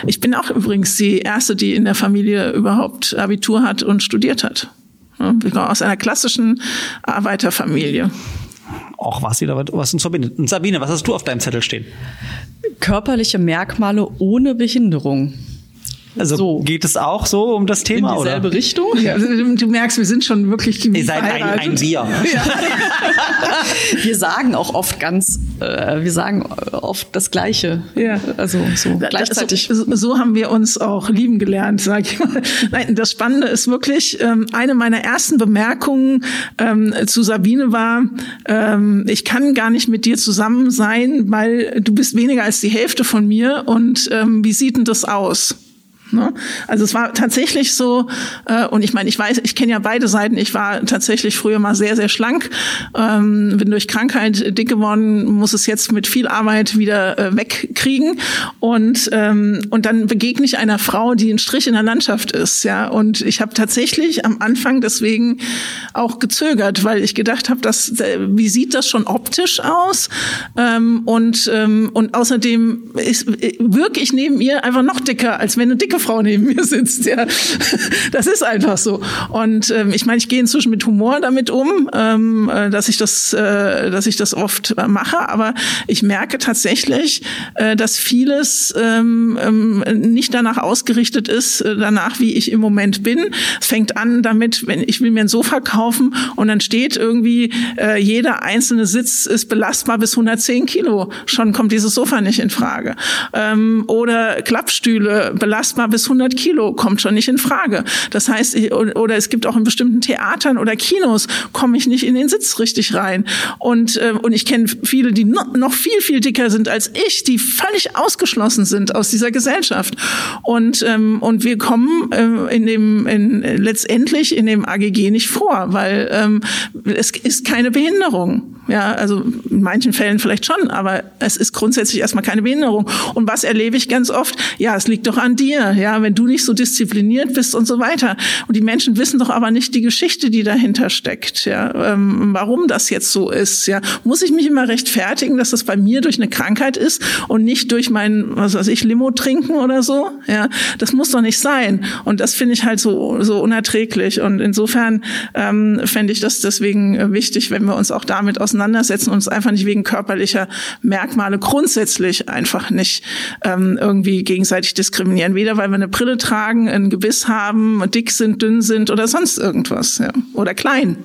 Ich bin auch übrigens die erste, die in der Familie überhaupt Abitur hat und studiert hat. Ja, aus einer klassischen Arbeiterfamilie. Auch was wieder was und Sabine. Und Sabine, was hast du auf deinem Zettel stehen? Körperliche Merkmale ohne Behinderung. Also So. geht es auch so um das In Thema dieselbe oder? Richtung? Ja, du du merkst, wir sind schon wirklich Ihr seid ein, ein Wir. *laughs* Wir sagen auch oft ganz, äh, wir sagen oft das Gleiche. Ja. Also so Da- gleichzeitig. So, so haben wir uns auch lieben gelernt, sag ich mal. Nein, das Spannende ist wirklich, ähm, eine meiner ersten Bemerkungen ähm, zu Sabine war, ähm, ich kann gar nicht mit dir zusammen sein, weil du bist weniger als die Hälfte von mir und ähm, wie sieht denn das aus? Ne? Also es war tatsächlich so, äh, und ich meine, ich weiß, ich kenne ja beide Seiten. Ich war tatsächlich früher mal sehr, sehr schlank, ähm, bin durch Krankheit dick geworden, muss es jetzt mit viel Arbeit wieder äh, wegkriegen. Und, ähm, und dann begegne ich einer Frau, die ein Strich in der Landschaft ist. Ja, und ich habe tatsächlich am Anfang deswegen auch gezögert, weil ich gedacht habe, dass äh, wie sieht das schon optisch aus? Ähm, und ähm, und außerdem äh, wirke ich neben ihr einfach noch dicker, als wenn eine dicke Frau neben mir sitzt. Ja, *laughs* das ist einfach so. Und ähm, ich meine, ich gehe inzwischen mit Humor damit um, ähm, äh, dass ich das, äh, dass ich das oft mache. Aber ich merke tatsächlich, äh, dass vieles ähm, ähm, nicht danach ausgerichtet ist, danach wie ich im Moment bin. Es fängt an damit, wenn ich will mir ein Sofa kaufen und dann steht irgendwie äh, jeder einzelne Sitz ist belastbar bis 110 Kilo. Schon kommt dieses Sofa nicht in Frage. Ähm, oder Klappstühle belastbar bis 100 Kilo kommt schon nicht in Frage. Das heißt, ich, oder es gibt auch in bestimmten Theatern oder Kinos komme ich nicht in den Sitz richtig rein. Und ähm, und ich kenne viele, die no, noch viel viel dicker sind als ich, die völlig ausgeschlossen sind aus dieser Gesellschaft. Und ähm, und wir kommen ähm, in dem in, letztendlich in dem AGG nicht vor, weil ähm, es ist keine Behinderung. Ja, also in manchen Fällen vielleicht schon, aber es ist grundsätzlich erstmal keine Behinderung. Und was erlebe ich ganz oft? Ja, es liegt doch an dir, ja, wenn du nicht so diszipliniert bist und so weiter. Und die Menschen wissen doch aber nicht die Geschichte, die dahinter steckt, ja, ähm, warum das jetzt so ist, ja. Muss ich mich immer rechtfertigen, dass das bei mir durch eine Krankheit ist und nicht durch mein, was weiß ich, Limo trinken oder so, ja. Das muss doch nicht sein. Und das finde ich halt so, so unerträglich. Und insofern ähm, fände ich das deswegen äh, wichtig, wenn wir uns auch damit auseinandersetzen und uns einfach nicht wegen körperlicher Merkmale grundsätzlich einfach nicht ähm, irgendwie gegenseitig diskriminieren. Weder weil wir eine Brille tragen, ein Gebiss haben, dick sind, dünn sind oder sonst irgendwas. Ja. Oder klein.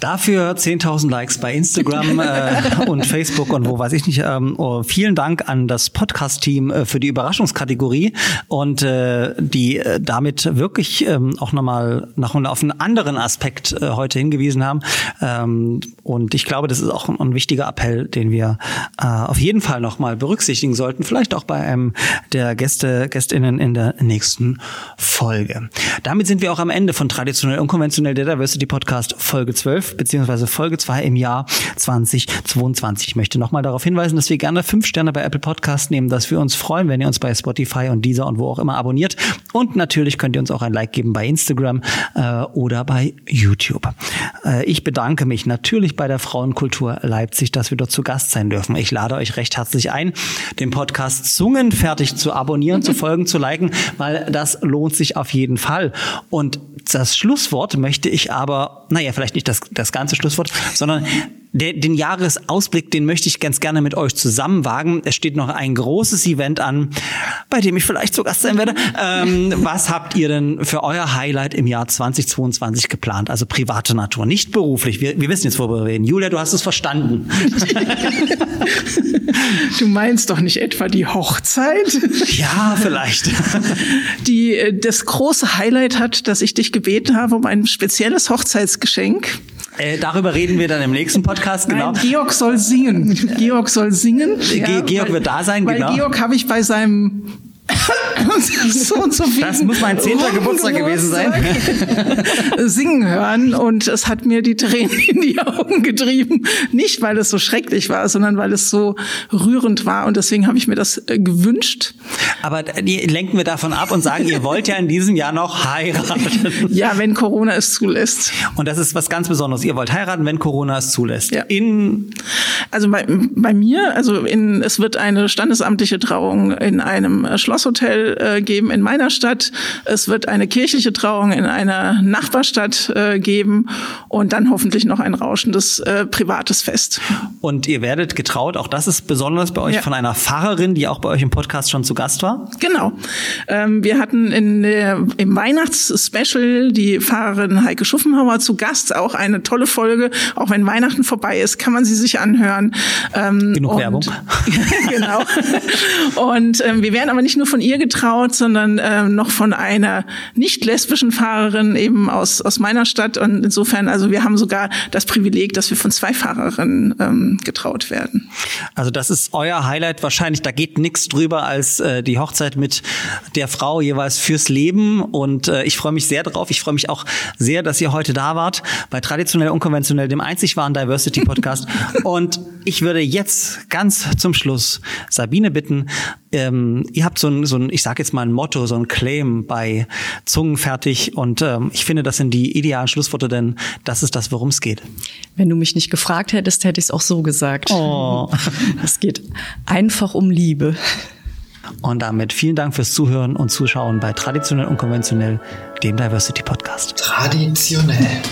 Dafür 10.000 Likes bei Instagram *laughs* äh, und Facebook und wo weiß ich nicht. Ähm, oh, vielen Dank an das Podcast-Team äh, für die Überraschungskategorie und äh, die äh, damit wirklich ähm, auch nochmal nach auf einen anderen Aspekt äh, heute hingewiesen haben. Ähm, und ich glaube, das ist auch ein, ein wichtiger Appell, den wir äh, auf jeden Fall nochmal berücksichtigen sollten. Vielleicht auch bei einem der Gäste, Gästinnen in der nächsten Folge. Damit sind wir auch am Ende von Traditionell Unkonventionell der Diversity Podcast Folge 12. 12 beziehungsweise Folge 2 im Jahr 2022. Ich möchte nochmal darauf hinweisen, dass wir gerne fünf Sterne bei Apple Podcast nehmen, dass wir uns freuen, wenn ihr uns bei Spotify und dieser und wo auch immer abonniert. Und natürlich könnt ihr uns auch ein Like geben bei Instagram äh, oder bei YouTube. Äh, ich bedanke mich natürlich bei der Frauenkultur Leipzig, dass wir dort zu Gast sein dürfen. Ich lade euch recht herzlich ein, den Podcast Zungen fertig zu abonnieren, zu *laughs* folgen, zu liken, weil das lohnt sich auf jeden Fall. Und das Schlusswort möchte ich aber, naja, vielleicht nicht das, das ganze Schlusswort, sondern der, den Jahresausblick, den möchte ich ganz gerne mit euch zusammen wagen. Es steht noch ein großes Event an, bei dem ich vielleicht zu Gast sein werde. Ähm, was habt ihr denn für euer Highlight im Jahr 2022 geplant? Also private Natur, nicht beruflich. Wir, wir wissen jetzt, worüber wir reden. Julia, du hast es verstanden. *laughs* Du meinst doch nicht etwa die Hochzeit? ja, vielleicht. Die äh, das große Highlight hat, dass ich dich gebeten habe um ein spezielles Hochzeitsgeschenk. Äh, darüber reden wir dann im nächsten Podcast, genau. Nein, Georg soll singen. Georg soll singen. Ge Georg wird da sein, weil genau. Georg habe ich bei seinem so und so viel Das muss mein zehnter Geburtstag gewesen sein. *laughs* Singen hören und es hat mir die Tränen in die Augen getrieben. Nicht, weil es so schrecklich war, sondern weil es so rührend war und deswegen habe ich mir das äh, gewünscht. Aber die lenken wir davon ab und sagen, ihr wollt ja in diesem Jahr noch heiraten. Ja, wenn Corona es zulässt. Und das ist was ganz Besonderes. Ihr wollt heiraten, wenn Corona es zulässt. Ja. In Also bei, bei mir, also in, es wird eine standesamtliche Trauung in einem äh, Schlosshotel äh, geben in meiner Stadt. Es wird eine kirchliche Trauung in einer Nachbarstadt äh, geben und dann hoffentlich noch ein rauschendes äh, privates Fest. Und ihr werdet getraut, auch das ist besonders bei euch, Ja. von einer Pfarrerin, die auch bei euch im Podcast schon zu Gast war. Genau. Ähm, wir hatten in der, im Weihnachtsspecial die Pfarrerin Heike Schuffenhauer zu Gast. Auch eine tolle Folge. Auch wenn Weihnachten vorbei ist, kann man sie sich anhören. Ähm, Genug und, Werbung. *laughs* genau. Und ähm, wir werden aber nicht nur von ihr getraut, sondern ähm, noch von einer nicht lesbischen Pfarrerin eben aus, aus meiner Stadt. Und insofern, also wir haben sogar das Privileg, dass wir von zwei Pfarrerinnen ähm, getraut werden. Also das ist euer Highlight wahrscheinlich. Da geht nichts drüber als äh, die Hochzeit mit der Frau jeweils fürs Leben. Und äh, ich freue mich sehr drauf. Ich freue mich auch sehr, dass ihr heute da wart bei Traditionell Unkonventionell, dem einzig wahren Diversity Podcast. *laughs* Und ich würde jetzt ganz zum Schluss Sabine bitten, ähm, ihr habt so ein, so ein, ich sage jetzt mal ein Motto, so ein Claim bei Zungen fertig. Und ähm, ich finde, das sind die idealen Schlussworte, denn das ist das, worum es geht. Wenn du mich nicht gefragt hättest, hätte ich es auch so gesagt. Oh. *laughs* Es geht einfach um Liebe. Und damit vielen Dank fürs Zuhören und Zuschauen bei Traditionell Unkonventionell, dem Diversity Podcast. Traditionell.